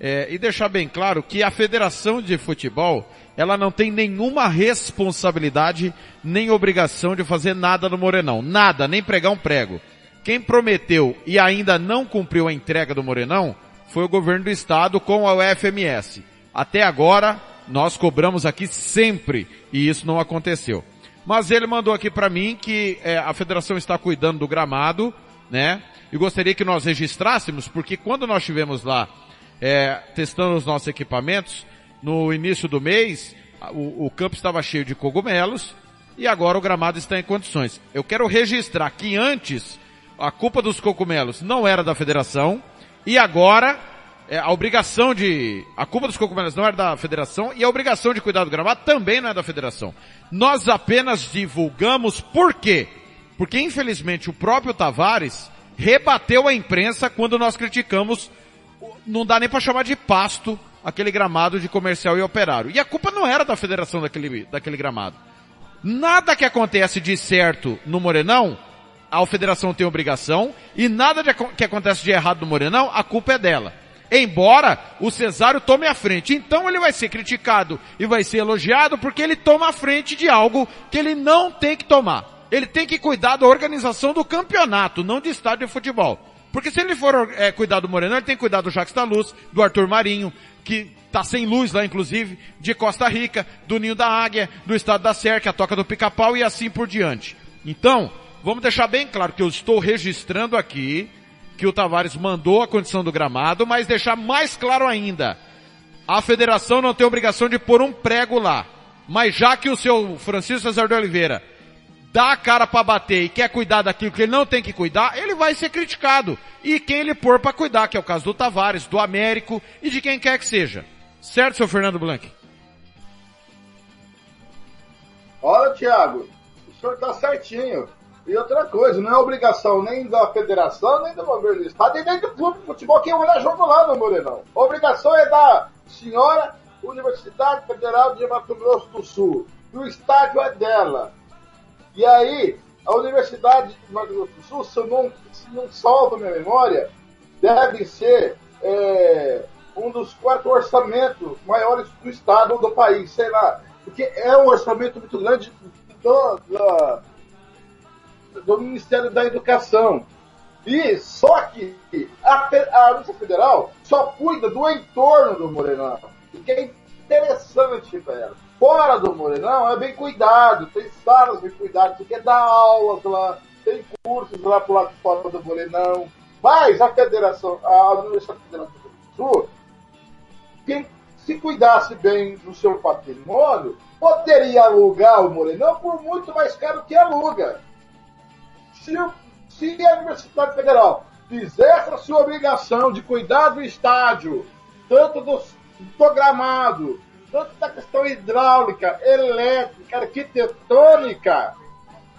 [SPEAKER 5] é, e deixar bem claro que a Federação de Futebol, ela não tem nenhuma responsabilidade nem obrigação de fazer nada no Morenão. Nada, nem pregar um prego. Quem prometeu e ainda não cumpriu a entrega do Morenão foi o governo do estado com a UFMS. Até agora, nós cobramos aqui sempre e isso não aconteceu. Mas ele mandou aqui para mim que é, a federação está cuidando do gramado, né? E gostaria que nós registrássemos, porque quando nós estivemos lá é, testando os nossos equipamentos, no início do mês, o, o campo estava cheio de cogumelos e agora o gramado está em condições. Eu quero registrar que antes a culpa dos cogumelos não era da federação e agora é, a obrigação de, a culpa dos cogumelos não era da federação e a obrigação de cuidar do gramado também não é da federação. Nós apenas divulgamos por quê? Porque infelizmente o próprio Tavares rebateu a imprensa quando nós criticamos, não dá nem para chamar de pasto, aquele gramado de comercial e operário. E a culpa não era da federação daquele, daquele gramado. Nada que acontece de certo no Morenão, a federação tem obrigação, e nada de, que acontece de errado no Morenão, a culpa é dela. Embora o Cesário tome a frente. Então ele vai ser criticado e vai ser elogiado porque ele toma a frente de algo que ele não tem que tomar. Ele tem que cuidar da organização do campeonato, não de estádio de futebol. Porque se ele for é, cuidar do Morenão, ele tem que cuidar do Jacques da Luz, do Arthur Marinho, que tá sem luz lá inclusive, de Costa Rica, do Ninho da Águia, do Estado da Serra, a toca do Pica-Pau e assim por diante. Então, vamos deixar bem claro que eu estou registrando aqui que o Tavares mandou a condição do gramado, mas deixar mais claro ainda. A federação não tem obrigação de pôr um prego lá. Mas já que o seu Francisco Cesar de Oliveira dá a cara para bater e quer cuidar daquilo que ele não tem que cuidar, ele vai ser criticado. E quem ele pôr para cuidar, que é o caso do Tavares, do Américo e de quem quer que seja. Certo, seu Fernando Blanc?
[SPEAKER 6] Olha, Thiago, o senhor tá certinho. E outra coisa, não é obrigação nem da federação, nem do governo do estado, nem do clube de futebol que olha jogo lá no Morenão. A obrigação é da senhora Universidade Federal de Mato Grosso do Sul. E o estádio é dela. E aí, a Universidade de Mato Grosso do Sul, se não, se não salva minha memória, deve ser é, um dos quatro orçamentos maiores do estado do país, sei lá. Porque é um orçamento muito grande do, do, do Ministério da Educação. E só que a, a Polícia Federal só cuida do entorno do Morenão. O que é interessante para ela. Fora do Morenão é bem cuidado, tem salas bem cuidadas, porque dá aulas lá, tem cursos lá pro lado de fora do Morenão. Mas a federação, a Universidade Federal do Sul, quem se cuidasse bem do seu patrimônio, poderia alugar o Morenão por muito mais caro que aluga se, se a Universidade Federal fizesse a sua obrigação de cuidar do estádio, tanto do, do gramado, tanto da questão hidráulica, elétrica, arquitetônica,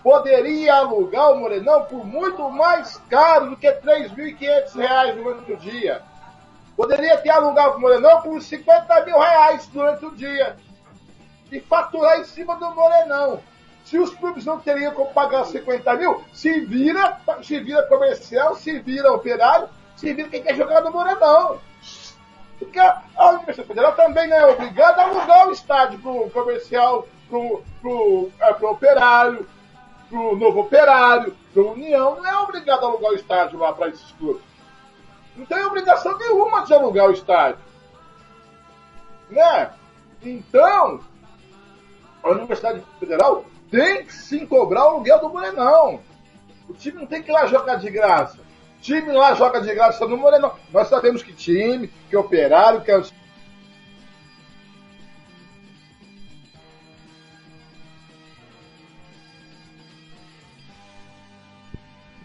[SPEAKER 6] poderia alugar o Morenão por muito mais caro do que R$ 3.500 durante o dia. Poderia ter alugado o Morenão por 50 mil reais durante o dia. E faturar em cima do Morenão. Se os clubes não teriam como pagar 50 mil, se vira, se vira comercial, se vira operário, se vira quem quer jogar no Morenão. Porque a Universidade Federal também não é obrigada a alugar o estádio para o comercial, para o é, operário, para o novo operário, para União. Não é obrigado a alugar o estádio lá para esses clubes. Não tem obrigação nenhuma de alugar o estádio. Né? Então, a Universidade Federal tem que sim cobrar o aluguel do Morenão. O time não tem que ir lá jogar de graça. Time lá joga de graça no Morenão. Nós sabemos que time, que operário, que é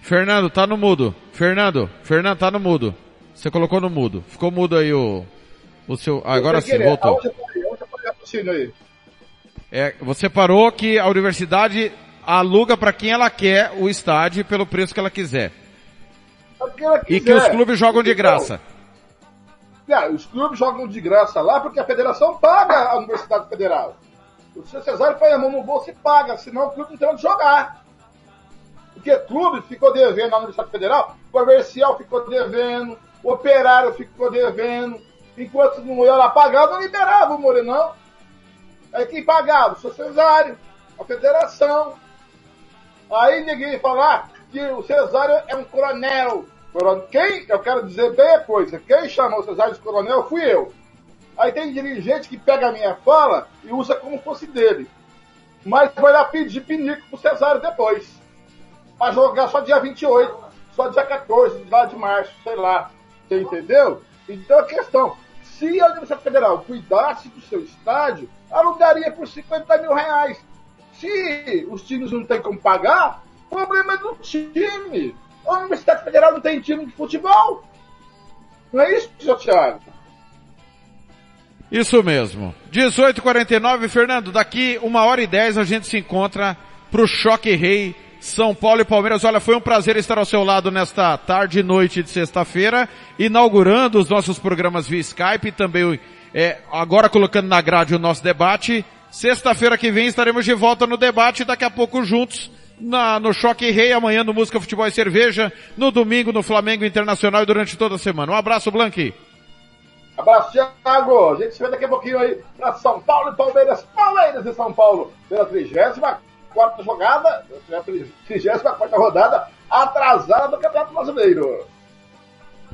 [SPEAKER 5] Fernando, tá no mudo. Fernando, Fernando, tá no mudo. Você colocou no mudo. Ficou mudo aí o, o seu. agora sim, voltou. Onde eu aí? É, você parou que a universidade aluga para quem ela quer o estádio pelo preço
[SPEAKER 6] que ela quiser.
[SPEAKER 5] E que os clubes jogam de graça.
[SPEAKER 6] Então, os clubes jogam de graça lá porque a federação paga a Universidade Federal. O seu Cesário põe a mão no bolso e paga, senão o clube não tem onde jogar. Porque o clube ficou devendo na Universidade Federal, o comercial ficou devendo, o operário ficou devendo, enquanto não ia lá pagar, não liberava o Morenão. Aí quem pagava? O seu Cesário, a federação. Aí ninguém falar que o Cesário é um coronel. Quem, eu quero dizer bem a coisa, quem chamou o Cesário de coronel fui eu. Aí tem dirigente que pega a minha fala e usa como fosse dele. Mas vai lá pedir pinico pro Cesário depois. Pra jogar só dia 28, só dia 14, lá de março, sei lá. Você entendeu? Então a questão, se a Universidade Federal cuidasse do seu estádio, alugaria por 50 mil reais. Se os times não têm como pagar, o problema é do time. A Universidade Federal não tem time de futebol. Não é isso, seu Thiago?
[SPEAKER 5] Isso mesmo. 18h49, Fernando, daqui uma hora e dez a gente se encontra pro Choque Rei São Paulo e Palmeiras. Olha, foi um prazer estar ao seu lado nesta tarde e noite de sexta-feira, inaugurando os nossos programas via Skype e também É, agora colocando na grade o nosso debate. Sexta-feira que vem estaremos de volta no debate, daqui a pouco juntos na, no Choque Rei, amanhã no Música Futebol e Cerveja, no domingo no Flamengo Internacional e durante toda a semana. Um abraço, Blanqui.
[SPEAKER 6] Abraço, Thiago. A gente se vê daqui a pouquinho aí para São Paulo e Palmeiras. Palmeiras e São Paulo pela 34 jogada, 34 rodada atrasada do Campeonato Brasileiro.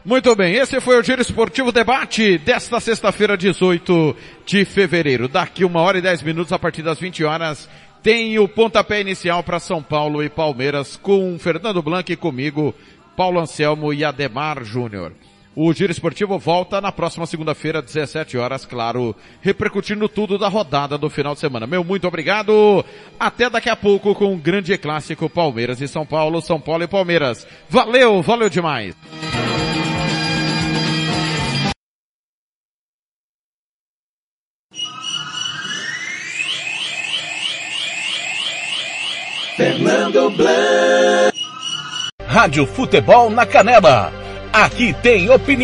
[SPEAKER 5] Muito bem, esse foi o Giro Esportivo Debate desta sexta-feira, 18 de fevereiro. Daqui uma hora e dez minutos, a partir das 20 horas, tem o pontapé inicial para São Paulo e Palmeiras com Fernando Blanc e comigo, Paulo Anselmo e Ademar Júnior. O Giro Esportivo volta na próxima segunda-feira, 17 horas, claro, repercutindo tudo da rodada do final de semana. Meu muito obrigado. Até daqui a pouco com um grande clássico Palmeiras e São Paulo, São Paulo e Palmeiras. Valeu, valeu demais.
[SPEAKER 3] Fernando Blanc. Rádio Futebol na Canela. Aqui tem opinião.